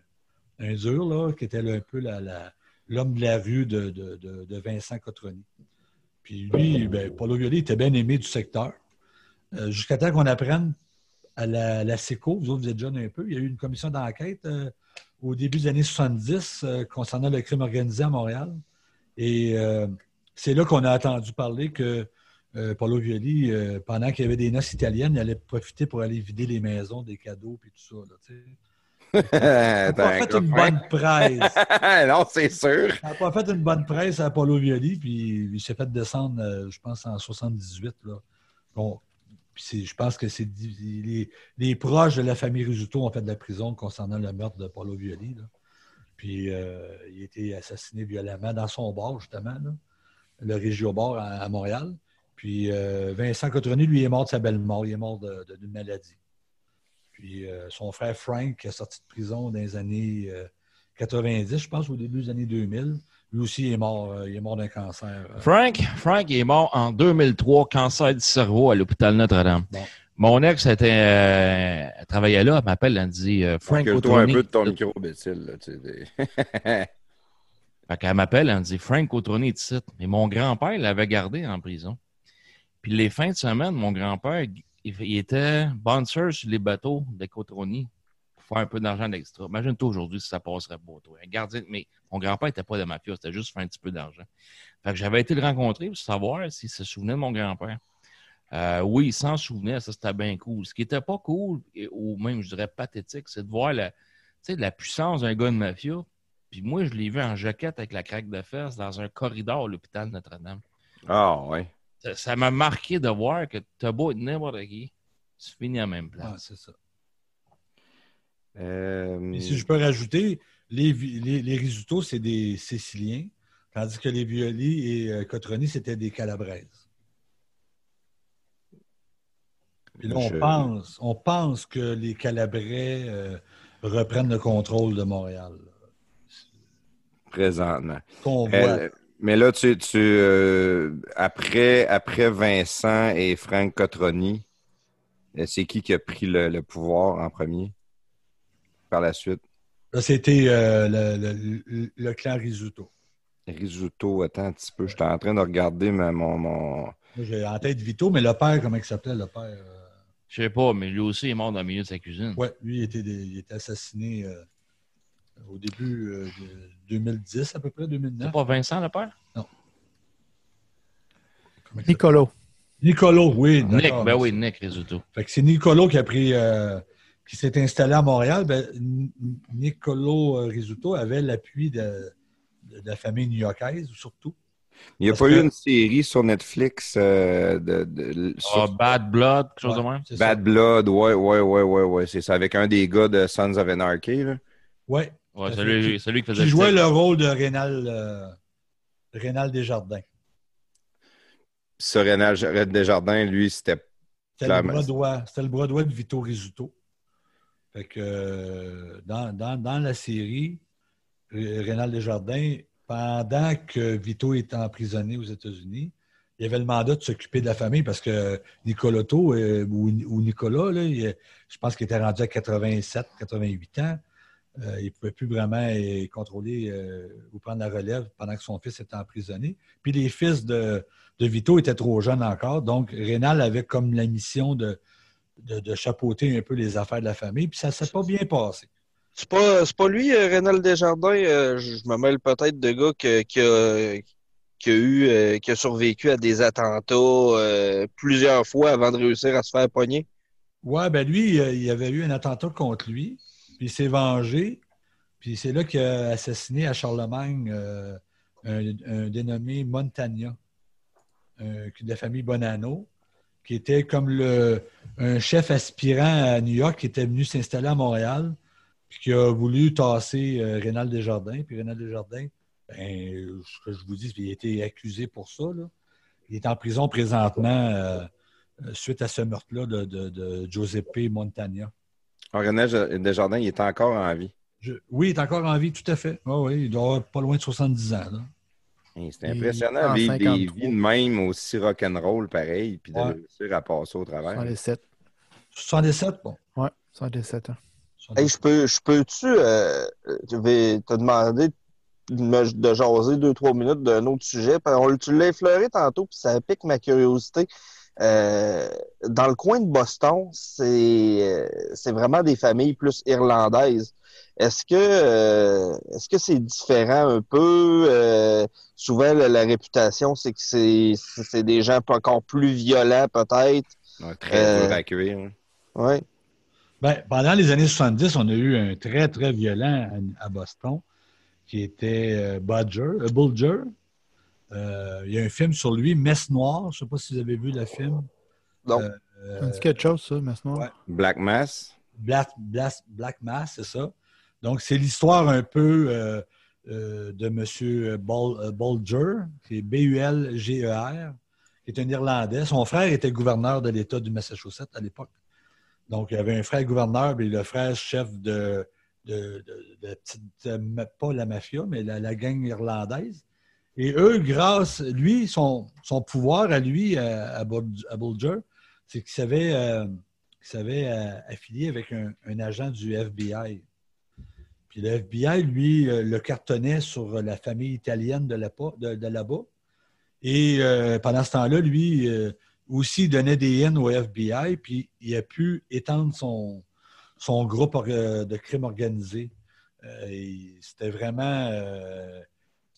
un dur, là, qui était un peu l'homme de la rue de, de- de- Vincent Cotroni. Puis lui, ben, Violi était bien aimé du secteur. Euh, Jusqu'à temps qu'on apprenne à la, SECO, vous autres, vous êtes jeunes un peu, il y a eu une commission d'enquête euh, au début des années 70 euh, concernant le crime organisé à Montréal. Et euh, c'est là qu'on a entendu parler que euh, Paulo Violi, euh, pendant qu'il y avait des noces italiennes, il allait profiter pour aller vider les maisons, des cadeaux, puis tout ça. Là. Ça n'a pas fait une bonne presse. non, c'est sûr. Ça n'a pas fait une bonne presse à Paulo Violi, puis il s'est fait descendre, euh, je pense, en 78. Là. Bon, puis je pense que c'est les, les proches de la famille Risuto ont fait de la prison concernant le meurtre de Paulo Violi. là. Puis euh, il a été assassiné violemment dans son bar, justement, là, le Régio Bar à, à Montréal. Puis euh, Vincent Cotroni, lui, est mort de sa belle mort. Il est mort de- de- d'une maladie. Puis euh, son frère Frank, qui est sorti de prison dans les années euh, 90, je pense, au début des années 2000, lui aussi est mort, euh, il est mort d'un cancer. euh. Frank, Frank est mort en 2003, cancer du cerveau à l'hôpital Notre-Dame. Bon. Mon ex était, euh, elle travaillait là, elle m'appelle, elle me dit euh, Frank Recule-toi un Cotroni. peu de ton micro, Bécile. là, tu sais. Fait qu'elle m'appelle, elle me dit Frank Cotroni est ici. Mais mon grand-père l'avait gardé en prison. Puis les fins de semaine, mon grand-père, il, était bouncer sur les bateaux de Cotroni pour faire un peu d'argent d'extra. Imagine-toi aujourd'hui si ça passerait pas, toi. Un gardien, mais mon grand-père n'était pas de mafia, c'était juste faire un petit peu d'argent. Fait que j'avais été le rencontrer pour savoir s'il se souvenait de mon grand-père. Euh, oui, il s'en souvenait, ça c'était bien cool. Ce qui était pas cool, ou même je dirais pathétique, c'est de voir la, puissance d'un gars de mafia Puis moi, je l'ai vu en jaquette avec la craque de fesses dans un corridor à l'hôpital Notre-Dame. Ah, ouais. Ça- m'a marqué de voir que t'as beau être n'importe qui, tu finis à la même Ouais, place. c'est ça. Euh, Et si je peux rajouter, les, les, c'est des Siciliens, tandis que les violis et euh, cotroni, c'était des Calabraises. Puis là, on, je- pense, on pense que les Calabrais euh, reprennent le contrôle de Montréal. Présentement. Qu'on voit. Mais là, tu, tu euh, après, après Vincent et Frank Cotroni, euh, c'est qui qui a pris le, le pouvoir en premier par la suite? Là, c'était euh, le, le- le clan Risotto. Risotto, attends un petit peu. J'étais en train de regarder ma- mon, mon... J'ai en tête Vito, mais le père, comment il s'appelait, le père? euh, Je sais pas, mais lui aussi est mort dans le milieu de sa cuisine. Ouais, lui, il était, des- il était assassiné euh, au début euh, de 2010, à peu près, 2009. C'est pas Vincent, le père? S'appelle? Nicolo. Nicolo, oui. Nick, ben oui, Nick Risotto. Fait que c'est Nicolo qui a pris, euh, qui s'est installé à Montréal. Ben, Nicolo euh, Risotto avait l'appui de, de la famille new-yorkaise, surtout. Il n'y a Parce pas que- eu une série sur Netflix euh, de, de- sur Ah, Bad Blood, quelque chose de même? ça. Bad Blood, ouais, ouais, ouais, ouais, ouais. C'est ça, avec un des gars de Sons of Anarchy, là. Ouais. Ouais, Qui- celui, celui qui faisait Qui jouait le rôle de Rénal, euh, Rénal Desjardins. Ce Rénal Desjardins, lui, c'était C'était le, bras droit, c'était le bras droit de Vito Rizzuto. Fait que euh, dans, dans- dans la série, Ré- Rénal Desjardins, pendant que Vito était emprisonné aux États-Unis, il avait le mandat de s'occuper de la famille parce que Nicolotto euh, ou, ou Nicolas, là, il- je pense qu'il était rendu à 87, 88 ans. Euh, il ne pouvait plus vraiment euh, contrôler euh, ou prendre la relève pendant que son fils était emprisonné. Puis les fils de, de Vito étaient trop jeunes encore. Donc, Rénal avait comme la mission de, de, de chapeauter un peu les affaires de la famille. Puis ça ne s'est pas bien passé. C'est pas, pas lui, Rénal Desjardins? je me mêle peut-être de gars que- qui a, qui a eu, qui a survécu à des attentats plusieurs fois avant de réussir à se faire pogner. Ouais, ben lui, il y avait eu un attentat contre lui, puis il s'est vengé, puis c'est là qu'il a assassiné à Charlemagne euh, un, dénommé Montagna, euh, de la famille Bonanno, qui était comme un chef aspirant à New York qui était venu s'installer à Montréal, puis qui a voulu tasser euh, Rénal Desjardins. Puis Rénal Desjardins, ben, ce que je vous dis, il a été accusé pour ça. Il est en prison présentement. euh, suite à ce meurtre-là de Giuseppe Montagna. René Desjardins, il est encore en vie. Je- oui, il est encore en vie, tout à fait. Ah oui, il doit avoir pas loin de 70 ans. Hey, C'est impressionnant, vivre des 53. vies de même aussi rock'n'roll pareil, puis de Ouais. réussir à passer au travers. 77. 77, bon. Ouais, 77 ans. Hey, je peux, je peux-tu euh, je vais te demander de, jaser deux, trois minutes d'un autre sujet? Parce qu'on- tu l'as effleuré tantôt, puis ça pique ma curiosité. Euh, dans le coin de Boston, c'est euh, c'est vraiment des familles plus irlandaises. Est-ce que euh, est-ce que c'est différent un peu? Euh, souvent, la, la réputation, c'est que c'est c'est des gens encore plus violents, peut-être. Ouais, très Euh, dur à hein. Ouais. Ben, pendant les années 70, on a eu un très, très violent à, à Boston qui était euh, Bodger, euh, Bulger. Euh, il y a un film sur lui, Messe Noire. Je ne sais pas si vous avez vu le film. Donc, Euh, Ça me dit quelque chose, ça, maintenant? ouais. Black Mass. Black, Black- Black Mass, c'est ça. Donc, c'est l'histoire un peu euh, euh, de M. Euh, Bulger, qui est B-U-L-G-E-R, qui est un Irlandais. Son frère était gouverneur de l'État du Massachusetts à l'époque. Donc, il y avait un frère gouverneur, puis le frère chef de, de, de- de la petite- pas la mafia, mais la, la gang irlandaise. Et eux, grâce, lui, son, pouvoir à lui, à, à Bul- à Bulger, c'est qu'il savait, euh, qu'il savait euh, avec un, agent du FBI. Puis le FBI, lui, euh, le cartonnait sur la famille italienne de, là-bas. Et euh, pendant ce temps-là, lui aussi donnait des haines au FBI, puis il a pu étendre son, son groupe de crime organisé. Euh, et C'était vraiment.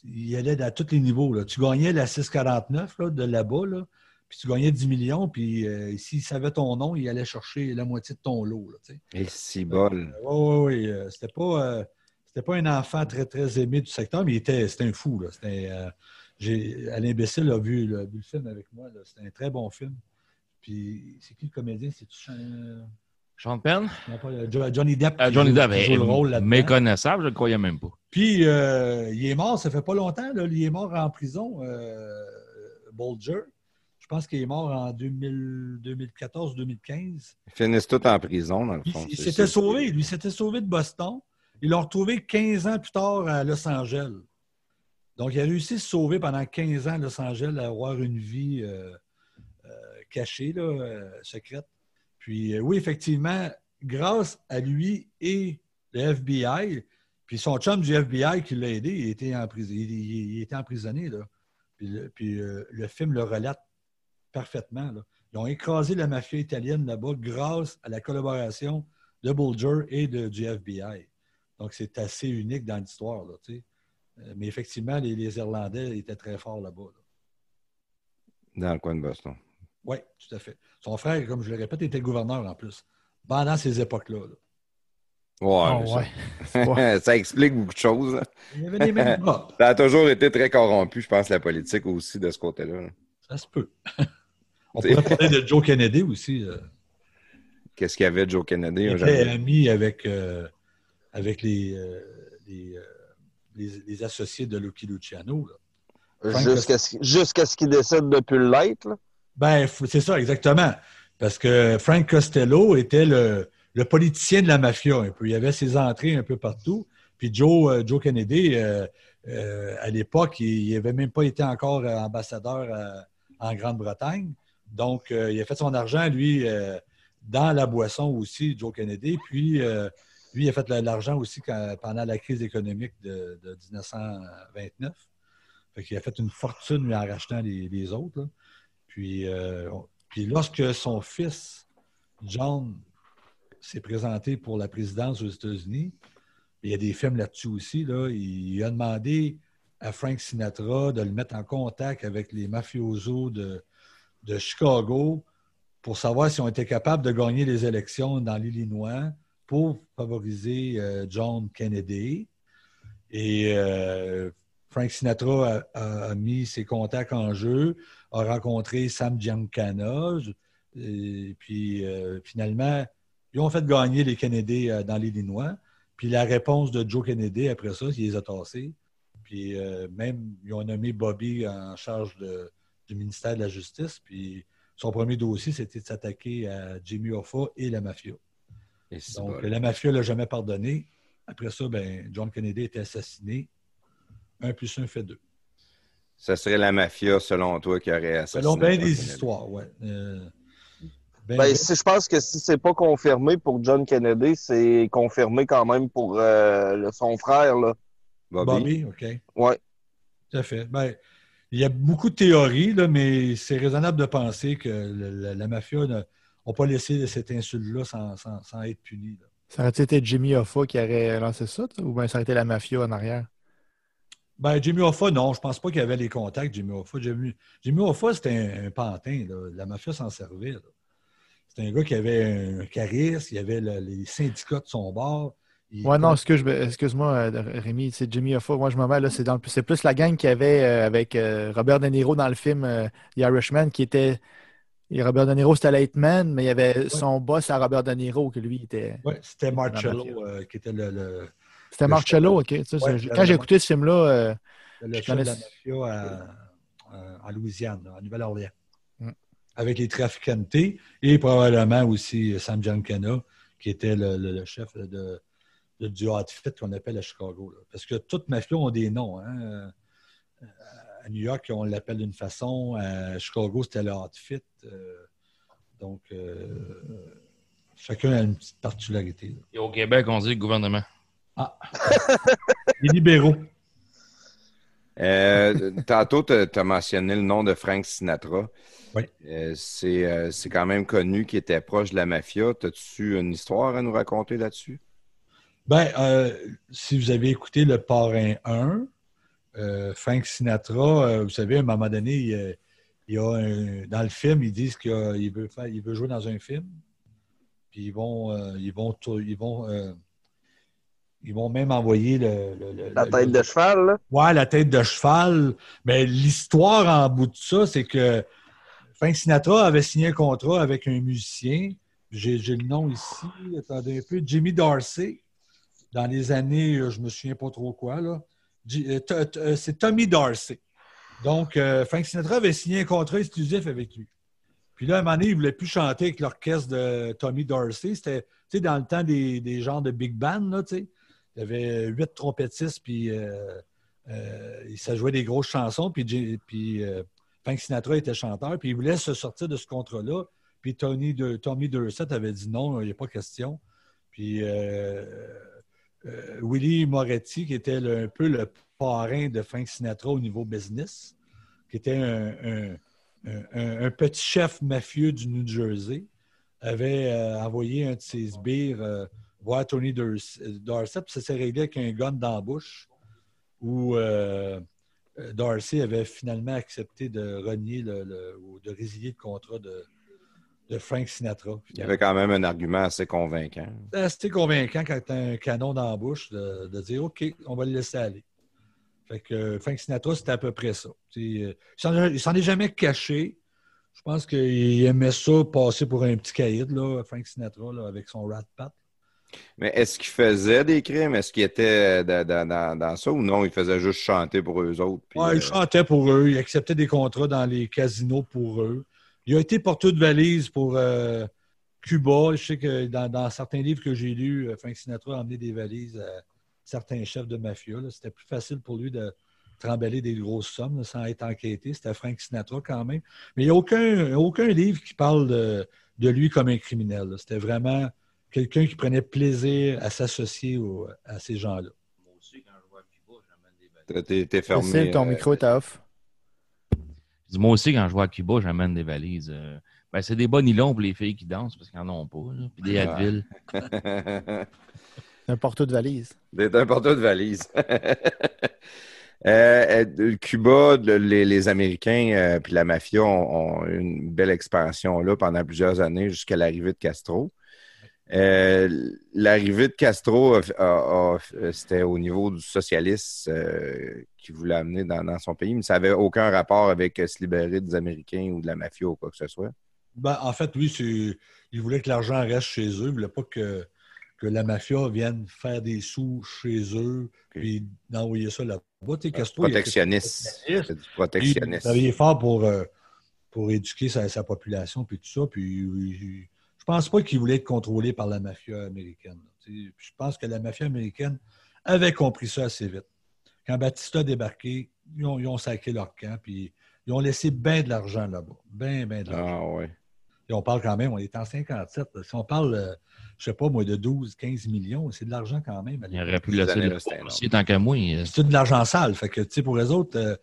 Euh, il allait à tous les niveaux. là. Tu gagnais la 649 là, de là-bas, là, puis tu gagnais 10 millions, puis euh, s'il savait ton nom, il allait chercher la moitié de ton lot. Là. Et si bol. Oui, oui, oui. C'était pas, euh, c'était pas un enfant très, très aimé du secteur, mais il était, c'était un fou. Là. C'était, euh, j'ai, Alain a vu, le- vu le film avec moi. C'était un très bon film. Puis, c'est qui le comédien? C'est Sean Penn? Johnny Depp. Euh, qui Johnny joue- Depp est joue le rôle là-dedans. méconnaissable, je ne le croyais même pas. Puis, euh, il est mort, ça fait pas longtemps. Là. Il est mort en prison, euh, Bolger. Je pense qu'il est mort en 2000 2014-2015. Ils finissent tous en prison, dans le Il, fond. il s'était ça. sauvé. Lui, il s'était sauvé de Boston. Ils l'ont retrouvé 15 ans plus tard à Los Angeles. Donc, il a réussi à se sauver pendant 15 ans à Los Angeles, à avoir une vie euh, euh, cachée, là, euh, secrète. Puis, euh, oui, effectivement, grâce à lui et le FBI, puis son chum du FBI qui l'a aidé, il était, empris- il, était emprisonné. Là. Puis, le, euh, film le relate parfaitement. Ils ont écrasé la mafia italienne là-bas grâce à la collaboration de Bulger et du FBI. Donc, c'est assez unique dans l'histoire. là. Euh, Mais effectivement, les, Irlandais étaient très forts là-bas. là. Dans le coin de Boston. Oui, tout à fait. Son frère, comme je le répète, était gouverneur en plus, pendant ces époques-là. là. Ouais, Ah, ouais. ça, explique beaucoup de choses. Il y avait les mêmes bras. Ça a toujours été très corrompu, je pense, la politique aussi de ce côté-là. là. Ça se peut. On pourrait parler de Joe Kennedy aussi. euh. Qu'est-ce qu'il y avait de Joe Kennedy? Il était ami avec, euh, avec les, euh, les, euh, les- les associés de Lucky Luciano. Jusqu'à ce, jusqu'à ce qu'il décide de plus l'être. Ben, c'est ça, exactement. Parce que Frank Costello était le, politicien de la mafia un peu. Il avait ses entrées un peu partout. Puis Joe, euh, Joe Kennedy, euh, euh, à l'époque, il n'avait même pas été encore ambassadeur en Grande-Bretagne. Donc, il a fait son argent, lui, dans la boisson aussi, Joe Kennedy. Puis, lui, il a fait l'argent aussi pendant la crise économique de, de 1929. Fait qu'il a fait une fortune lui, en rachetant les, autres. Puis, euh, puis lorsque son fils, John, s'est présenté pour la présidence aux États-Unis, il y a des films là-dessus aussi, il a demandé à Frank Sinatra de le mettre en contact avec les mafiosos de, de Chicago pour savoir si on était capable de gagner les élections dans l'Illinois pour favoriser euh, John Kennedy. Et euh, Frank Sinatra a- a mis ses contacts en jeu, a rencontré Sam Giancana, et puis euh, finalement, ils ont fait gagner les Kennedy euh, dans l'Illinois. Puis la réponse de Joe Kennedy, après ça, il les a tassés. Puis euh, même, ils ont nommé Bobby en charge de- du ministère de la Justice. Puis son premier dossier, c'était de s'attaquer à Jimmy Hoffa et la mafia. Et Donc, bon. la mafia ne l'a jamais pardonné. Après ça, ben, John Kennedy a été assassiné. Un plus un fait deux. Ça serait la mafia, selon toi, qui aurait assassiné. Selon bien John des Kennedy. histoires, ouais. Euh, ben, Ben, ben, si, je pense que si c'est pas confirmé pour John Kennedy, c'est confirmé quand même pour euh, le- son frère. Là. Bobby. Bobby, OK. Ouais. Tout à fait. Ben, il y a beaucoup de théories, là, mais c'est raisonnable de penser que le- la, la mafia n'a pas laissé cette insulte-là sans, sans- sans être punie. là. Ça aurait été Jimmy Hoffa qui aurait lancé ça, ou bien ça aurait été la mafia en arrière? Ben, Jimmy Hoffa, non, je pense pas qu'il y avait les contacts, Jimmy Hoffa. Jimmy, Jimmy Hoffa, c'était un, un pantin. là. La mafia s'en servait. C'était un gars qui avait un charisme, il y avait le- les syndicats de son bord. Il- Ouais, non, excuse, excuse-moi, euh, Rémi, c'est Jimmy Hoffa. Moi, je me mêle, là, c'est, dans le- c'est plus la gang qu'il y avait euh, avec euh, Robert De Niro dans le film The Irishman, qui était. et Robert De Niro, c'était Lightman, mais il y avait son boss à Robert De Niro, que lui était. Ouais, c'était Marcello euh, qui était le, le, C'était Marcello, ok. Ouais, quand j'ai écouté ce film-là, euh, le Je chef de la connais- mafia à- à- en Louisiane, en Nouvelle-Orléans. Mm. Avec les traficantés et probablement aussi Sam Giancana, qui était le, le- le chef de, de- du outfit qu'on appelle à Chicago. là. Parce que toutes mafias ont des noms. hein. Euh, À New York, on l'appelle d'une façon. À Chicago, c'était le outfit. Euh, donc, euh, chacun a une petite particularité. là. Et au Québec, on dit le gouvernement. Les libéraux. Euh, tantôt, tu as mentionné le nom de Frank Sinatra. Oui. Euh, c'est euh, c'est quand même connu qu'il était proche de la mafia. As-tu une histoire à nous raconter là-dessus? Ben, euh, si vous avez écouté Le Parrain 1, euh, Frank Sinatra, vous savez, à un moment donné, il, il y a un- dans le film, ils disent qu'il a- il veut, faire, il veut jouer dans un film. Puis ils vont, ils vont, ils vont, Ils m'ont même envoyé le, La le- tête de cheval, là. Ouais, la tête de cheval. Mais l'histoire en bout de ça, c'est que Frank Sinatra avait signé un contrat avec un musicien. J'ai le nom ici. Attendez un peu. Jimmy Darcy. Dans les années, euh, je me souviens pas trop quoi, là. Euh, euh, C'est Tommy Darcy. Donc, euh, Frank Sinatra avait signé un contrat exclusif avec lui. Puis là, à un moment donné, il ne voulait plus chanter avec l'orchestre de Tommy Darcy. C'était, tu sais, dans le temps des, des genres de big band, là, tu sais. Il y avait huit trompettistes, puis euh, euh, ça jouait des grosses chansons, puis, puis euh, Frank Sinatra était chanteur, puis il voulait se sortir de ce contrat-là. Puis Tony de, Tommy Dorset avait dit non, il n'y a pas question. Puis Willie Moretti, qui était un peu le parrain de Frank Sinatra au niveau business, qui était un, un- petit chef mafieux du New Jersey, avait envoyé un de ses sbires voir Tony Dorset, puis ça s'est réglé avec un gun dans la bouche, où euh, euh, Darcy avait finalement accepté de renier le, le- ou de résilier le contrat de, de Frank Sinatra. Il y avait quand même un argument assez convaincant. C'était convaincant quand tu as un canon dans la bouche de, de dire OK, on va le laisser aller. Fait que euh, Frank Sinatra, c'était à peu près ça. Il s'en est jamais caché. Je pense qu'il aimait ça, passer pour un petit caïd, là, Frank Sinatra, là, avec son rat pat. Mais est-ce qu'il faisait des crimes? Est-ce qu'il était dans, dans- ça ou non? Il faisait juste chanter pour eux autres? puis, Ouais, euh, il chantait pour eux, il acceptait des contrats dans les casinos pour eux. Il a été porteur de valise pour euh, Cuba. Je sais que dans, dans certains livres que j'ai lus, euh, Frank Sinatra a emmené des valises à certains chefs de mafia. C'était plus facile pour lui de tremballer des grosses sommes là, sans être enquêté. C'était Frank Sinatra quand même. Mais il n'y a aucun, aucun livre qui parle de, de lui comme un criminel. C'était vraiment quelqu'un qui prenait plaisir à s'associer à ces gens-là. t'es- T'es t'es fermé. Cécile, ton euh, micro est off. Je Moi aussi, quand je vais à Cuba, j'amène des valises. ben, c'est des bas nylons pour les filles qui dansent parce qu'ils n'en ont pas. là, Puis des Ouais. Advil. Un porteur de valise. Un porteur de valise. Euh, euh, Cuba, le- les, les Américains euh, puis la mafia ont, ont eu une belle expansion là pendant plusieurs années jusqu'à l'arrivée de Castro. Euh, l'arrivée de Castro, a- c'était au niveau du socialiste euh, qui voulait amener dans, dans son pays, mais ça n'avait aucun rapport avec euh, se libérer des Américains ou de la mafia ou quoi que ce soit. Ben, en fait, oui, c'est- il voulait que l'argent reste chez eux. Il ne voulait pas que, que la mafia vienne faire des sous chez eux puis d'envoyer ça là-bas. Castro, il Protectionniste. protectionniste. C'est du Puis, Il protectionniste. travaillait fort pour, euh, pour éduquer sa, sa population puis tout ça. Puis il- je pense pas qu'il voulait être contrôlé par la mafia américaine. Je pense que la mafia américaine avait compris ça assez vite. Quand Batista a débarqué, ils ont, ils ont sacré leur camp, puis ils ont laissé bien de l'argent là-bas. Bien, bien de l'argent. Ah ouais. Et on parle quand même, on est en 57. là. Si on parle, euh, je sais pas, moi, de 12, 15 millions, c'est de l'argent quand même. Il aurait pu laisser le aussi tant qu'à moi. euh, C'est de l'argent sale. Fait que, tu sais, pour les autres, euh,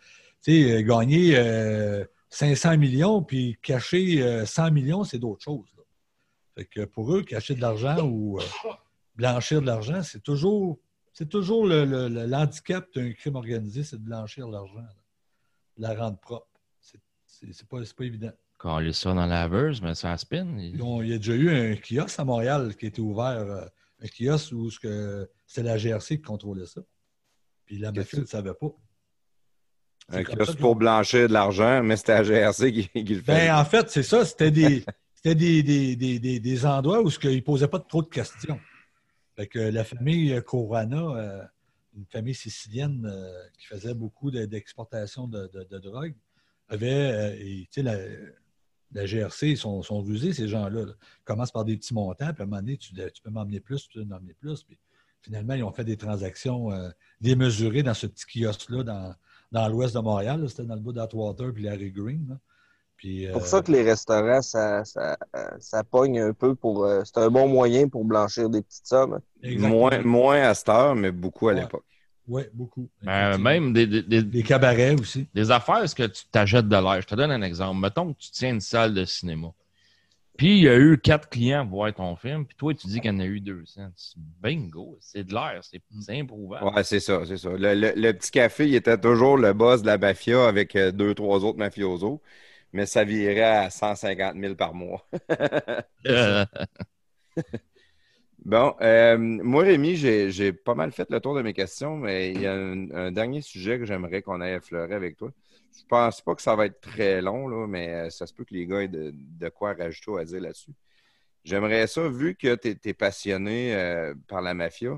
tu sais, gagner euh, 500 millions puis cacher euh, 100 millions, c'est d'autres choses. là. Fait que pour eux, cacher de l'argent ou euh, blanchir de l'argent, c'est toujours, c'est toujours le, le- le- l'handicap d'un crime organisé, c'est de blanchir l'argent, là. de la rendre propre. C'est, c'est, c'est pas, c'est pas évident. Coller ça dans la laveuse, mais ça spin. il- il y a déjà eu un kiosque à Montréal qui a été ouvert, euh, un kiosque où ce que, c'était la GRC qui contrôlait ça. Puis la mafia ne le savait pas. Un C'est comme kiosque pour blanchir de l'argent, mais c'était la GRC qui, qui le fait. Ben, en fait, c'est ça. C'était des, c'était des, des, des, des, endroits où ce ils ne posaient pas trop de questions. Que la famille Corana, euh, une famille sicilienne euh, qui faisait beaucoup de- d'exportation de, de, drogue, avait, euh, et, la, la GRC, ils sont, sont rusés, ces gens-là. là. Ils commencent par des petits montants, puis à un moment donné, tu, peux m'emmener plus, tu peux m'emmener plus. Puis finalement, ils ont fait des transactions euh, démesurées dans ce petit kiosque-là, dans, dans l'ouest de Montréal. C'était dans le bout d'Atwater puis Larry Green. Puis, C'est pour euh, ça que les restaurants, ça, ça, euh, ça pogne un peu pour. euh, c'est un bon moyen pour blanchir des petites sommes. Moins, moins à cette heure, mais beaucoup à Ouais. l'époque. Oui, beaucoup. Ben, Effectivement. même des, des- cabarets aussi. des affaires, est-ce que tu t'achètes de l'air? Je te donne un exemple. Mettons que tu tiens une salle de cinéma. Puis il y a eu quatre clients pour voir ton film, puis toi, tu dis qu'il y en a eu 200. Bingo, c'est de l'air, c'est c'est improuvable. Ouais, c'est ça, c'est ça. Le, le- le petit café, il était toujours le boss de la mafia avec euh, deux, trois autres mafiosos, mais ça virait à 150 000 par mois. Euh, Bon, euh, moi, Rémi, j'ai pas mal fait le tour de mes questions, mais il y a un, un dernier sujet que j'aimerais qu'on aille effleurer avec toi. Je pense pas que ça va être très long, là, mais euh, ça se peut que les gars aient de, de quoi rajouter ou à dire là-dessus. J'aimerais ça, vu que tu es, passionné euh, par la mafia,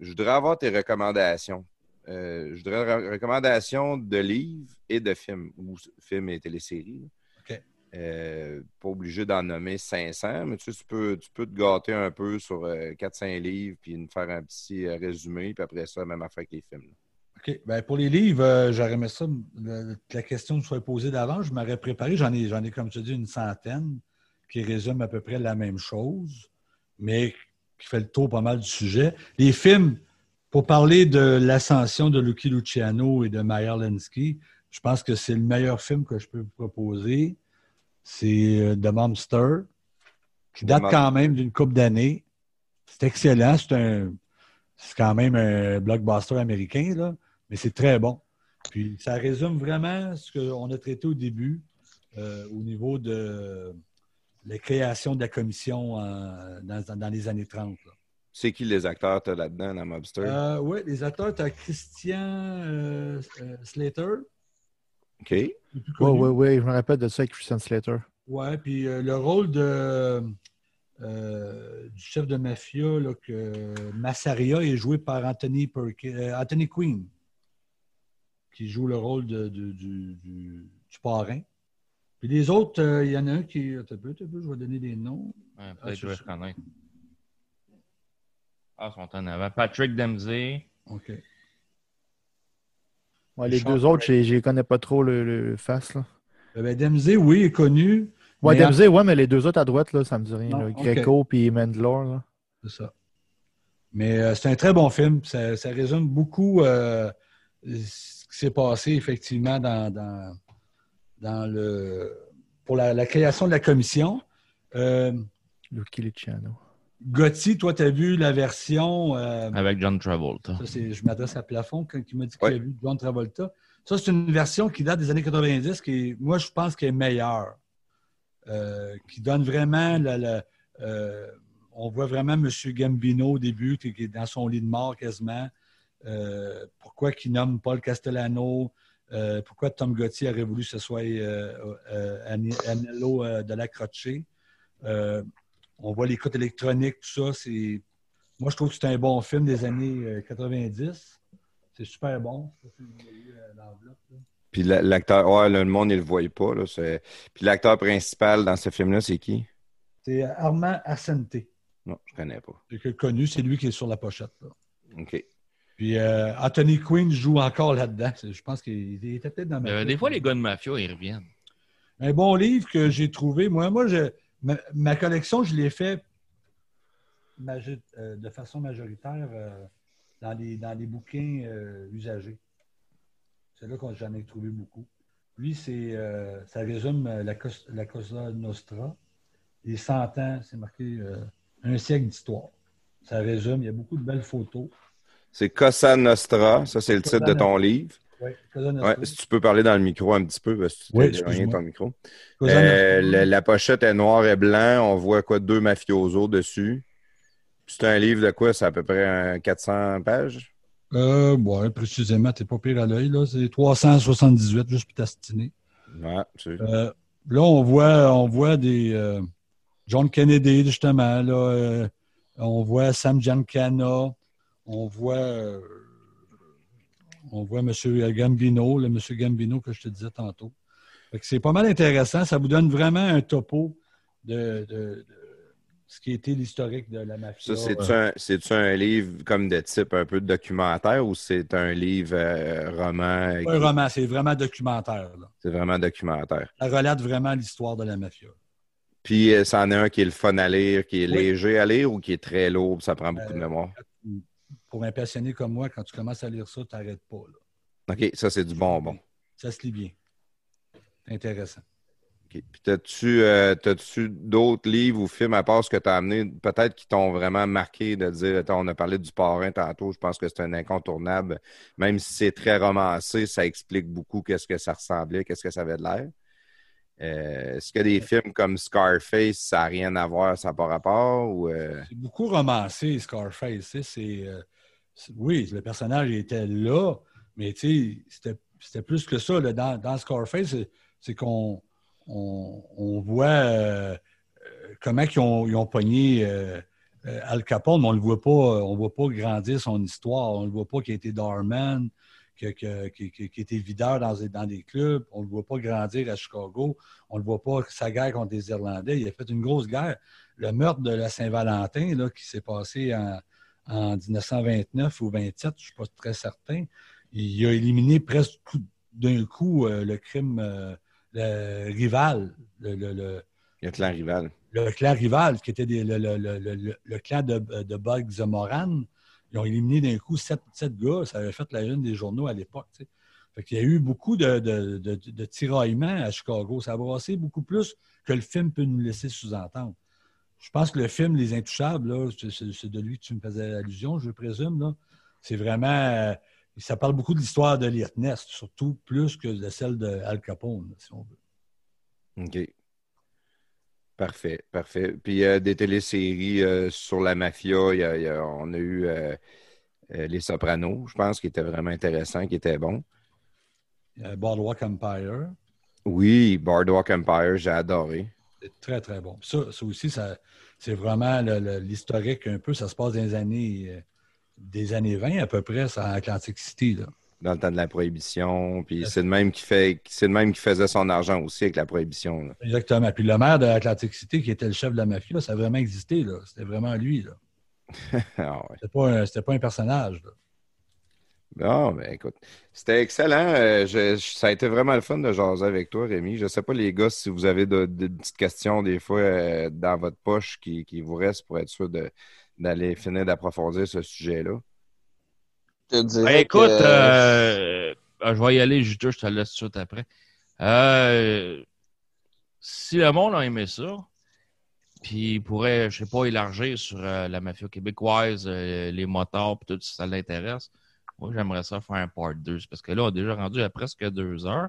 je voudrais avoir tes recommandations. Euh, je voudrais re- recommandations de livres et de films, ou films et téléséries. OK. Euh, pas obligé d'en nommer 500, mais tu, sais, tu, peux, tu peux te gâter un peu sur euh, 4-5 livres, puis nous faire un petit euh, résumé, puis après ça, même affaire avec les films. là. OK. Ben, pour les livres, j'aurais aimé ça, le- que la question me soit posée d'avant. Je m'aurais préparé. J'en ai, j'en ai, comme tu dis, une centaine qui résument à peu près la même chose, mais qui fait le tour pas mal du sujet. Les films, pour parler de l'ascension de Lucky Luciano et de Meyer Lensky, je pense que c'est le meilleur film que je peux vous proposer. C'est euh, The Monster, qui date quand même d'une couple d'années. C'est excellent. C'est un, c'est quand même un blockbuster américain, là, mais c'est très bon. Puis ça résume vraiment ce qu'on a traité au début euh, au niveau de la création de la commission dans, dans les années 30. là. C'est qui les acteurs tu là-dedans, dans Mobster? Euh, oui, les acteurs, tu as Christian euh, euh, Slater. OK. Oui, oui, oui, je me rappelle de ça avec Christian Slater. Ouais, puis euh, le rôle de, euh, du chef de mafia, là, que Massaria, est joué par Anthony, Perki- euh, Anthony Quinn, qui joue le rôle de- de- du, du- du parrain. Puis les autres, euh, il y en a un qui. Attends un peu, attends un peu, je vais donner des noms. Ouais, Ah, Peut-être que je vais reconnaître. Ah, ils sont en avant. Patrick Dempsey. OK. Ouais, les Sean deux autres, je ne les connais pas trop le, le face. Là. Euh, ben, Dempsey, oui, est connu. Ouais, mais- Dempsey, ouais, mais les deux autres à droite, là, ça me dit rien. Non, là. Greco puis Mandlore. Là. C'est ça. Mais euh, c'est un très bon film. Ça, ça résume beaucoup euh, ce qui s'est passé effectivement dans, dans, dans le pour la, la création de la commission. Euh, Lucky Luciano. Gotti, toi, tu as vu la version. euh, Avec John Travolta. ça, c'est- je m'adresse à Plafond quand il m'a dit qu'il Ouais. a vu John Travolta. Ça, c'est une version qui date des années 90, qui est- moi, je pense qu'elle est meilleure. Euh, qui donne vraiment la- la- euh, on voit vraiment M. Gambino au début, qui est dans son lit de mort quasiment. Euh, pourquoi il nomme Paul Castellano? Euh, pourquoi Tom Gotti aurait voulu que ce soit euh, euh, Anello euh, de la Croce? Euh, on voit l'écoute électronique, tout ça. C'est... Moi, je trouve que c'est un bon film des années euh, 90. C'est super bon. Je sais pas si vous voyez, euh, l'enveloppe, là. Puis la- l'acteur, ouais, le monde, il le voit pas. Là, c'est- Puis l'acteur principal dans ce film-là, c'est qui? C'est euh, Armand Asante. Non, je connais pas. C'est que- connu, c'est lui qui est sur la pochette. là. OK. Puis euh, Anthony Quinn joue encore là-dedans. Je pense qu'il il était peut-être dans ma Euh, des fois, les gars de mafia, ils reviennent. Un bon livre que j'ai trouvé. Moi, moi je, ma, ma collection, je l'ai fait euh, de façon majoritaire euh, dans, les, dans les bouquins euh, usagés. C'est là que j'en ai trouvé beaucoup. Lui, c'est, ça résume la, la Cosa Nostra. Les 100 ans, c'est marqué un siècle d'histoire. Ça résume, il y a beaucoup de belles photos. C'est Cosa Nostra, ça c'est le titre de ton livre. Ouais, si tu peux parler dans le micro un petit peu, parce que tu Oui, excuse-moi. ton micro. Cosa Euh, la, la pochette est noire et blanc. On voit quoi? Deux mafiosos dessus. C'est un livre de quoi? C'est à peu près un 400 pages? Euh, ouais, précisément, t'es pas pire à l'œil, là. C'est 378, juste pour t'astiner. Ouais, Euh, là, on voit, on voit des euh, John Kennedy, justement. Là, euh, on voit Sam Giancana. On voit, euh, on voit M. Gambino, le M. Gambino que je te disais tantôt. C'est pas mal intéressant. Ça vous donne vraiment un topo de, de- de ce qui était l'historique de la mafia. Ça, c'est-tu Euh, un, livre comme de type un peu documentaire ou c'est un livre euh, roman? pas un roman, c'est vraiment documentaire. C'est vraiment documentaire. Ça relate vraiment l'histoire de la mafia. Puis, euh, c'en est un qui est le fun à lire, qui est Oui. léger à lire ou qui est très lourd, ça prend beaucoup de Euh, mémoire? Pour un passionné comme moi, quand tu commences à lire ça, tu n'arrêtes pas. là. OK, ça, c'est du bonbon. Ça se lit bien. Intéressant. OK. Puis, t'as-tu, euh, d'autres livres ou films à part ce que tu as amené, peut-être qui t'ont vraiment marqué de dire, attends, on a parlé du parrain tantôt, je pense que c'est un incontournable. Même si c'est très romancé, ça explique beaucoup qu'est-ce que ça ressemblait, qu'est-ce que ça avait de l'air. Euh, Est-ce que des films comme Scarface, ça n'a rien à voir, ça n'a pas rapport? Ou, euh, C'est beaucoup romancé, Scarface. euh, c'est- oui, le personnage était là, mais c'était, plus que ça. Dans, dans Scarface, c'est, qu'on on, voit euh, euh, comment ils ont, ils pogné euh, Al Capone, mais on ne voit pas, on voit pas grandir son histoire. On ne voit pas qu'il a été doorman, qu'il était videur dans, dans des clubs. On ne le voit pas grandir à Chicago. On ne le voit pas sa guerre contre les Irlandais. Il a fait une grosse guerre. Le meurtre de la Saint-Valentin, qui s'est passé en, en 1929 ou 27, je ne suis pas très certain, il a éliminé presque tout- d'un coup euh, le crime, euh, le rival, le, le- le- le clan rival? le clan rival, qui était des- le, clan de, de Bugs Moran. Ils ont éliminé d'un coup sept, sept gars. Ça avait fait la une des journaux à l'époque. qu'il y a eu beaucoup de, de, de- de tiraillements à Chicago. Ça a brassé beaucoup plus que le film peut nous laisser sous-entendre. Je pense que le film Les Intouchables, c'est- de lui que tu me faisais allusion, je présume. C'est vraiment. euh, ça parle beaucoup de l'histoire de Ness, surtout plus que de celle de Al Capone, si on veut. OK. Parfait, parfait. Puis euh, des téléséries euh, sur la mafia, il y a- il y a- on a eu euh, Les Sopranos, je pense, qui était vraiment intéressant, qui était bon. Boardwalk Empire. Oui, Boardwalk Empire, j'ai adoré. C'est très, très bon. Ça, ça aussi, ça, c'est vraiment l'historique un peu. Ça se passe dans les années, euh, des années 20 à peu près, ça, à Atlantic City. Là. Dans le temps de la prohibition. Puis c'est le même qui fait c'est le même qui faisait son argent aussi avec la prohibition. là. Exactement. Puis le maire de Atlantic City, qui était le chef de la mafia, ça a vraiment existé. C'était vraiment lui. Là. Ah ouais. C'était pas pas un personnage. là. Bon, ben écoute, c'était excellent. Euh, je- je- ça a été vraiment le fun de jaser avec toi, Rémi. Je sais pas, les gars, si vous avez de, de petites questions des fois euh, dans votre poche qui, qui vous restent pour être sûr de- d'aller finir d'approfondir ce sujet-là. Ben, écoute, que- euh, ah, je vais y aller, juteux, je te laisse tout de suite après. Euh, si le monde a aimé ça, puis il pourrait, je sais pas, élargir sur euh, la mafia québécoise, euh, les motards, puis tout, si ça l'intéresse, moi, j'aimerais ça faire un part 2. Parce que là, on est déjà rendu à presque deux heures.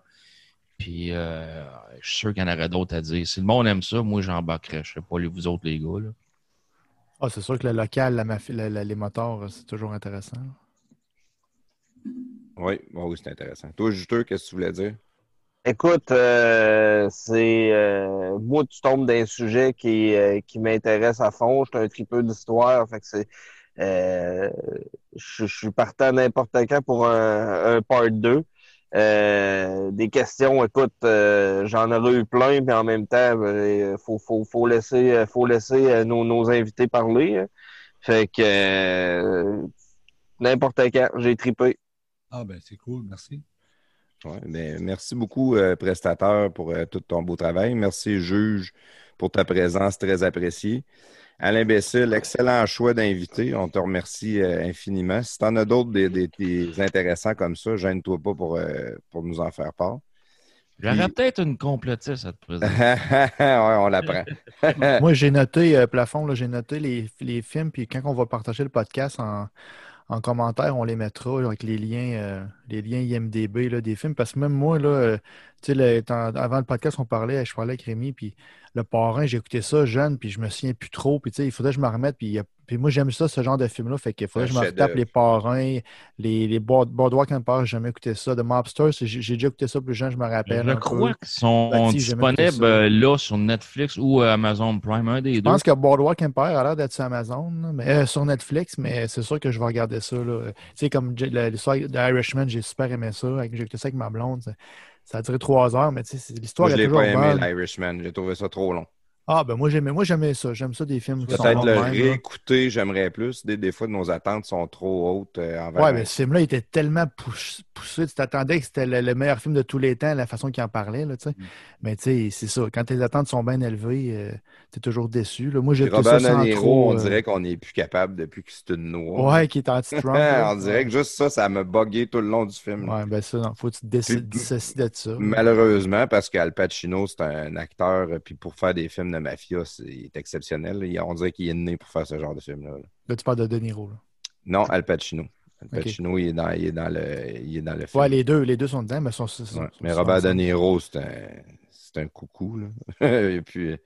Puis, euh, je suis sûr qu'il y en aurait d'autres à dire. Si le monde aime ça, moi, j'embarquerais. Je sais pas, les- vous autres, les gars. Là. Ah, c'est sûr que le local, la mafia- la- la- les motards, c'est toujours intéressant. Oui, bon, oui, c'est intéressant. Toi, Juteux, qu'est-ce que tu voulais dire? Écoute, euh, c'est euh, moi tu tombes d'un sujet qui, euh, qui m'intéresse à fond. Je suis un tripeux d'histoire, fait que c'est euh, je, je suis partant n'importe quand pour un, un part 2. Euh, des questions, écoute, euh, j'en aurais eu plein, mais en même temps, il faut, faut, faut laisser, faut laisser euh, nos, nos invités parler. hein. Fait que euh, n'importe quand, j'ai tripé. Ah, ben c'est cool, merci. Ouais, ben, merci beaucoup, euh, prestateur, pour euh, tout ton beau travail. Merci, juge, pour ta présence très appréciée. Alain Bessil, excellent choix d'invité. On te remercie euh, infiniment. Si tu en as d'autres des, des- des intéressants comme ça, gêne-toi pas pour, euh, pour nous en faire part. J'aurais Puis- peut-être une complétiste à te présenter. ouais, on l'apprend. Moi, j'ai noté, euh, plafond, là, j'ai noté les, les films, puis quand on va partager le podcast en, en commentaire, on les mettra avec les liens, euh, les liens IMDB là, des films. Parce que même moi, là, euh, le- avant le podcast, on parlait, je parlais avec Rémi, puis le parrain, j'ai écouté ça jeune, puis je me souviens plus trop. Puis tu sais, il faudrait que je me remette. Puis, moi, j'aime ça, ce genre de film-là. Fait qu'il faudrait que je me retape les parrains, les, les Board- Boardwalk Empire, j'ai jamais écouté ça. The Mobsters, j'ai j'ai déjà écouté ça plus jeune, je me rappelle. Je un crois qu'ils sont disponibles euh, là sur Netflix ou euh, Amazon Prime, un des Je deux. pense que Boardwalk Empire a l'air d'être sur Amazon, mais, euh, sur Netflix, mais c'est sûr que je vais regarder ça. là. Tu sais, comme l'histoire d'Irishman, j'ai super aimé ça. J'ai écouté ça avec ma blonde. Ça, a duré trois heures, mais tu sais, c'est- l'histoire Moi, je est l'ai toujours pas aimé, l'Irishman. J'ai trouvé ça trop long. Ah, ben moi, j'aimais moi, j'aimais ça. J'aime ça des films Peut-être le même, réécouter, j'aimerais plus. Des, des fois, nos attentes sont trop hautes euh, envers Ouais, mais ce film-là, il était tellement pouss- poussé. Tu t'attendais que c'était le, le meilleur film de tous les temps, la façon qu'il en parlait. Là, sais. Mais tu sais, c'est ça. Quand tes attentes sont bien élevées, euh, tu es toujours déçu. Là. Moi, j'ai ça Robert sans De Niro, trop. on euh, dirait qu'on n'est plus capable depuis que c'est une noix. Ouais, qui est anti-Trump. on dirait que juste ça, ça m'a bugué tout le long du film. Ouais, ben ça, non, faut que tu te déci- Puis- dissocies de ça. Malheureusement, parce qu'Al Pacino, c'est un acteur, euh, puis pour faire des films de mafia, c'est exceptionnel. Il- on dirait qu'il est né pour faire ce genre de film-là. là. Là, tu parles de De Niro. Là. Non, Al Pacino. Al. Pacino, il, est dans, il, est dans le, il est dans le film. Ouais, les deux, les deux sont dedans, mais sont. sont- Ouais, sont- Mais sont Robert De ensemble. Niro, c'est un, c'est un coucou. Là. Et puis,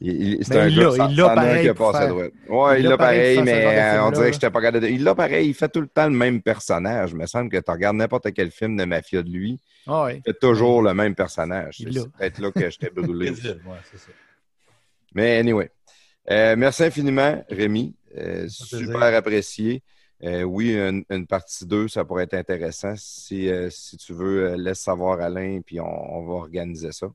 il, il- c'est Mais un il gars, il un pareil qui a pour passé à faire- droite. Ouais, il il l'a l'a pareil de mais euh, on dirait que j'étais pas capable de... Il l'a pareil, il fait tout le temps le même personnage. Il me semble que tu regardes n'importe quel film de mafia de lui, ouais. il fait toujours le même personnage. Il C'est peut-être là que j'étais brûlé. Ouais, c'est ça. Mais anyway. Euh, merci infiniment, Rémi. Euh, super plaisir. apprécié. Euh, oui, une, une partie 2, ça pourrait être intéressant. Si, euh, si tu veux, laisse savoir Alain, puis on, on va organiser ça.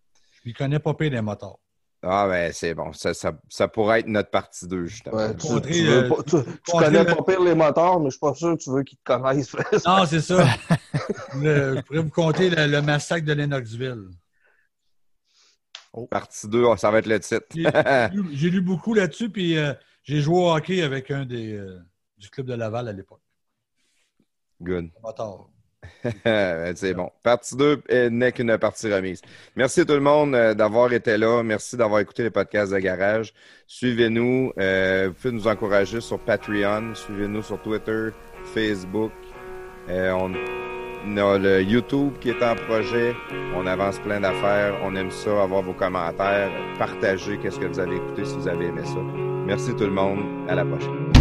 Je ne connais pas pire des motards. Ah, ben c'est bon. Ça, ça, ça pourrait être notre partie 2, justement. Ouais, tu, Contrer, tu veux euh, pas- tu- tu contrer connais le- pas pire les moteurs, mais je suis pas sûr que tu veux qu'ils te connaissent. Non, c'est ça. Le- je pourrais vous compter le, le massacre de Lennoxville. Partie 2, ça va être le titre. J'ai lu, beaucoup là-dessus, puis euh, j'ai joué au hockey avec un des euh, du club de Laval à l'époque. Good. Ben, c'est bon. Partie 2 euh, n'est qu'une partie remise. Merci à tout le monde euh, d'avoir été là. Merci d'avoir écouté les podcasts de Garage. Suivez-nous. euh, vous pouvez nous encourager sur Patreon. Suivez-nous sur Twitter, Facebook. On, on a le YouTube qui est en projet. On avance plein d'affaires. On aime ça, avoir vos commentaires. Partagez qu'est-ce que vous avez écouté si vous avez aimé ça. Merci tout le monde. À la prochaine.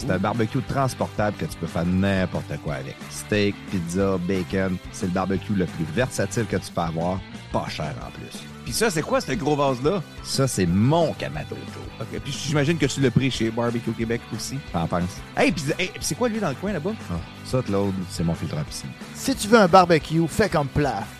C'est un barbecue transportable que tu peux faire n'importe quoi avec. Steak, pizza, bacon. C'est le barbecue le plus versatile que tu peux avoir. Pas cher en plus. Puis ça, c'est quoi ce gros vase-là? Ça, c'est mon Kamado Joe. OK, puis j'imagine que tu l'as pris chez Barbecue Québec aussi. T'en penses? Hey, puis hey, puis c'est quoi lui dans le coin là-bas? Ah, ça, Claude, c'est mon filtre à piscine. Si tu veux un barbecue, fais comme Plaf